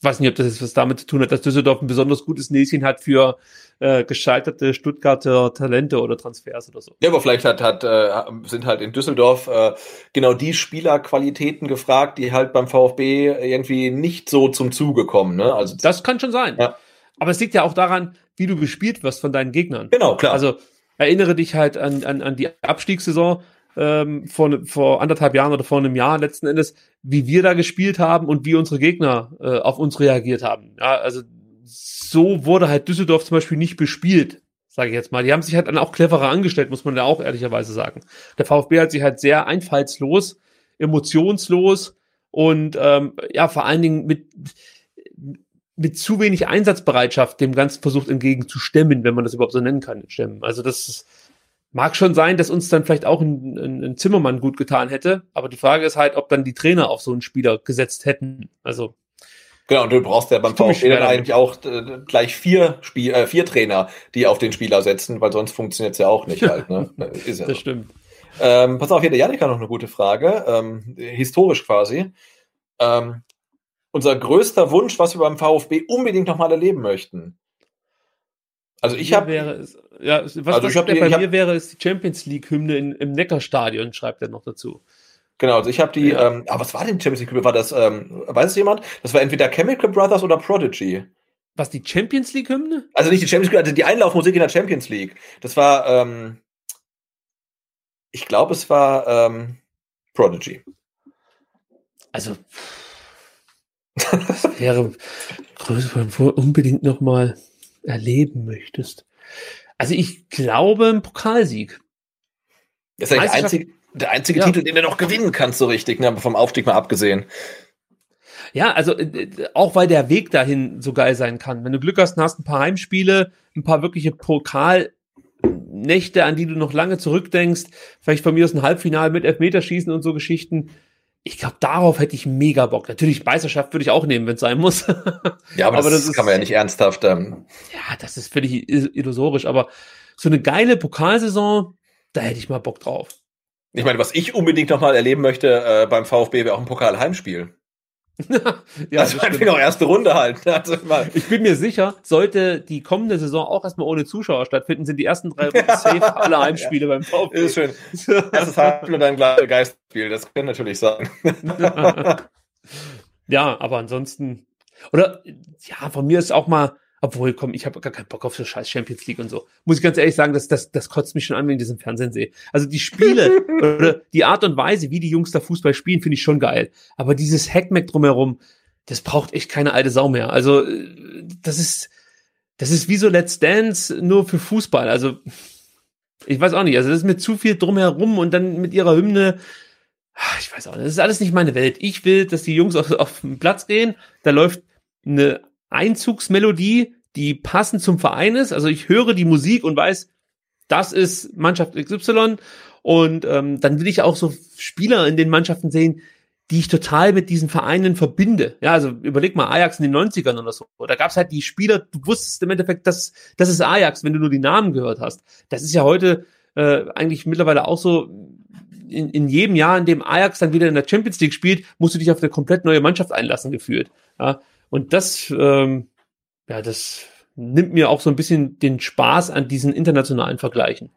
ich weiß nicht, ob das jetzt was damit zu tun hat, dass Düsseldorf ein besonders gutes Näschen hat für äh, gescheiterte Stuttgarter Talente oder Transfers oder so. Ja, aber vielleicht hat, hat, äh, sind halt in Düsseldorf äh, genau die Spielerqualitäten gefragt, die halt beim VfB irgendwie nicht so zum Zuge kommen. Ne? Also Das kann schon sein. Ja. Aber es liegt ja auch daran, wie du bespielt wirst von deinen Gegnern. genau, klar. Also erinnere dich halt an, an, an die Abstiegssaison ähm, vor, vor anderthalb Jahren oder vor einem Jahr letzten Endes, wie wir da gespielt haben und wie unsere Gegner äh, auf uns reagiert haben. Ja, also so wurde halt Düsseldorf zum Beispiel nicht bespielt, sage ich jetzt mal. Die haben sich halt dann auch cleverer angestellt, muss man ja auch ehrlicherweise sagen. Der VfB hat sich halt sehr einfallslos, emotionslos und ähm, ja, vor allen Dingen mit mit zu wenig Einsatzbereitschaft dem Ganzen versucht entgegenzustemmen, wenn man das überhaupt so nennen kann, stemmen. Also das ist, mag schon sein, dass uns dann vielleicht auch ein, ein, ein Zimmermann gut getan hätte, aber die Frage ist halt, ob dann die Trainer auf so einen Spieler gesetzt hätten. Also genau, und du brauchst ja beim VfB dann eigentlich auch äh, gleich vier, Spiel, äh, vier Trainer, die auf den Spieler setzen, weil sonst funktioniert es ja auch nicht halt. Ne? Ist ja das so. stimmt. Ähm, pass auf, hier, der Janik hat noch eine gute Frage, ähm, historisch quasi. Ähm, unser größter Wunsch, was wir beim VfB unbedingt nochmal erleben möchten. Also ich habe ja, was, Also was ich hab der die- bei hab- mir wäre, ist die Champions League Hymne in, im Neckarstadion, schreibt er noch dazu. Genau, also ich habe die, Ja. ähm, aber was war denn die Champions League? War das, ähm, weiß es jemand? Das war entweder Chemical Brothers oder Prodigy. Was, die Champions League Hymne? Also nicht die Champions League, also die Einlaufmusik in der Champions League. Das war, ähm, ich glaube, es war ähm, Prodigy. Also, das wäre größer, wenn du unbedingt nochmal erleben möchtest. Also ich glaube ein Pokalsieg. Das ist ja der einzige, der einzige Ja. Titel, den du noch gewinnen kannst, so richtig, ne? aber vom Aufstieg mal abgesehen. Ja, also äh, äh, auch weil der Weg dahin so geil sein kann. Wenn du Glück hast und hast ein paar Heimspiele, ein paar wirkliche Pokalnächte, an die du noch lange zurückdenkst, vielleicht von mir aus ein Halbfinale mit Elfmeterschießen und so Geschichten. Ich glaube, darauf hätte ich mega Bock. Natürlich, Meisterschaft würde ich auch nehmen, wenn es sein muss. Ja, aber, Aber das, das ist- kann man ja nicht ernsthaft. Ähm, ja, das ist völlig illusorisch, aber so eine geile Pokalsaison, da hätte ich mal Bock drauf. ich meine, was ich unbedingt nochmal erleben möchte äh, beim VfB wäre auch ein Pokal-Heimspiel. ja, also das einfach stimmt. noch erste Runde halt. Also ich bin mir sicher, sollte die kommende Saison auch erstmal ohne Zuschauer stattfinden, sind die ersten drei Wochen safe alle Heimspiele beim VfB. Ist schön. Erstes Heimspiel und dann gleich Geistspiel. Das kann natürlich sein. ja, aber ansonsten, oder ja, von mir ist auch mal, obwohl, komm, ich habe gar keinen Bock auf so scheiß Champions League und so. Muss ich ganz ehrlich sagen, das, das, das kotzt mich schon an, wenn ich das im Fernsehen sehe. Also die Spiele oder die Art und Weise, wie die Jungs da Fußball spielen, finde ich schon geil. Aber dieses Hackmeck drumherum, das braucht echt keine alte Sau mehr. Also äh, das ist, das ist wie so Let's Dance nur für Fußball. Also ich weiß auch nicht. Also das ist mir zu viel drumherum und dann mit ihrer Hymne. Ah, Ich weiß auch nicht. Das ist alles nicht meine Welt. Ich will, dass die Jungs auf, auf den Platz gehen. Da läuft eine Einzugsmelodie, die passend zum Verein ist. Also ich höre die Musik und weiß, das ist Mannschaft XY und ähm, dann will ich auch so Spieler in den Mannschaften sehen, die ich total mit diesen Vereinen verbinde. Ja, also überleg mal Ajax in den 90ern oder so. Da gab's halt die Spieler, du wusstest im Endeffekt, das, das ist Ajax, wenn du nur die Namen gehört hast. Das ist ja heute äh, eigentlich mittlerweile auch so, in, in jedem Jahr, in dem Ajax dann wieder in der Champions League spielt, musst du dich auf eine komplett neue Mannschaft einlassen, gefühlt. Ja, und das, ähm, ja, das nimmt mir auch so ein bisschen den Spaß an diesen internationalen Vergleichen.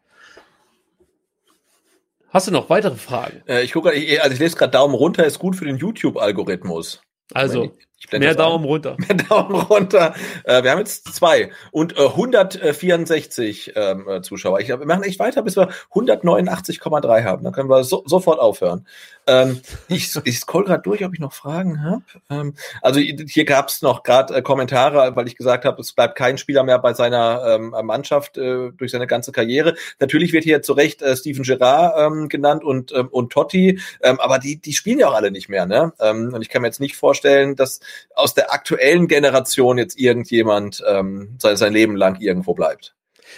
Hast du noch weitere Fragen? Äh, ich gucke, also ich lese gerade Daumen runter ist gut für den YouTube-Algorithmus. Also, mehr Daumen runter. Mehr Daumen runter. Äh, wir haben jetzt zwei und äh, 164 ähm, äh, Zuschauer. Ich, wir machen echt weiter, bis wir 189,3 haben. Dann können wir so, sofort aufhören. Ähm, ich, ich scroll gerade durch, ob ich noch Fragen habe. Ähm, also hier gab es noch gerade äh, Kommentare, weil ich gesagt habe, es bleibt kein Spieler mehr bei seiner ähm, Mannschaft äh, durch seine ganze Karriere. Natürlich wird hier zu Recht äh, Steven Gerrard ähm, genannt und, ähm, und Totti, ähm, aber die, die spielen ja auch alle nicht mehr. Ne? Ähm, und ich kann mir jetzt nicht vorstellen, dass aus der aktuellen Generation jetzt irgendjemand ähm, sein, sein Leben lang irgendwo bleibt.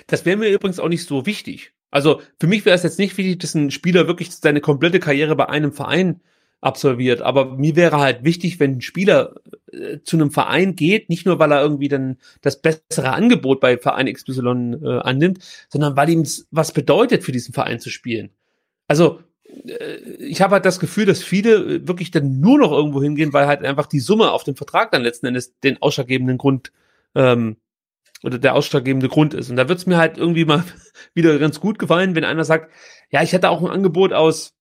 Das wäre mir übrigens auch nicht so wichtig. Also für mich wäre es jetzt nicht wichtig, dass ein Spieler wirklich seine komplette Karriere bei einem Verein absolviert. Aber mir wäre halt wichtig, wenn ein Spieler äh, zu einem Verein geht, nicht nur, weil er irgendwie dann das bessere Angebot bei Verein XY äh, annimmt, sondern weil ihm was bedeutet, für diesen Verein zu spielen. Also äh, ich habe halt das Gefühl, dass viele äh, wirklich dann nur noch irgendwo hingehen, weil halt einfach die Summe auf dem Vertrag dann letzten Endes den ausschlaggebenden Grund ähm, oder der ausschlaggebende Grund ist. Und da wird es mir halt irgendwie mal wieder ganz gut gefallen, wenn einer sagt, ja, ich hätte auch ein Angebot aus,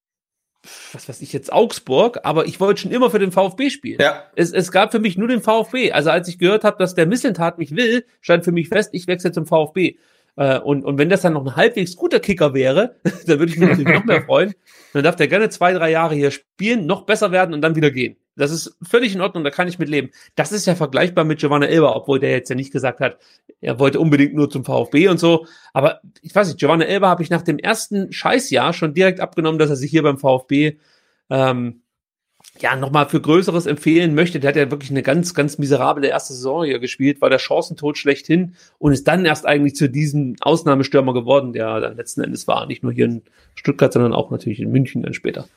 was weiß ich jetzt, Augsburg, aber ich wollte schon immer für den VfB spielen. Ja. Es, es gab für mich nur den VfB. Also als ich gehört habe, dass der Missentat mich will, stand für mich fest, ich wechsle zum VfB. Äh, und, und wenn das dann noch ein halbwegs guter Kicker wäre, dann würde ich mich natürlich noch mehr freuen. Dann darf der gerne zwei, drei Jahre hier spielen, noch besser werden und dann wieder gehen. Das ist völlig in Ordnung, da kann ich mit leben. Das ist ja vergleichbar mit Giovanna Elber, obwohl der jetzt ja nicht gesagt hat, er wollte unbedingt nur zum VfB und so. Aber ich weiß nicht, Giovanna Elber habe ich nach dem ersten Scheißjahr schon direkt abgenommen, dass er sich hier beim VfB ähm, ja, nochmal für Größeres empfehlen möchte, der hat ja wirklich eine ganz, ganz miserable erste Saison hier gespielt, war der Chancentod schlechthin und ist dann erst eigentlich zu diesem Ausnahmestürmer geworden, der dann letzten Endes war. Nicht nur hier in Stuttgart, sondern auch natürlich in München dann später.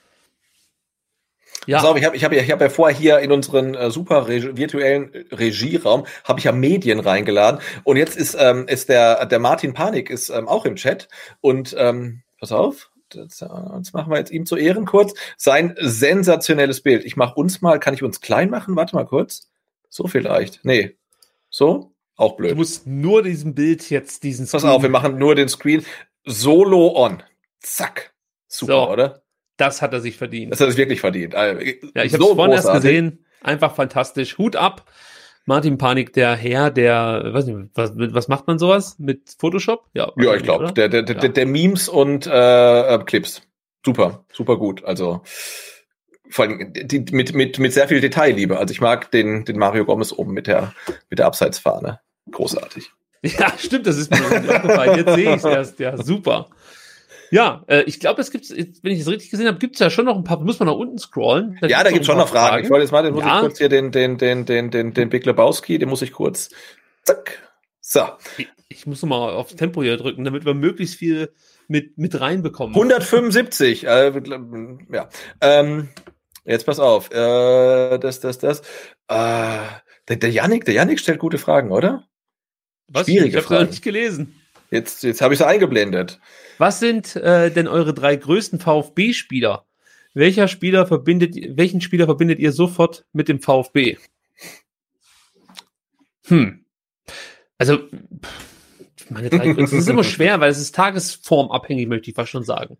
Ja. Pass auf, ich habe ich hab, ich hab ja vorher hier in unseren äh, super Reg virtuellen Regieraum, habe ich ja Medien reingeladen und jetzt ist, ähm, ist der, der Martin Panik ist ähm, auch im Chat und ähm, pass auf, das, das machen wir jetzt ihm zu Ehren kurz. Sein sensationelles Bild. Ich mache uns mal, kann ich uns klein machen? Warte mal kurz. So vielleicht. Nee. So? Auch blöd. Du musst nur diesem Bild jetzt diesen Screen. Pass auf, wir machen nur den Screen. Solo on. Zack. Super, so, oder? Das hat er sich verdient. Das hat er sich wirklich verdient. Also, ja, ich habe es vorhin erst gesehen. Einfach fantastisch. Hut ab. Martin Panik, der Herr, der, weiß nicht, was, was macht man sowas? Mit Photoshop? Ja, ja ich glaube, der, der, ja. der, der Memes und äh, äh, Clips. Super, super gut. Also vor allem die, mit, mit, mit sehr viel Detailliebe. Also ich mag den, den Mario Gomez oben mit der, mit der Abseitsfahne. Großartig. Ja, stimmt, das ist mir aufgefallen. Jetzt sehe ich es erst. Ja, super. Ja, äh, ich glaube, es gibt, wenn ich es richtig gesehen habe, gibt es ja schon noch ein paar, muss man nach unten scrollen. Da ja, da gibt es schon noch Fragen. Fragen. Ich wollte jetzt mal, den muss ja. ich kurz hier den, den, den, den, den, den Big Lebowski, den muss ich kurz, zack, so. Ich, muss noch mal aufs Tempo hier drücken, damit wir möglichst viel mit, mit reinbekommen. 175, äh, ja. Ähm, jetzt pass auf, äh, das, das, das, äh, der, der Yannick, der Yannick stellt gute Fragen, oder? Was? Schwierige ich habe nicht gelesen. Jetzt, jetzt habe ich es eingeblendet. Was sind äh, denn eure drei größten VfB-Spieler? Welcher Spieler verbindet, welchen Spieler verbindet ihr sofort mit dem VfB? Hm. Also, meine drei größten. Das ist immer schwer, weil es ist tagesformabhängig, möchte ich fast schon sagen.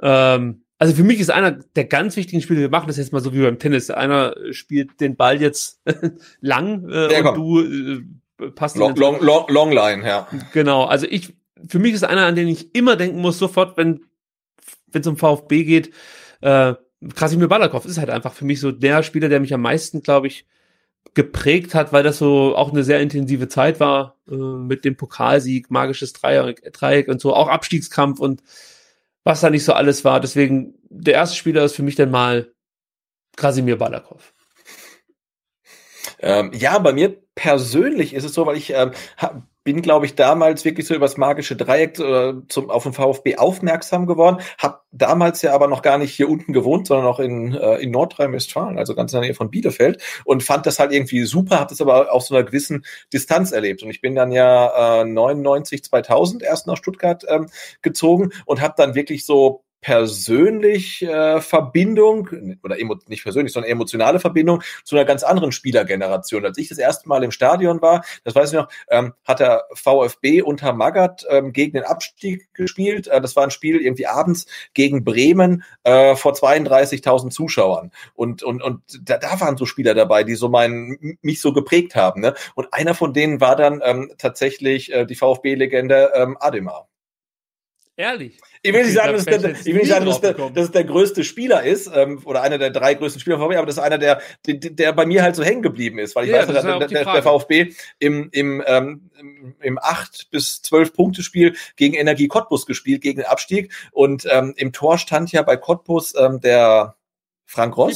Ähm, also für mich ist einer der ganz wichtigen Spiele, wir machen das jetzt mal so wie beim Tennis. Einer spielt den Ball jetzt lang äh, und du äh, passt long, long, long, long Line, ja. Genau, also ich, für mich ist einer, an den ich immer denken muss, sofort, wenn es um VfB geht, äh, Krasimir Balakov ist halt einfach für mich so der Spieler, der mich am meisten, glaube ich, geprägt hat, weil das so auch eine sehr intensive Zeit war äh, mit dem Pokalsieg, magisches Dreieck, Dreieck und so, auch Abstiegskampf und was da nicht so alles war. Deswegen, der erste Spieler ist für mich dann mal Krasimir Balakov. Ähm, ja, bei mir persönlich ist es so, weil ich ähm, bin, glaube ich, damals wirklich so übers magische Dreieck äh, zum, auf den VfB aufmerksam geworden. Hab damals ja aber noch gar nicht hier unten gewohnt, sondern auch in, äh, in Nordrhein-Westfalen, also ganz in der Nähe von Bielefeld und fand das halt irgendwie super, habe das aber auf so einer gewissen Distanz erlebt. Und ich bin dann ja äh, 99, 2000 erst nach Stuttgart ähm, gezogen und habe dann wirklich so persönlich äh, Verbindung oder emo, nicht persönlich, sondern emotionale Verbindung zu einer ganz anderen Spielergeneration. Als ich das erste Mal im Stadion war, das weiß ich noch, ähm, hat der VfB unter Magath ähm, gegen den Abstieg gespielt. Äh, das war ein Spiel irgendwie abends gegen Bremen äh, vor 32.000 Zuschauern. Und, und, und da, da waren so Spieler dabei, die so meinen, mich so geprägt haben. Ne? Und einer von denen war dann ähm, tatsächlich äh, die VfB-Legende ähm, Ademar. Ehrlich. Ich will nicht sagen, dass, der, ich will nicht sagen dass, der, dass es der größte Spieler ist ähm, oder einer der drei größten Spieler von VfB, aber das ist einer, der, der, der bei mir halt so hängen geblieben ist, weil ich ja, weiß, der, der, der, VfB im, im, ähm, im 8 bis 12 Punkte Spiel gegen Energie Cottbus gespielt, gegen den Abstieg und ähm, im Tor stand ja bei Cottbus ähm, der Frank Ross.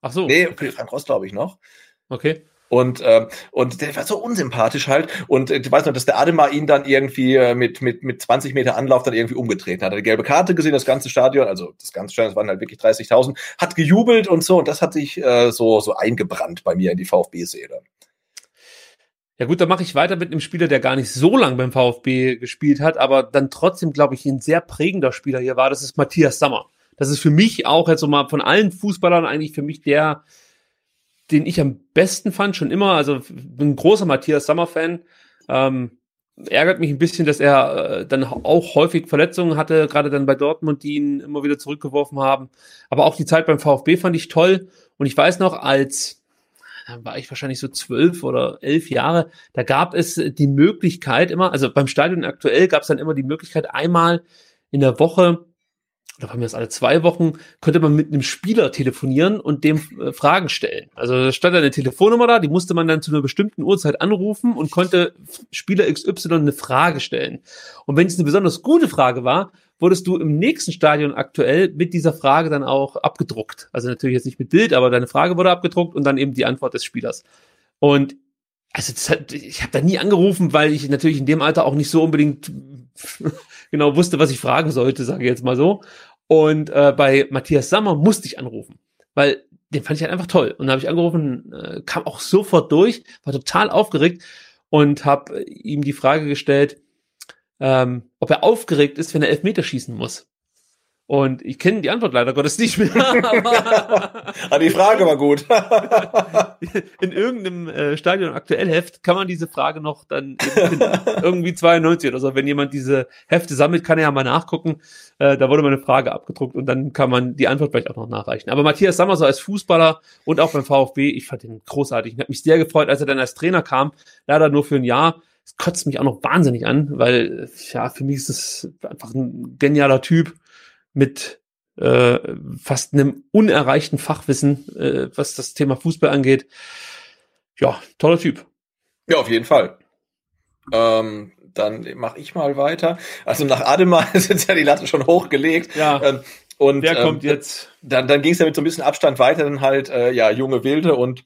Ach so. Nee, okay. Frank Ross glaube ich noch. Okay. Und, äh, und der war so unsympathisch halt. Und äh, du weißt noch, dass der Ademar ihn dann irgendwie äh, mit, mit, mit 20 Meter Anlauf dann irgendwie umgetreten hat. Er hat eine gelbe Karte gesehen, das ganze Stadion, also das ganze Stadion, das waren halt wirklich 30.000, hat gejubelt und so. Und das hat sich äh, so, so eingebrannt bei mir in die VfB-Seele. Ja gut, dann mache ich weiter mit einem Spieler, der gar nicht so lang beim VfB gespielt hat, aber dann trotzdem, glaube ich, ein sehr prägender Spieler hier war. Das ist Matthias Sammer. Das ist für mich auch jetzt so mal von allen Fußballern eigentlich für mich der, den ich am besten fand, schon immer. Also bin ein großer Matthias Sommer-Fan. Ähm, ärgert mich ein bisschen, dass er äh, dann auch häufig Verletzungen hatte, gerade dann bei Dortmund, die ihn immer wieder zurückgeworfen haben. Aber auch die Zeit beim VfB fand ich toll. Und ich weiß noch, als dann war ich wahrscheinlich so zwölf oder elf Jahre, da gab es die Möglichkeit immer, also beim Stadion aktuell gab es dann immer die Möglichkeit, einmal in der Woche oder haben wir das alle zwei Wochen, könnte man mit einem Spieler telefonieren und dem äh, Fragen stellen. Also da stand eine Telefonnummer da, die musste man dann zu einer bestimmten Uhrzeit anrufen und konnte Spieler XY eine Frage stellen. Und wenn es eine besonders gute Frage war, wurdest du im nächsten Stadion aktuell mit dieser Frage dann auch abgedruckt. Also natürlich jetzt nicht mit Bild, aber deine Frage wurde abgedruckt und dann eben die Antwort des Spielers. Und also hat, ich habe da nie angerufen, weil ich natürlich in dem Alter auch nicht so unbedingt genau wusste, was ich fragen sollte, sage ich jetzt mal so. Und äh, bei Matthias Sammer musste ich anrufen, weil den fand ich halt einfach toll. Und da habe ich angerufen, äh, kam auch sofort durch, war total aufgeregt und habe ihm die Frage gestellt, ähm, ob er aufgeregt ist, wenn er Elfmeter schießen muss. Und ich kenne die Antwort leider Gottes nicht mehr. aber ah, die Frage war gut. in irgendeinem äh, Stadion aktuell Heft kann man diese Frage noch dann irgendwie 92 oder so. Wenn jemand diese Hefte sammelt, kann er ja mal nachgucken. Äh, da wurde mal eine Frage abgedruckt und dann kann man die Antwort vielleicht auch noch nachreichen. Aber Matthias Sammer so als Fußballer und auch beim VfB, ich fand ihn großartig. Ich habe mich sehr gefreut, als er dann als Trainer kam. Leider nur für ein Jahr. Das kotzt mich auch noch wahnsinnig an, weil ja, für mich ist es einfach ein genialer Typ mit äh, fast einem unerreichten Fachwissen, äh, was das Thema Fußball angeht. Ja, toller Typ. Ja, auf jeden Fall. Ähm, dann mache ich mal weiter. Also nach Ademar ist jetzt ja die Latte schon hochgelegt. Ja. Ähm, und wer kommt ähm, jetzt? Dann, dann ging es ja mit so ein bisschen Abstand weiter, dann halt äh, ja junge Wilde und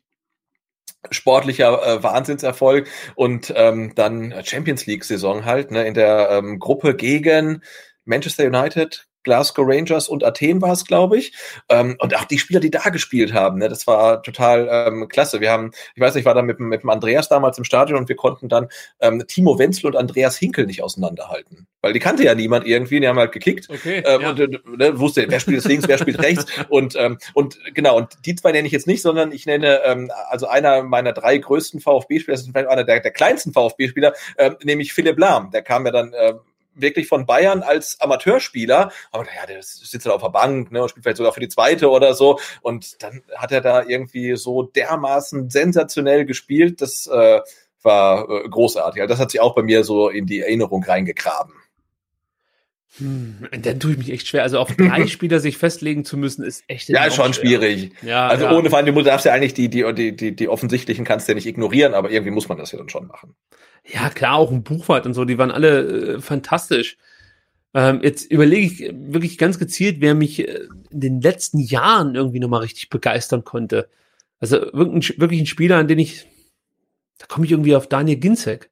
sportlicher äh, Wahnsinnserfolg und ähm, dann Champions League Saison halt ne, in der ähm, Gruppe gegen Manchester United, Glasgow Rangers und Athen war es, glaube ich. Ähm, und auch die Spieler, die da gespielt haben, ne, das war total ähm, klasse. Wir haben, ich weiß nicht, ich war da mit, mit dem Andreas damals im Stadion und wir konnten dann ähm, Timo Wenzel und Andreas Hinkel nicht auseinanderhalten. Weil die kannte ja niemand irgendwie, die haben halt gekickt. Okay, ähm, ja. Und äh, ne, wusste, wer spielt links, wer spielt rechts. Und, ähm, und genau, und die zwei nenne ich jetzt nicht, sondern ich nenne ähm, also einer meiner drei größten VfB-Spieler, das ist vielleicht einer der, der kleinsten VfB-Spieler, ähm, nämlich Philipp Lahm. Der kam ja dann ähm, wirklich von Bayern als Amateurspieler, aber naja, der sitzt halt auf der Bank ne, und spielt vielleicht sogar für die zweite oder so. Und dann hat er da irgendwie so dermaßen sensationell gespielt, das äh, war äh, großartig. Also das hat sich auch bei mir so in die Erinnerung reingegraben. Hm, dann tue ich mich echt schwer. Also auf drei Spieler sich festlegen zu müssen, ist echt Ja, ist schon schwer. schwierig. Ja, also ja. ohne vor allem, du darfst ja eigentlich die, die, die, die, die offensichtlichen kannst du ja nicht ignorieren, aber irgendwie muss man das ja dann schon machen. Ja, klar, auch ein Buchwald und so, die waren alle äh, fantastisch. Ähm, jetzt überlege ich wirklich ganz gezielt, wer mich äh, in den letzten Jahren irgendwie nochmal richtig begeistern konnte. Also wirklich, wirklich ein Spieler, an den ich da komme ich irgendwie auf Daniel Ginzek.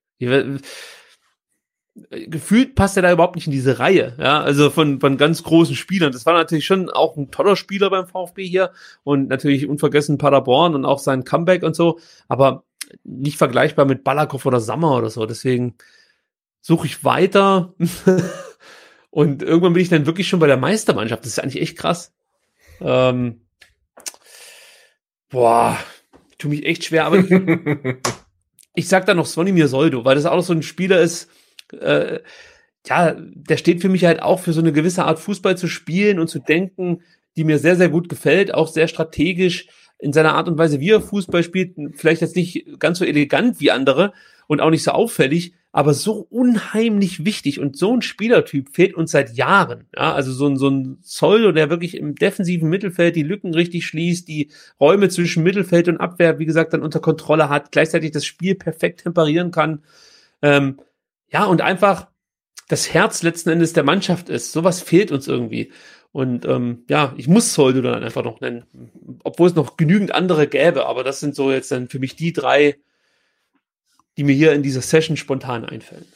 Gefühlt passt er da überhaupt nicht in diese Reihe, ja, also von, von ganz großen Spielern. Das war natürlich schon auch ein toller Spieler beim VfB hier und natürlich unvergessen Paderborn und auch sein Comeback und so, aber nicht vergleichbar mit Balakow oder Sammer oder so. Deswegen suche ich weiter und irgendwann bin ich dann wirklich schon bei der Meistermannschaft. Das ist eigentlich echt krass. Ähm, boah, tu mich echt schwer, aber ich sag da noch Svonimir Soldo, weil das auch so ein Spieler ist, äh, ja, der steht für mich halt auch für so eine gewisse Art Fußball zu spielen und zu denken, die mir sehr, sehr gut gefällt, auch sehr strategisch in seiner Art und Weise, wie er Fußball spielt, vielleicht jetzt nicht ganz so elegant wie andere und auch nicht so auffällig, aber so unheimlich wichtig und so ein Spielertyp fehlt uns seit Jahren. Ja, also so ein, so ein Zoldo, der wirklich im defensiven Mittelfeld die Lücken richtig schließt, die Räume zwischen Mittelfeld und Abwehr, wie gesagt, dann unter Kontrolle hat, gleichzeitig das Spiel perfekt temperieren kann. Ähm, ja, und einfach das Herz letzten Endes der Mannschaft ist. Sowas fehlt uns irgendwie. Und ähm, ja, ich muss Zoldo dann einfach noch nennen, obwohl es noch genügend andere gäbe, aber das sind so jetzt dann für mich die drei, die mir hier in dieser Session spontan einfallen.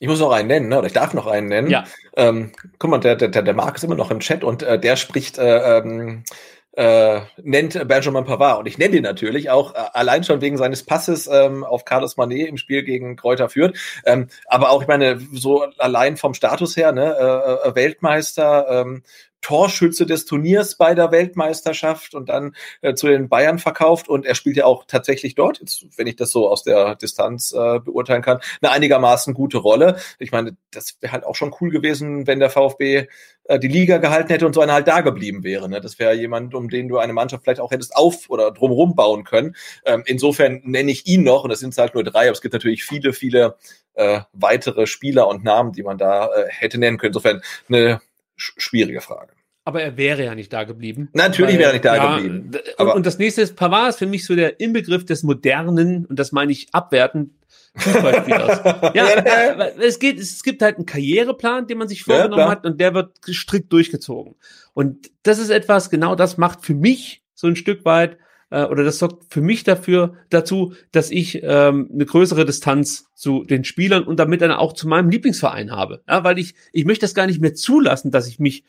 Ich muss noch einen nennen, ne? oder ich darf noch einen nennen. Ja. Ähm, guck mal, der, der, der Marc ist immer noch im Chat und äh, der spricht, äh, ähm, äh, nennt Benjamin Pavard. Und ich nenne ihn natürlich auch äh, allein schon wegen seines Passes ähm, auf Carlos Manet im Spiel gegen Kräuter führt. Ähm, aber auch, ich meine, so allein vom Status her, ne, äh, äh Weltmeister, ähm, Torschütze des Turniers bei der Weltmeisterschaft und dann äh, zu den Bayern verkauft und er spielt ja auch tatsächlich dort, jetzt, wenn ich das so aus der Distanz äh, beurteilen kann, eine einigermaßen gute Rolle. Ich meine, das wäre halt auch schon cool gewesen, wenn der VfB äh, die Liga gehalten hätte und so einer halt da geblieben wäre. Ne? Das wäre jemand, um den du eine Mannschaft vielleicht auch hättest auf oder drumherum bauen können. Ähm, insofern nenne ich ihn noch, und das sind halt nur drei, aber es gibt natürlich viele, viele äh, weitere Spieler und Namen, die man da äh, hätte nennen können. Insofern eine schwierige Frage. Aber er wäre ja nicht da geblieben. Natürlich weil, wäre er nicht da ja, geblieben. Aber und das nächste ist, Pavard ist für mich so der Inbegriff des modernen, und das meine ich abwertend, Fußballspielers. ja, äh, es geht, es gibt halt einen Karriereplan, den man sich vorgenommen ja, hat und der wird strikt durchgezogen. Und das ist etwas, genau das macht für mich so ein Stück weit äh, oder das sorgt für mich dafür dazu, dass ich ähm, eine größere Distanz zu den Spielern und damit dann auch zu meinem Lieblingsverein habe. Ja, weil ich, ich möchte das gar nicht mehr zulassen, dass ich mich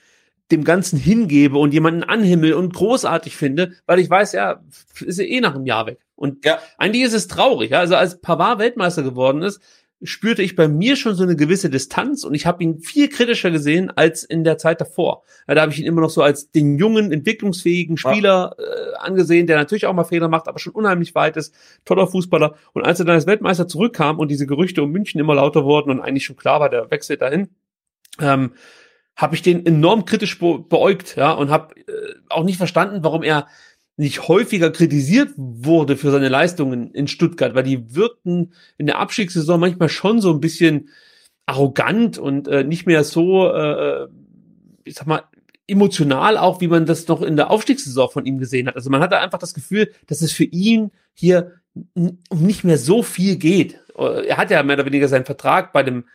dem Ganzen hingebe und jemanden anhimmel und großartig finde, weil ich weiß, ja, ist ja eh nach einem Jahr weg. Und ja. eigentlich ist es traurig. Ja? Also als Pavard Weltmeister geworden ist, spürte ich bei mir schon so eine gewisse Distanz und ich habe ihn viel kritischer gesehen als in der Zeit davor. Ja, da habe ich ihn immer noch so als den jungen, entwicklungsfähigen Spieler äh, angesehen, der natürlich auch mal Fehler macht, aber schon unheimlich weit ist, toller Fußballer. Und als er dann als Weltmeister zurückkam und diese Gerüchte um München immer lauter wurden und eigentlich schon klar war, der wechselt dahin, ähm, habe ich den enorm kritisch be beäugt, ja, und habe äh, auch nicht verstanden, warum er nicht häufiger kritisiert wurde für seine Leistungen in Stuttgart, weil die wirkten in der Abstiegssaison manchmal schon so ein bisschen arrogant und äh, nicht mehr so, äh, äh ich sag mal, emotional auch, wie man das noch in der Aufstiegssaison von ihm gesehen hat. Also man hatte einfach das Gefühl, dass es für ihn hier um nicht mehr so viel geht. Er hat ja mehr oder weniger seinen Vertrag bei dem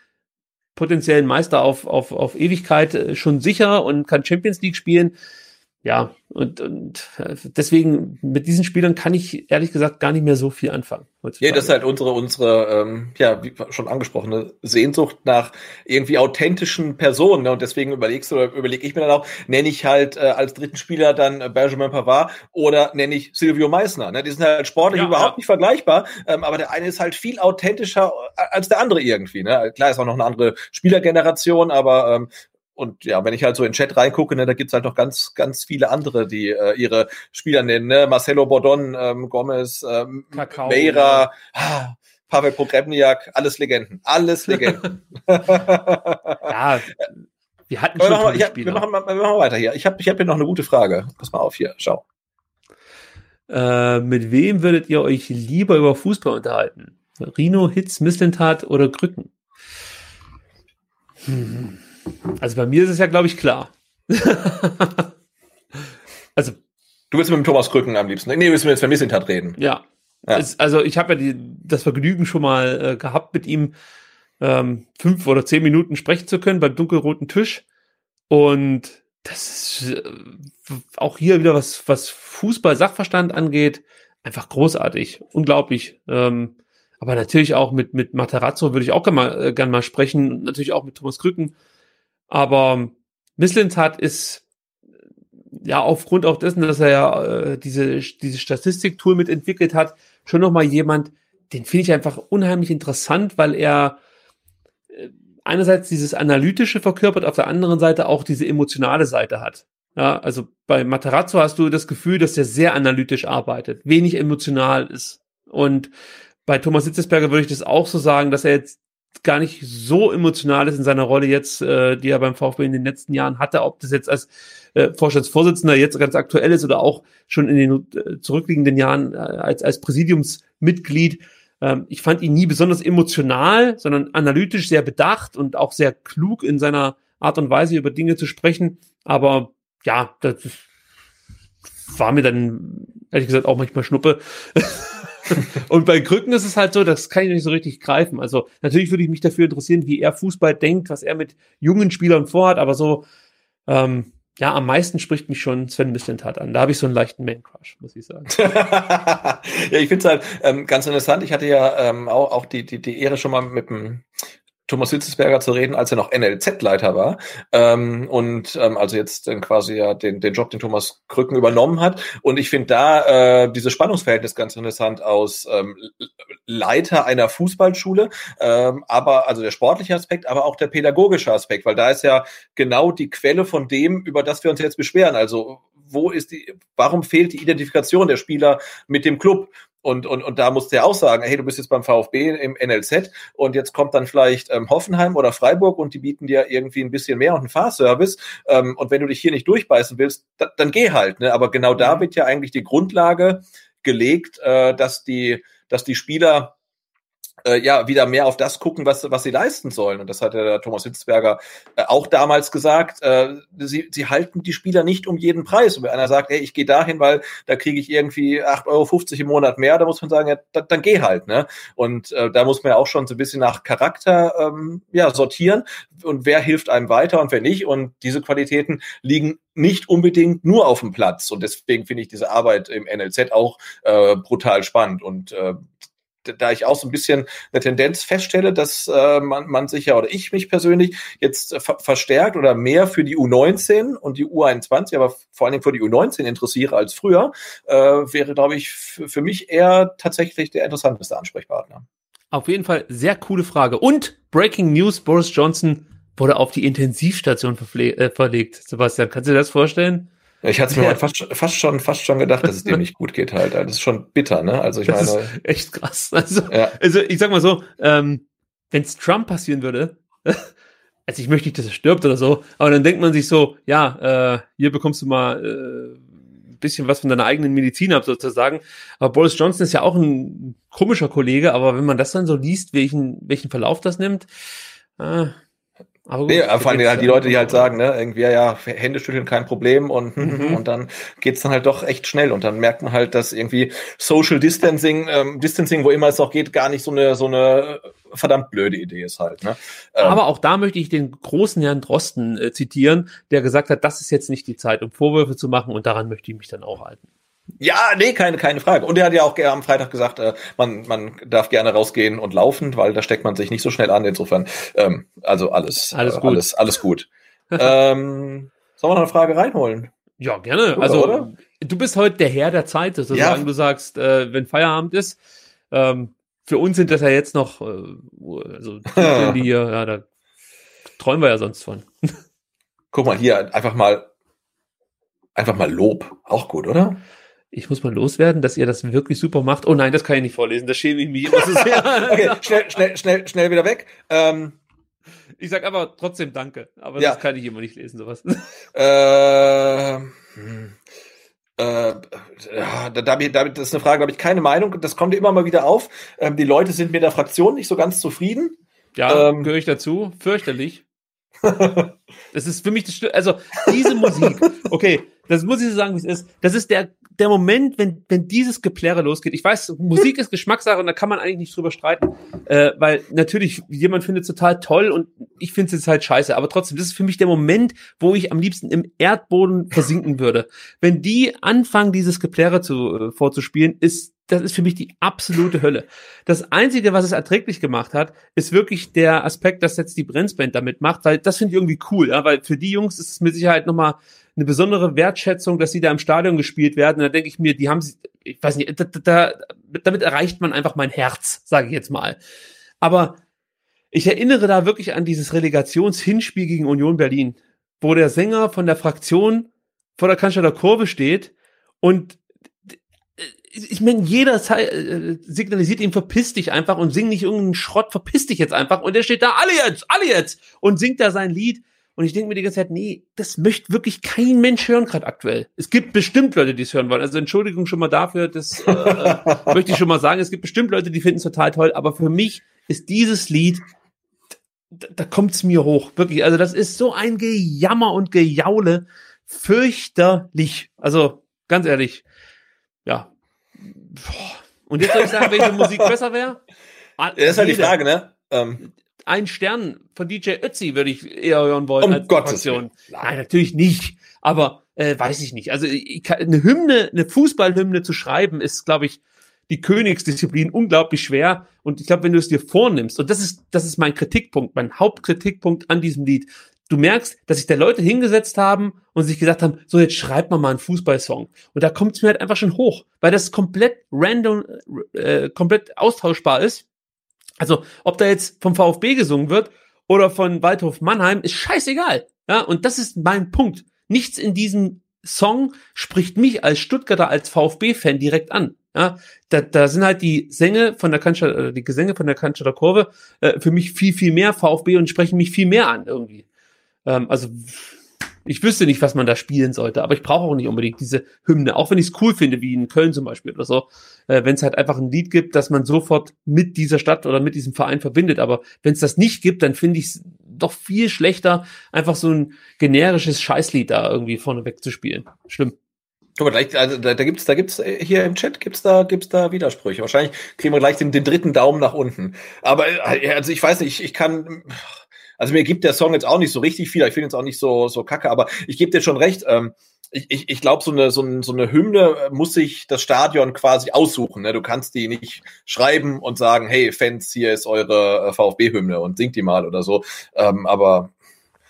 potenziellen Meister auf, auf, auf Ewigkeit äh, schon sicher und kann Champions League spielen ja, und, und äh, deswegen mit diesen Spielern kann ich ehrlich gesagt gar nicht mehr so viel anfangen. Heutzutage. Ja, das ist halt unsere, unsere, ähm, ja, wie schon angesprochene Sehnsucht nach irgendwie authentischen Personen. Ne? Und deswegen überlegst du oder überlege ich mir dann auch, nenne ich halt äh, als dritten Spieler dann äh, Benjamin Pavard oder nenne ich Silvio Meissner. Ne? Die sind halt sportlich ja, überhaupt ja. nicht vergleichbar, ähm, aber der eine ist halt viel authentischer äh, als der andere irgendwie. Ne? Klar ist auch noch eine andere Spielergeneration, aber ähm, und ja, wenn ich halt so in den Chat reingucke, ne, da gibt's halt noch ganz, ganz viele andere, die äh, ihre Spieler nennen. Ne? Marcelo Bordon, ähm, Gomez, ähm, Kakao, Meira, ah, Pavel Pogrebniak, alles Legenden. Alles Legenden. ja, wir hatten schon wir machen, ja, wir, machen, wir machen weiter hier. Ich habe ich hab hier noch eine gute Frage. Pass mal auf hier, schau. Äh, mit wem würdet ihr euch lieber über Fußball unterhalten? Rino, Hitz, Misslintat oder Krücken? Hm. Also bei mir ist es ja, glaube ich, klar. also. Du willst mit dem Thomas Krücken am liebsten. Nee, du willst mit dem Missintat reden. Ja. ja. Es, also ich habe ja die, das Vergnügen schon mal äh, gehabt, mit ihm ähm, fünf oder zehn Minuten sprechen zu können beim dunkelroten Tisch. Und das ist äh, auch hier wieder was, was Fußball-Sachverstand angeht, einfach großartig, unglaublich. Ähm, aber natürlich auch mit, mit Materazzo würde ich auch gerne mal, äh, gern mal sprechen, natürlich auch mit Thomas Krücken. Aber Misslintat ist ja aufgrund auch dessen, dass er ja äh, diese, diese Statistiktool mit entwickelt hat, schon nochmal jemand, den finde ich einfach unheimlich interessant, weil er äh, einerseits dieses analytische verkörpert, auf der anderen Seite auch diese emotionale Seite hat. Ja, also bei Matarazzo hast du das Gefühl, dass er sehr analytisch arbeitet, wenig emotional ist. Und bei Thomas Sitzesberger würde ich das auch so sagen, dass er jetzt gar nicht so emotional ist in seiner Rolle jetzt, äh, die er beim VfB in den letzten Jahren hatte, ob das jetzt als äh, Vorstandsvorsitzender jetzt ganz aktuell ist oder auch schon in den äh, zurückliegenden Jahren äh, als, als Präsidiumsmitglied. Ähm, ich fand ihn nie besonders emotional, sondern analytisch sehr bedacht und auch sehr klug in seiner Art und Weise über Dinge zu sprechen. Aber ja, das war mir dann ehrlich gesagt auch manchmal Schnuppe. und bei Krücken ist es halt so, das kann ich nicht so richtig greifen. Also natürlich würde ich mich dafür interessieren, wie er Fußball denkt, was er mit jungen Spielern vorhat, aber so, ähm, ja, am meisten spricht mich schon Sven Mislintat an. Da habe ich so einen leichten Man-Crush, muss ich sagen. ja, ich finde es halt ähm, ganz interessant. Ich hatte ja ähm, auch, auch die, die, die Ehre schon mal mit dem Thomas Hitzesberger zu reden, als er noch NLZ-Leiter war ähm, und ähm, also jetzt dann quasi ja den, den Job, den Thomas Krücken übernommen hat. Und ich finde da äh, dieses Spannungsverhältnis ganz interessant aus ähm, Leiter einer Fußballschule, ähm, aber also der sportliche Aspekt, aber auch der pädagogische Aspekt, weil da ist ja genau die Quelle von dem, über das wir uns jetzt beschweren. Also wo ist die, warum fehlt die Identifikation der Spieler mit dem Club? Und, und, und da musst du ja auch sagen, hey, du bist jetzt beim VfB im NLZ und jetzt kommt dann vielleicht ähm, Hoffenheim oder Freiburg und die bieten dir irgendwie ein bisschen mehr und einen Fahrservice. Ähm, und wenn du dich hier nicht durchbeißen willst, da, dann geh halt. Ne? Aber genau da mhm. wird ja eigentlich die Grundlage gelegt, äh, dass die, dass die Spieler äh, ja wieder mehr auf das gucken, was, was sie leisten sollen. Und das hat der Thomas Hitzberger äh, auch damals gesagt. Äh, sie, sie halten die Spieler nicht um jeden Preis. Und wenn einer sagt, hey, ich gehe dahin, weil da kriege ich irgendwie 8,50 Euro im Monat mehr, da muss man sagen, ja, da, dann geh halt. Ne? Und äh, da muss man ja auch schon so ein bisschen nach Charakter ähm, ja, sortieren und wer hilft einem weiter und wer nicht. Und diese Qualitäten liegen nicht unbedingt nur auf dem Platz. Und deswegen finde ich diese Arbeit im NLZ auch äh, brutal spannend. Und äh, da ich auch so ein bisschen eine Tendenz feststelle, dass äh, man, man sich ja oder ich mich persönlich jetzt äh, ver verstärkt oder mehr für die U19 und die U21, aber vor allen Dingen für die U19 interessiere als früher, äh, wäre, glaube ich, für mich eher tatsächlich der interessanteste Ansprechpartner. Auf jeden Fall sehr coole Frage. Und Breaking News, Boris Johnson wurde auf die Intensivstation äh, verlegt. Sebastian, kannst du dir das vorstellen? Ich hatte es mir ja. fast, fast, schon, fast schon gedacht, dass es dem nicht gut geht halt. Das ist schon bitter, ne? Also ich das meine. Ist echt krass. Also, ja. also ich sag mal so, ähm, wenn es Trump passieren würde, also ich möchte nicht, dass er stirbt oder so, aber dann denkt man sich so, ja, äh, hier bekommst du mal äh, ein bisschen was von deiner eigenen Medizin ab, sozusagen. Aber Boris Johnson ist ja auch ein komischer Kollege, aber wenn man das dann so liest, welchen, welchen Verlauf das nimmt, äh, aber gut, nee, vor allem halt die Leute, die halt sagen, ne, irgendwie, ja, Hände schütteln kein Problem und, mhm. und dann geht's dann halt doch echt schnell und dann merkt man halt, dass irgendwie Social Distancing, ähm, Distancing, wo immer es auch geht, gar nicht so eine, so eine verdammt blöde Idee ist halt. Ne? Ähm, Aber auch da möchte ich den großen Herrn Drosten äh, zitieren, der gesagt hat, das ist jetzt nicht die Zeit, um Vorwürfe zu machen und daran möchte ich mich dann auch halten. Ja, nee, keine, keine Frage. Und er hat ja auch am Freitag gesagt, äh, man, man darf gerne rausgehen und laufen, weil da steckt man sich nicht so schnell an. Insofern, ähm, also alles, alles äh, gut. Alles, alles gut. ähm, sollen wir noch eine Frage reinholen? Ja, gerne. Oder, also, oder? du bist heute der Herr der Zeit, sozusagen. Ja. Du sagst, äh, wenn Feierabend ist, ähm, für uns sind das ja jetzt noch, äh, also, die hier, ja, da träumen wir ja sonst von. Guck mal hier, einfach mal, einfach mal Lob. Auch gut, oder? Ich muss mal loswerden, dass ihr das wirklich super macht. Oh nein, das kann ich nicht vorlesen, das schäme ich mich immer so sehr. okay, schnell, schnell, schnell, schnell wieder weg. Ähm, ich sag aber trotzdem Danke, aber ja. das kann ich immer nicht lesen, sowas. Äh. Äh, ja, da, da, das ist eine Frage, da habe ich keine Meinung. Das kommt immer mal wieder auf. Ähm, die Leute sind mit der Fraktion nicht so ganz zufrieden. Ja, ähm, gehöre ich dazu. Fürchterlich. das ist für mich das Also, diese Musik, okay, das muss ich so sagen, wie es ist. Das ist der der Moment, wenn, wenn dieses Geplärre losgeht, ich weiß, Musik ist Geschmackssache und da kann man eigentlich nicht drüber streiten, äh, weil natürlich jemand findet es total toll und ich finde es jetzt halt scheiße, aber trotzdem, das ist für mich der Moment, wo ich am liebsten im Erdboden versinken würde. Wenn die anfangen, dieses Geplärre zu, äh, vorzuspielen, ist das ist für mich die absolute Hölle. Das Einzige, was es erträglich gemacht hat, ist wirklich der Aspekt, dass jetzt die Brenzband damit macht, weil das finde ich irgendwie cool, ja, weil für die Jungs ist es mit Sicherheit nochmal eine besondere Wertschätzung, dass sie da im Stadion gespielt werden. Und da denke ich mir, die haben sie, ich weiß nicht, da, da, damit erreicht man einfach mein Herz, sage ich jetzt mal. Aber ich erinnere da wirklich an dieses Relegationshinspiel gegen Union Berlin, wo der Sänger von der Fraktion vor der Cannstatter Kurve steht und ich meine, jeder äh, signalisiert ihm, verpiss dich einfach und sing nicht irgendeinen Schrott, verpiss dich jetzt einfach. Und der steht da, alle jetzt, alle jetzt und singt da sein Lied. Und ich denke mir die ganze Zeit, nee, das möchte wirklich kein Mensch hören gerade aktuell. Es gibt bestimmt Leute, die es hören wollen. Also Entschuldigung schon mal dafür, das äh, möchte ich schon mal sagen. Es gibt bestimmt Leute, die finden es total toll. Aber für mich ist dieses Lied da, da kommt's mir hoch, wirklich. Also das ist so ein Gejammer und Gejaule, fürchterlich. Also ganz ehrlich, ja. Und jetzt soll ich sagen, welche Musik besser wäre? Das ist halt die Frage, ne? Ähm. Ein Stern von DJ Ötzi würde ich eher hören wollen um als Gottes Willen. Nein, natürlich nicht. Aber äh, weiß ich nicht. Also ich kann, eine Hymne, eine Fußballhymne zu schreiben, ist, glaube ich, die Königsdisziplin unglaublich schwer. Und ich glaube, wenn du es dir vornimmst, und das ist, das ist mein Kritikpunkt, mein Hauptkritikpunkt an diesem Lied. Du merkst, dass sich da Leute hingesetzt haben und sich gesagt haben, so jetzt schreibt man mal einen Fußballsong. Und da kommt es mir halt einfach schon hoch, weil das komplett random, äh, komplett austauschbar ist. Also, ob da jetzt vom VfB gesungen wird oder von Waldhof Mannheim, ist scheißegal. Ja, und das ist mein Punkt. Nichts in diesem Song spricht mich als Stuttgarter, als VfB-Fan direkt an. Ja, da, da sind halt die Sänge von der Cannstatter, äh, die Gesänge von der Cannstatter Kurve äh, für mich viel, viel mehr VfB und sprechen mich viel mehr an irgendwie. Ähm, also ich wüsste nicht, was man da spielen sollte, aber ich brauche auch nicht unbedingt diese Hymne, auch wenn ich es cool finde, wie in Köln zum Beispiel oder so, äh, wenn es halt einfach ein Lied gibt, das man sofort mit dieser Stadt oder mit diesem Verein verbindet. Aber wenn es das nicht gibt, dann finde ich es doch viel schlechter, einfach so ein generisches Scheißlied da irgendwie vorne wegzuspielen. Schlimm. Guck mal, gleich, also da, da gibt's, da gibt's äh, hier im Chat gibt's da, gibt's da Widersprüche. Wahrscheinlich kriegen wir gleich den, den dritten Daumen nach unten. Aber äh, also ich weiß nicht, ich, ich kann, also mir gibt der Song jetzt auch nicht so richtig viel. Ich finde jetzt auch nicht so so kacke, aber ich gebe dir schon recht. Ähm, ich, ich, ich glaube, so eine, so, ein, so eine Hymne muss sich das Stadion quasi aussuchen. Ne? Du kannst die nicht schreiben und sagen, hey Fans, hier ist eure äh, VfB-Hymne und singt die mal oder so. Ähm, aber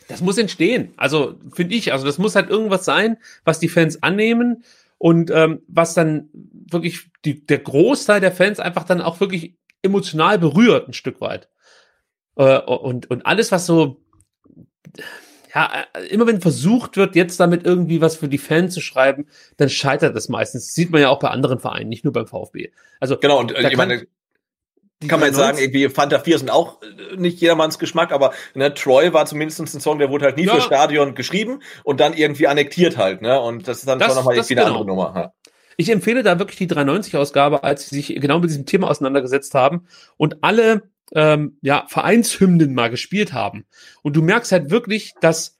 das muss entstehen. Also finde ich, also das muss halt irgendwas sein, was die Fans annehmen und ähm, was dann wirklich die, der Großteil der Fans einfach dann auch wirklich emotional berührt, ein Stück weit. Äh, und, und alles, was so, ja, immer wenn versucht wird, jetzt damit irgendwie was für die Fans zu schreiben, dann scheitert das meistens. Das sieht man ja auch bei anderen Vereinen, nicht nur beim VfB. Also genau, und äh, ich meine, die kann man jetzt sagen, irgendwie Fanta 4 sind auch äh, nicht jedermanns Geschmack, aber ne, Troy war zumindest ein Song, der wurde halt nie ja. für Stadion geschrieben und dann irgendwie annektiert halt, ne? Und das ist dann das, schon nochmal irgendwie genau. eine andere Nummer. Ja. Ich empfehle da wirklich die 390-Ausgabe, als sie sich genau mit diesem Thema auseinandergesetzt haben und alle ähm, ja, Vereinshymnen mal gespielt haben. Und du merkst halt wirklich, dass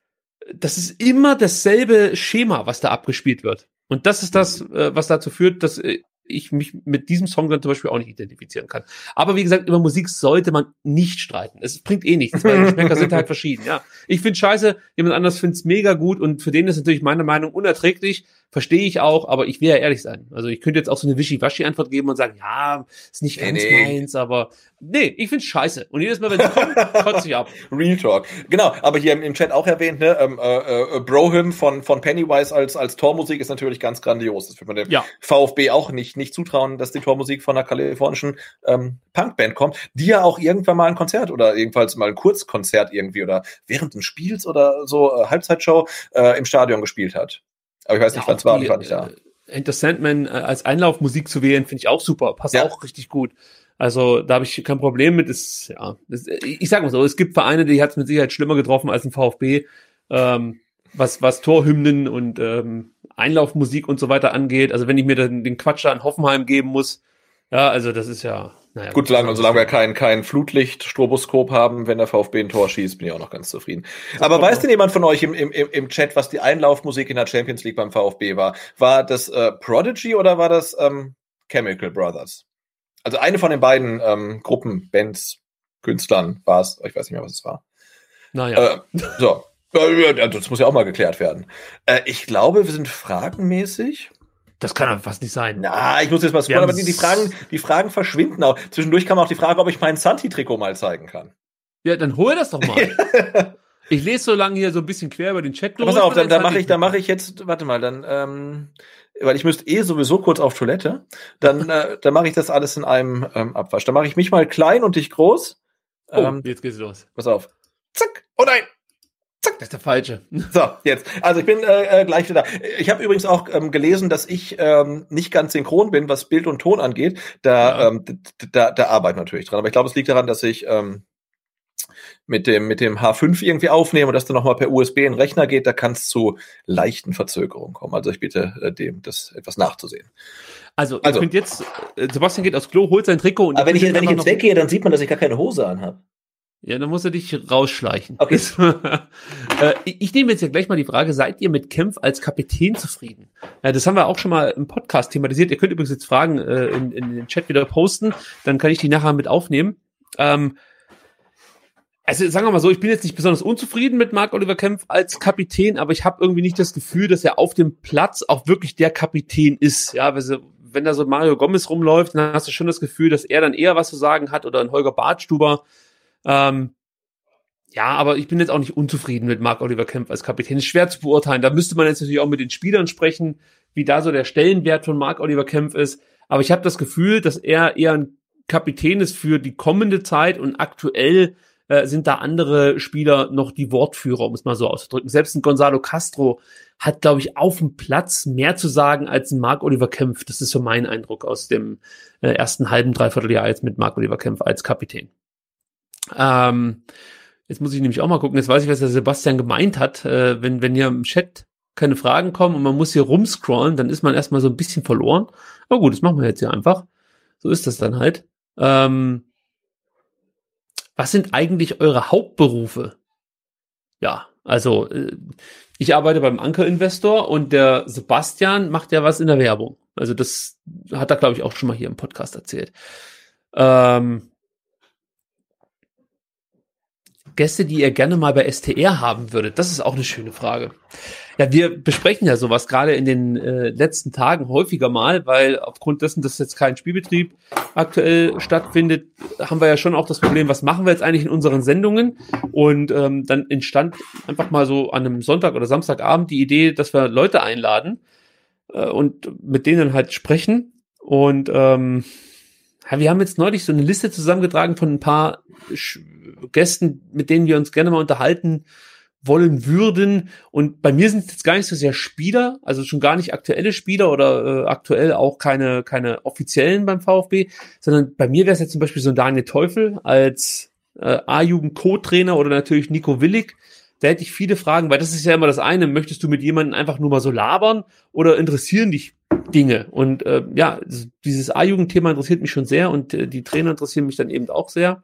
das ist immer dasselbe Schema, was da abgespielt wird. Und das ist das, äh, was dazu führt, dass äh, ich mich mit diesem Song dann zum Beispiel auch nicht identifizieren kann. Aber wie gesagt, über Musik sollte man nicht streiten. Es bringt eh nichts, weil die Geschmäcker sind halt verschieden. Ja, ich finde scheiße, jemand anders findet es mega gut und für den ist natürlich meine Meinung unerträglich. Verstehe ich auch, aber ich will ja ehrlich sein. Also ich könnte jetzt auch so eine Wischi-Waschi-Antwort geben und sagen, ja, ist nicht ganz nee, nee. meins, aber nee, ich find's scheiße. Und jedes Mal, wenn es kommt, kotze ich ab. Real Talk. Genau, aber hier im, Chat auch erwähnt, ne, ähm, äh, äh, Brohim von, von Pennywise als, als Tormusik ist natürlich ganz grandios. Das wird man dem ja. VfB auch nicht, nicht zutrauen, dass die Tormusik von einer kalifornischen ähm, Punkband kommt, die ja auch irgendwann mal ein Konzert oder jedenfalls mal ein Kurzkonzert irgendwie oder während des Spiels oder so äh, Halbzeitshow äh, im Stadion gespielt hat. Aber ich weiß nicht, ja, wann es war, ich war nicht da. Äh, Enter Sandman äh, als Einlaufmusik zu wählen, finde ich auch super. Passt ja. auch richtig gut. Also da habe ich kein Problem mit. Ist, ja, das, ich sag mal so, es gibt Vereine, die hat es mit Sicherheit schlimmer getroffen als ein VfB, ähm, was, was Torhymnen und ähm, Einlaufmusik und so weiter angeht. Also wenn ich mir den, den Quatsch da an Hoffenheim geben muss, ja, also das ist ja, naja, gut, solange, solange wir kein, kein Flutlicht-Stroboskop haben, wenn der VfB ein Tor schießt, bin ich auch noch ganz zufrieden. Aber weiß denn jemand von euch im, im, im Chat, was die Einlaufmusik in der Champions League beim VfB war? War das äh, Prodigy oder war das ähm, Chemical Brothers? Also eine von den beiden ähm, Gruppen, Bands, Künstlern war es. Ich weiß nicht mehr, was es war. Naja. Äh, so. Das muss ja auch mal geklärt werden. Äh, ich glaube, wir sind fragenmäßig. Das kann doch fast nicht sein. Na, ich muss jetzt mal spoilern, aber die, die, Fragen, die Fragen verschwinden auch. Zwischendurch kam auch die Frage, ob ich mein Santi-Trikot mal zeigen kann. Ja, dann hol das doch mal. ich lese so lange hier so ein bisschen quer über den Chat durch. Pass auf, dann, dann mache ich, dann mache ich jetzt, warte mal, dann, ähm, weil ich müsste eh sowieso kurz auf Toilette, dann, äh, dann mache ich das alles in einem ähm, Abwasch. Dann mache ich mich mal klein und dich groß. Oh, ähm, jetzt geht's los. Pass auf. Zack. Oh nein. Zack. Das ist der falsche. So, jetzt. Also ich bin äh, äh, gleich wieder da. Ich habe übrigens auch ähm, gelesen, dass ich ähm, nicht ganz synchron bin, was Bild und Ton angeht. Da, ja. ähm, da, da arbeite natürlich dran. Aber ich glaube, es liegt daran, dass ich ähm, mit dem, mit dem H5 irgendwie aufnehme und das dann nochmal per USB in den Rechner geht, da kann es zu leichten Verzögerungen kommen. Also ich bitte äh, dem, das etwas nachzusehen. Also, also. könnt jetzt, äh, Sebastian geht aufs Klo, holt sein Trikot und. Aber wenn ich, wenn ich jetzt weggehe, dann sieht man, dass ich gar keine Hose anhabe. Ja, dann muss er dich rausschleichen. Okay. äh, ich nehme jetzt ja gleich mal die Frage, seid ihr mit Kempf als Kapitän zufrieden? Ja, das haben wir auch schon mal im Podcast thematisiert. Ihr könnt übrigens jetzt Fragen äh, in, in den Chat wieder posten, dann kann ich die nachher mit aufnehmen. Ähm, also sagen wir mal so, ich bin jetzt nicht besonders unzufrieden mit Marc Oliver Kempf als Kapitän, aber ich habe irgendwie nicht das Gefühl, dass er auf dem Platz auch wirklich der Kapitän ist. Ja, wenn da so Mario Gomez rumläuft, dann hast du schon das Gefühl, dass er dann eher was zu sagen hat oder ein Holger Bartstuber. Ähm, ja, aber ich bin jetzt auch nicht unzufrieden mit Marc Oliver Kempf als Kapitän. Ist schwer zu beurteilen. Da müsste man jetzt natürlich auch mit den Spielern sprechen, wie da so der Stellenwert von Marc Oliver Kempf ist. Aber ich habe das Gefühl, dass er eher ein Kapitän ist für die kommende Zeit und aktuell äh, sind da andere Spieler noch die Wortführer, um es mal so auszudrücken. Selbst ein Gonzalo Castro hat, glaube ich, auf dem Platz mehr zu sagen als ein Marc Oliver Kempf. Das ist so mein Eindruck aus dem äh, ersten halben, dreiviertel Jahr jetzt mit Marc Oliver Kempf als Kapitän. Ähm, jetzt muss ich nämlich auch mal gucken, jetzt weiß ich, was der Sebastian gemeint hat. Äh, wenn, wenn hier im Chat keine Fragen kommen und man muss hier rumscrollen, dann ist man erstmal so ein bisschen verloren. Aber gut, das machen wir jetzt hier einfach. So ist das dann halt. Ähm, was sind eigentlich eure Hauptberufe? Ja, also äh, ich arbeite beim Anker Investor und der Sebastian macht ja was in der Werbung. Also das hat er, glaube ich, auch schon mal hier im Podcast erzählt. Ähm, Gäste, die ihr gerne mal bei STR haben würdet? Das ist auch eine schöne Frage. Ja, wir besprechen ja sowas gerade in den äh, letzten Tagen häufiger mal, weil aufgrund dessen, dass jetzt kein Spielbetrieb aktuell stattfindet, haben wir ja schon auch das Problem, was machen wir jetzt eigentlich in unseren Sendungen? Und ähm, dann entstand einfach mal so an einem Sonntag oder Samstagabend die Idee, dass wir Leute einladen äh, und mit denen halt sprechen. Und ähm, ja, wir haben jetzt neulich so eine Liste zusammengetragen von ein paar Gästen, mit denen wir uns gerne mal unterhalten wollen würden. Und bei mir sind es jetzt gar nicht so sehr Spieler, also schon gar nicht aktuelle Spieler oder äh, aktuell auch keine, keine offiziellen beim VfB, sondern bei mir wäre es jetzt zum Beispiel so ein Daniel Teufel als äh, A-Jugend-Co-Trainer oder natürlich Nico Willig. Da hätte ich viele Fragen, weil das ist ja immer das eine. Möchtest du mit jemandem einfach nur mal so labern oder interessieren dich Dinge? Und äh, ja, dieses A-Jugend-Thema interessiert mich schon sehr und äh, die Trainer interessieren mich dann eben auch sehr.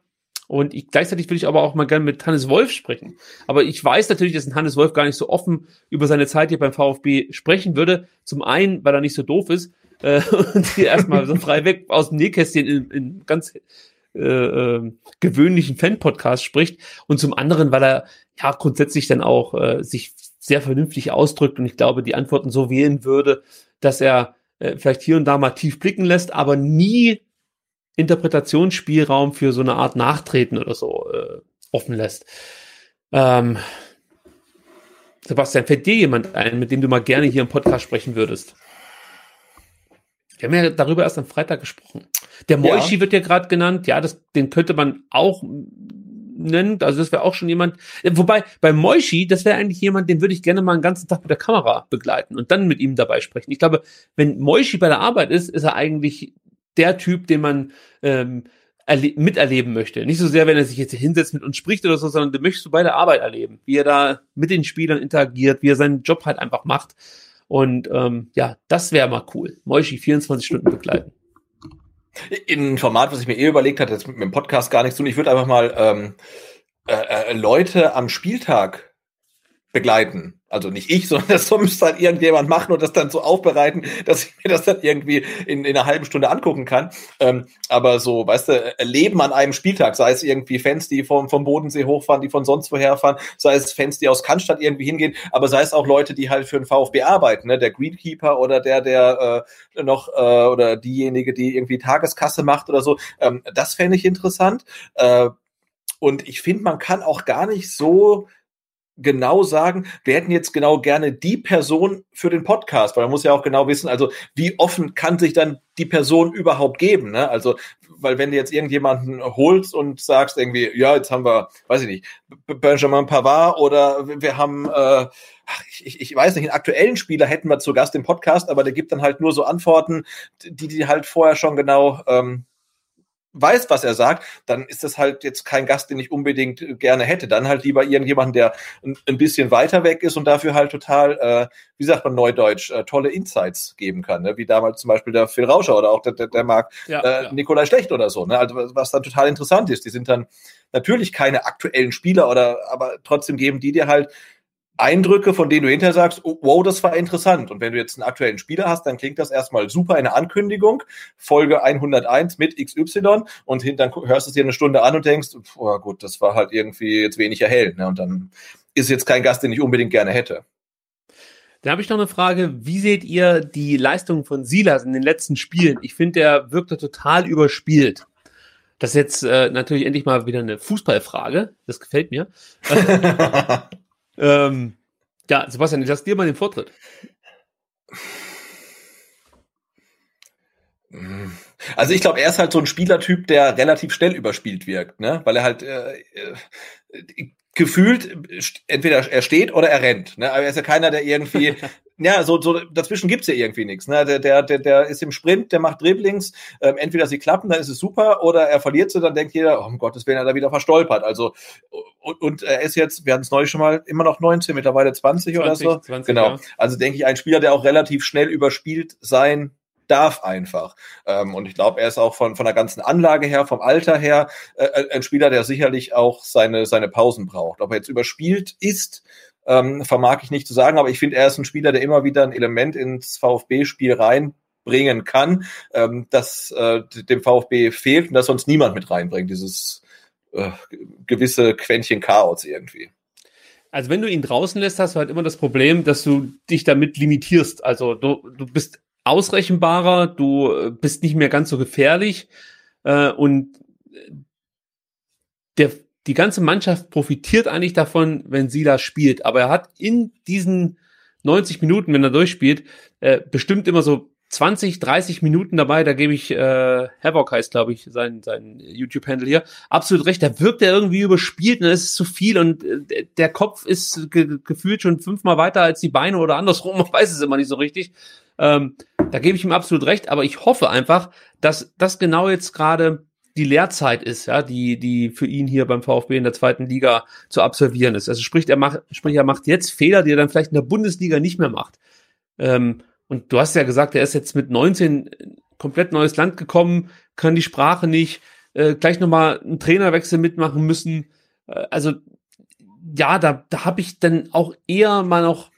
Und ich, gleichzeitig will ich aber auch mal gerne mit Hannes Wolf sprechen. Aber ich weiß natürlich, dass ein Hannes Wolf gar nicht so offen über seine Zeit hier beim VfB sprechen würde. Zum einen, weil er nicht so doof ist äh, und hier erstmal so frei weg aus dem Nähkästchen in, in ganz äh, äh, gewöhnlichen Fan-Podcast spricht. Und zum anderen, weil er ja grundsätzlich dann auch äh, sich sehr vernünftig ausdrückt und ich glaube, die Antworten so wählen würde, dass er äh, vielleicht hier und da mal tief blicken lässt, aber nie Interpretationsspielraum für so eine Art Nachtreten oder so äh, offen lässt. Ähm, Sebastian, fällt dir jemand ein, mit dem du mal gerne hier im Podcast sprechen würdest? Wir haben ja darüber erst am Freitag gesprochen. Der Moishi ja. wird ja gerade genannt. Ja, das, den könnte man auch nennen. Also das wäre auch schon jemand. Wobei bei Moishi, das wäre eigentlich jemand, den würde ich gerne mal einen ganzen Tag mit der Kamera begleiten und dann mit ihm dabei sprechen. Ich glaube, wenn Moishi bei der Arbeit ist, ist er eigentlich der Typ, den man ähm, miterleben möchte. Nicht so sehr, wenn er sich jetzt hinsetzt mit uns spricht oder so, sondern den möchtest du bei der Arbeit erleben, wie er da mit den Spielern interagiert, wie er seinen Job halt einfach macht. Und ähm, ja, das wäre mal cool. Moishi 24 Stunden begleiten. In ein Format, was ich mir eh überlegt hatte, jetzt mit dem Podcast gar nichts tun. Ich würde einfach mal ähm, äh, äh, Leute am Spieltag begleiten. Also nicht ich, sondern das müsste halt irgendjemand machen und das dann so aufbereiten, dass ich mir das dann irgendwie in, in einer halben Stunde angucken kann. Ähm, aber so, weißt du, Leben an einem Spieltag, sei es irgendwie Fans, die vom, vom Bodensee hochfahren, die von sonst woher fahren, sei es Fans, die aus Cannstatt irgendwie hingehen, aber sei es auch Leute, die halt für den VfB arbeiten, ne? der Greenkeeper oder der, der äh, noch äh, oder diejenige, die irgendwie Tageskasse macht oder so. Ähm, das fände ich interessant. Äh, und ich finde, man kann auch gar nicht so genau sagen, wir hätten jetzt genau gerne die Person für den Podcast, weil man muss ja auch genau wissen, also wie offen kann sich dann die Person überhaupt geben, ne? Also, weil wenn du jetzt irgendjemanden holst und sagst irgendwie, ja, jetzt haben wir, weiß ich nicht, Benjamin Pavard oder wir haben, äh, ach, ich, ich weiß nicht, einen aktuellen Spieler hätten wir zu Gast im Podcast, aber der gibt dann halt nur so Antworten, die die halt vorher schon genau ähm, weiß, was er sagt, dann ist das halt jetzt kein Gast, den ich unbedingt gerne hätte. Dann halt lieber irgendjemanden, der ein, ein bisschen weiter weg ist und dafür halt total, äh, wie sagt man neudeutsch, äh, tolle Insights geben kann. Ne? Wie damals zum Beispiel der Phil Rauscher oder auch der, der, der Marc ja, äh, ja. Nikolai Schlecht oder so. Ne? Also was dann total interessant ist. Die sind dann natürlich keine aktuellen Spieler oder aber trotzdem geben die dir halt Eindrücke, von denen du hinterher sagst, oh, wow, das war interessant. Und wenn du jetzt einen aktuellen Spieler hast, dann klingt das erstmal super in der Ankündigung, Folge 101 mit XY und dann hörst du es dir eine Stunde an und denkst, oh gut, das war halt irgendwie jetzt wenig erhellend. Ne? Und dann ist jetzt kein Gast, den ich unbedingt gerne hätte. Da habe ich noch eine Frage. Wie seht ihr die Leistung von Silas in den letzten Spielen? Ich finde, der wirkte total überspielt. Das ist jetzt äh, natürlich endlich mal wieder eine Fußballfrage. Das gefällt mir. Ähm, ja, Sebastian, ich lasse dir mal den Vortritt. Also ich glaube, er ist halt so ein Spielertyp, der relativ schnell überspielt wirkt, ne? Weil er halt äh, äh, gefühlt entweder er steht oder er rennt. Ne? Aber er ist ja keiner, der irgendwie ja, so, so dazwischen gibt's ja irgendwie nichts. Ne? Der, der, der, der ist im Sprint, der macht Dribblings, ähm, entweder sie klappen, dann ist es super, oder er verliert sie, dann denkt jeder, oh, um Gottes Willen, er da wieder verstolpert. Also, und, und er ist jetzt, wir hatten es neulich schon mal, immer noch 19, mittlerweile 20, 20 oder so. 20, genau. Ja. Also denke ich, ein Spieler, der auch relativ schnell überspielt sein darf einfach. Ähm, und ich glaube, er ist auch von, von der ganzen Anlage her, vom Alter her, äh, ein Spieler, der sicherlich auch seine, seine Pausen braucht. Ob er jetzt überspielt ist, ähm, vermag ich nicht zu sagen, aber ich finde, er ist ein Spieler, der immer wieder ein Element ins VfB-Spiel reinbringen kann, ähm, das äh, dem VfB fehlt und das sonst niemand mit reinbringt, dieses äh, gewisse Quäntchen Chaos irgendwie. Also wenn du ihn draußen lässt, hast du halt immer das Problem, dass du dich damit limitierst. Also du, du bist ausrechenbarer, du äh, bist nicht mehr ganz so gefährlich äh, und der die ganze Mannschaft profitiert eigentlich davon, wenn Silas spielt. Aber er hat in diesen 90 Minuten, wenn er durchspielt, äh, bestimmt immer so 20, 30 Minuten dabei, da gebe ich, äh, Havoc heißt, glaube ich, sein, sein YouTube-Handle hier, absolut recht, da wirkt er irgendwie überspielt und es ist zu viel und äh, der Kopf ist ge gefühlt schon fünfmal weiter als die Beine oder andersrum, man weiß es immer nicht so richtig. Ähm, da gebe ich ihm absolut recht, aber ich hoffe einfach, dass das genau jetzt gerade die Lehrzeit ist, ja, die, die für ihn hier beim VfB in der zweiten Liga zu absolvieren ist. Also sprich, er macht, sprich, er macht jetzt Fehler, die er dann vielleicht in der Bundesliga nicht mehr macht. Ähm, und du hast ja gesagt, er ist jetzt mit 19 komplett neues Land gekommen, kann die Sprache nicht, äh, gleich nochmal einen Trainerwechsel mitmachen müssen. Äh, also ja, da, da habe ich dann auch eher mal noch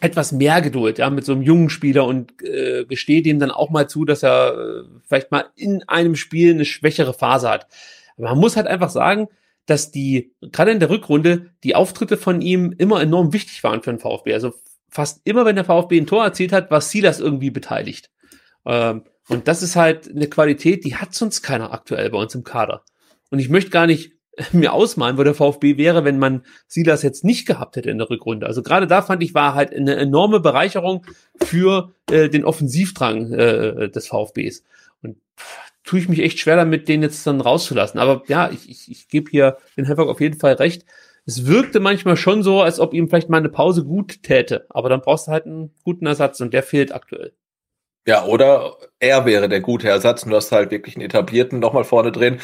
etwas mehr Geduld, ja, mit so einem jungen Spieler und äh, gesteht ihm dann auch mal zu, dass er äh, vielleicht mal in einem Spiel eine schwächere Phase hat. Aber man muss halt einfach sagen, dass die, gerade in der Rückrunde, die Auftritte von ihm immer enorm wichtig waren für den VfB. Also fast immer, wenn der VfB ein Tor erzielt hat, war Silas irgendwie beteiligt. Ähm, und das ist halt eine Qualität, die hat sonst keiner aktuell bei uns im Kader. Und ich möchte gar nicht mir ausmalen, wo der VfB wäre, wenn man Silas jetzt nicht gehabt hätte in der Rückrunde. Also gerade da fand ich, war halt eine enorme Bereicherung für äh, den Offensivdrang äh, des VfBs. Und pff, tue ich mich echt schwer damit, den jetzt dann rauszulassen. Aber ja, ich, ich, ich gebe hier den Havoc auf jeden Fall recht. Es wirkte manchmal schon so, als ob ihm vielleicht mal eine Pause gut täte. Aber dann brauchst du halt einen guten Ersatz und der fehlt aktuell. Ja, oder er wäre der gute Ersatz und du hast halt wirklich einen etablierten nochmal vorne drin,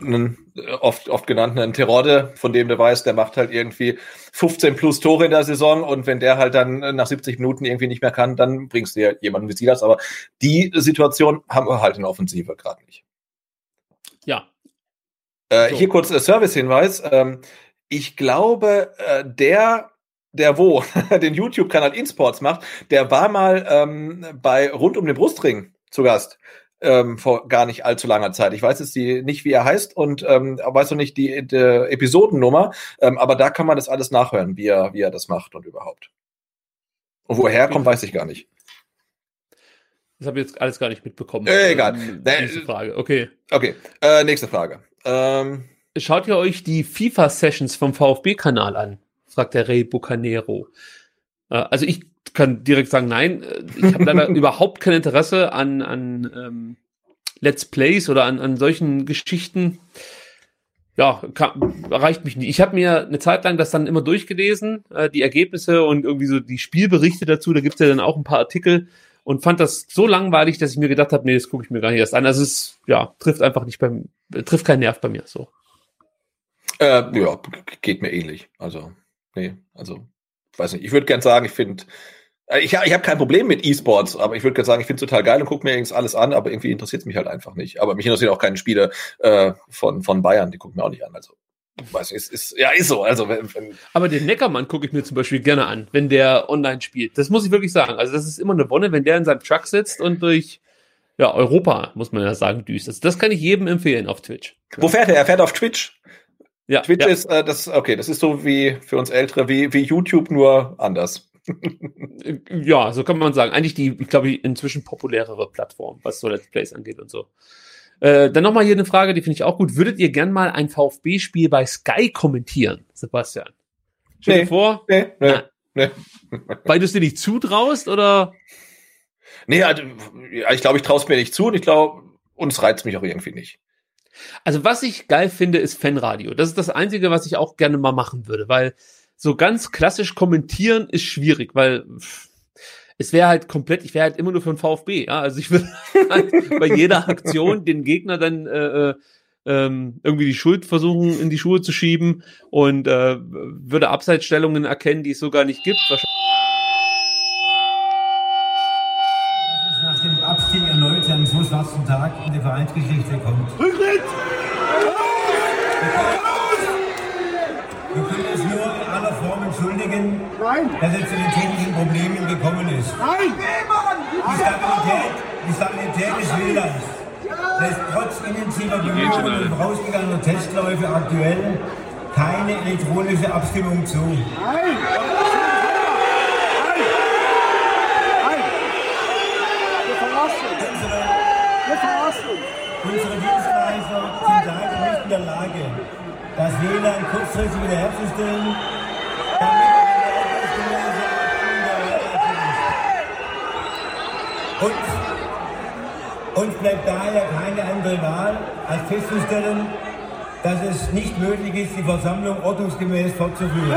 einen oft, oft genannten einen Terode, von dem du weißt, der macht halt irgendwie 15 plus Tore in der Saison und wenn der halt dann nach 70 Minuten irgendwie nicht mehr kann, dann bringst du ja jemanden wie Silas, aber die Situation haben wir halt in der Offensive gerade nicht. Ja. Äh, so. Hier kurz äh, Service-Hinweis. Ähm, ich glaube, äh, der der wo den YouTube-Kanal InSports macht, der war mal ähm, bei Rund um den Brustring zu Gast. Ähm, vor gar nicht allzu langer Zeit. Ich weiß jetzt die, nicht, wie er heißt und ähm, weiß noch nicht die, die Episodennummer, ähm, aber da kann man das alles nachhören, wie er, wie er das macht und überhaupt. Und woher kommt, weiß ich gar nicht. Das habe ich jetzt alles gar nicht mitbekommen. Äh, egal. Ähm, nächste Frage. Okay. Okay. Äh, nächste Frage. Ähm, Schaut ihr euch die FIFA-Sessions vom VfB-Kanal an? Fragt der Rey Bucanero. Äh, also ich kann direkt sagen, nein. Äh, ich habe leider überhaupt kein Interesse an, an ähm, Let's Plays oder an, an solchen Geschichten. Ja, kann, reicht mich nicht. Ich habe mir eine Zeit lang das dann immer durchgelesen, äh, die Ergebnisse und irgendwie so die Spielberichte dazu. Da gibt's ja dann auch ein paar Artikel und fand das so langweilig, dass ich mir gedacht habe, nee, das gucke ich mir gar nicht erst an. Also es ja, trifft einfach nicht beim, trifft keinen Nerv bei mir so. äh, ja, geht mir ähnlich. Also, nee, also, weiß nicht. Ich würde gern sagen, ich finde, ich, ich habe kein Problem mit E-Sports, aber ich würde gerne sagen, ich finde es total geil und gucke mir irgendwas alles an, aber irgendwie interessiert es mich halt einfach nicht. Aber mich interessieren auch keine Spiele äh, von, von Bayern, die gucken mir auch nicht an. Also, weiß nicht, ist, ist, ja, ist so. Also, wenn, wenn Aber den Neckermann gucke ich mir zum Beispiel gerne an, wenn der online spielt. Das muss ich wirklich sagen. Also das ist immer eine Wonne, wenn der in seinem Truck sitzt und durch ja, Europa, muss man ja sagen, düst. Also das kann ich jedem empfehlen auf Twitch. wo fährt er? Er fährt auf Twitch. Ja, Twitch ja. ist, äh, das, okay, das ist so wie für uns Ältere, wie, wie YouTube, nur anders. Ja, so kann man sagen. Eigentlich die, ich glaube, inzwischen populärere Plattform, was so Let's Plays angeht und so. Äh, dann nochmal hier eine Frage, die finde ich auch gut. Würdet ihr gern mal ein VfB-Spiel bei Sky kommentieren, Sebastian? Stell dir Nee. vor, Nee, nee, Ah. nee. weil du es dir nicht zutraust oder? Nee, also, ich glaube, ich traue es mir nicht zu und ich glaube, uns reizt mich auch irgendwie nicht. Also was ich geil finde, ist Fanradio. Das ist das Einzige, was ich auch gerne mal machen würde, weil so ganz klassisch kommentieren ist schwierig, weil es wäre halt komplett, ich wäre halt immer nur für den VfB. Ja? Also ich würde halt bei jeder Aktion den Gegner dann äh, äh, ähm, irgendwie die Schuld versuchen in die Schuhe zu schieben und äh, würde Abseitsstellungen erkennen, die es so gar nicht gibt. Wahrscheinlich nach dem Abstieg erneut an so schwarzen Tag in der Vereinsgeschichte kommt. Wir können es nur in aller Form entschuldigen, dass es zu den technischen Problemen gekommen ist. Die Stabilität, die Stabilität des Wählers lässt trotz intensiver Bemühungen und vorausgegangener Testläufe aktuell keine elektronische Abstimmung zu. Unsere Dienstleister sind leider nicht in der Lage, das WLAN kurzfristig wiederherzustellen, Und uns bleibt daher keine andere Wahl, als festzustellen, dass es nicht möglich ist, die Versammlung ordnungsgemäß fortzuführen.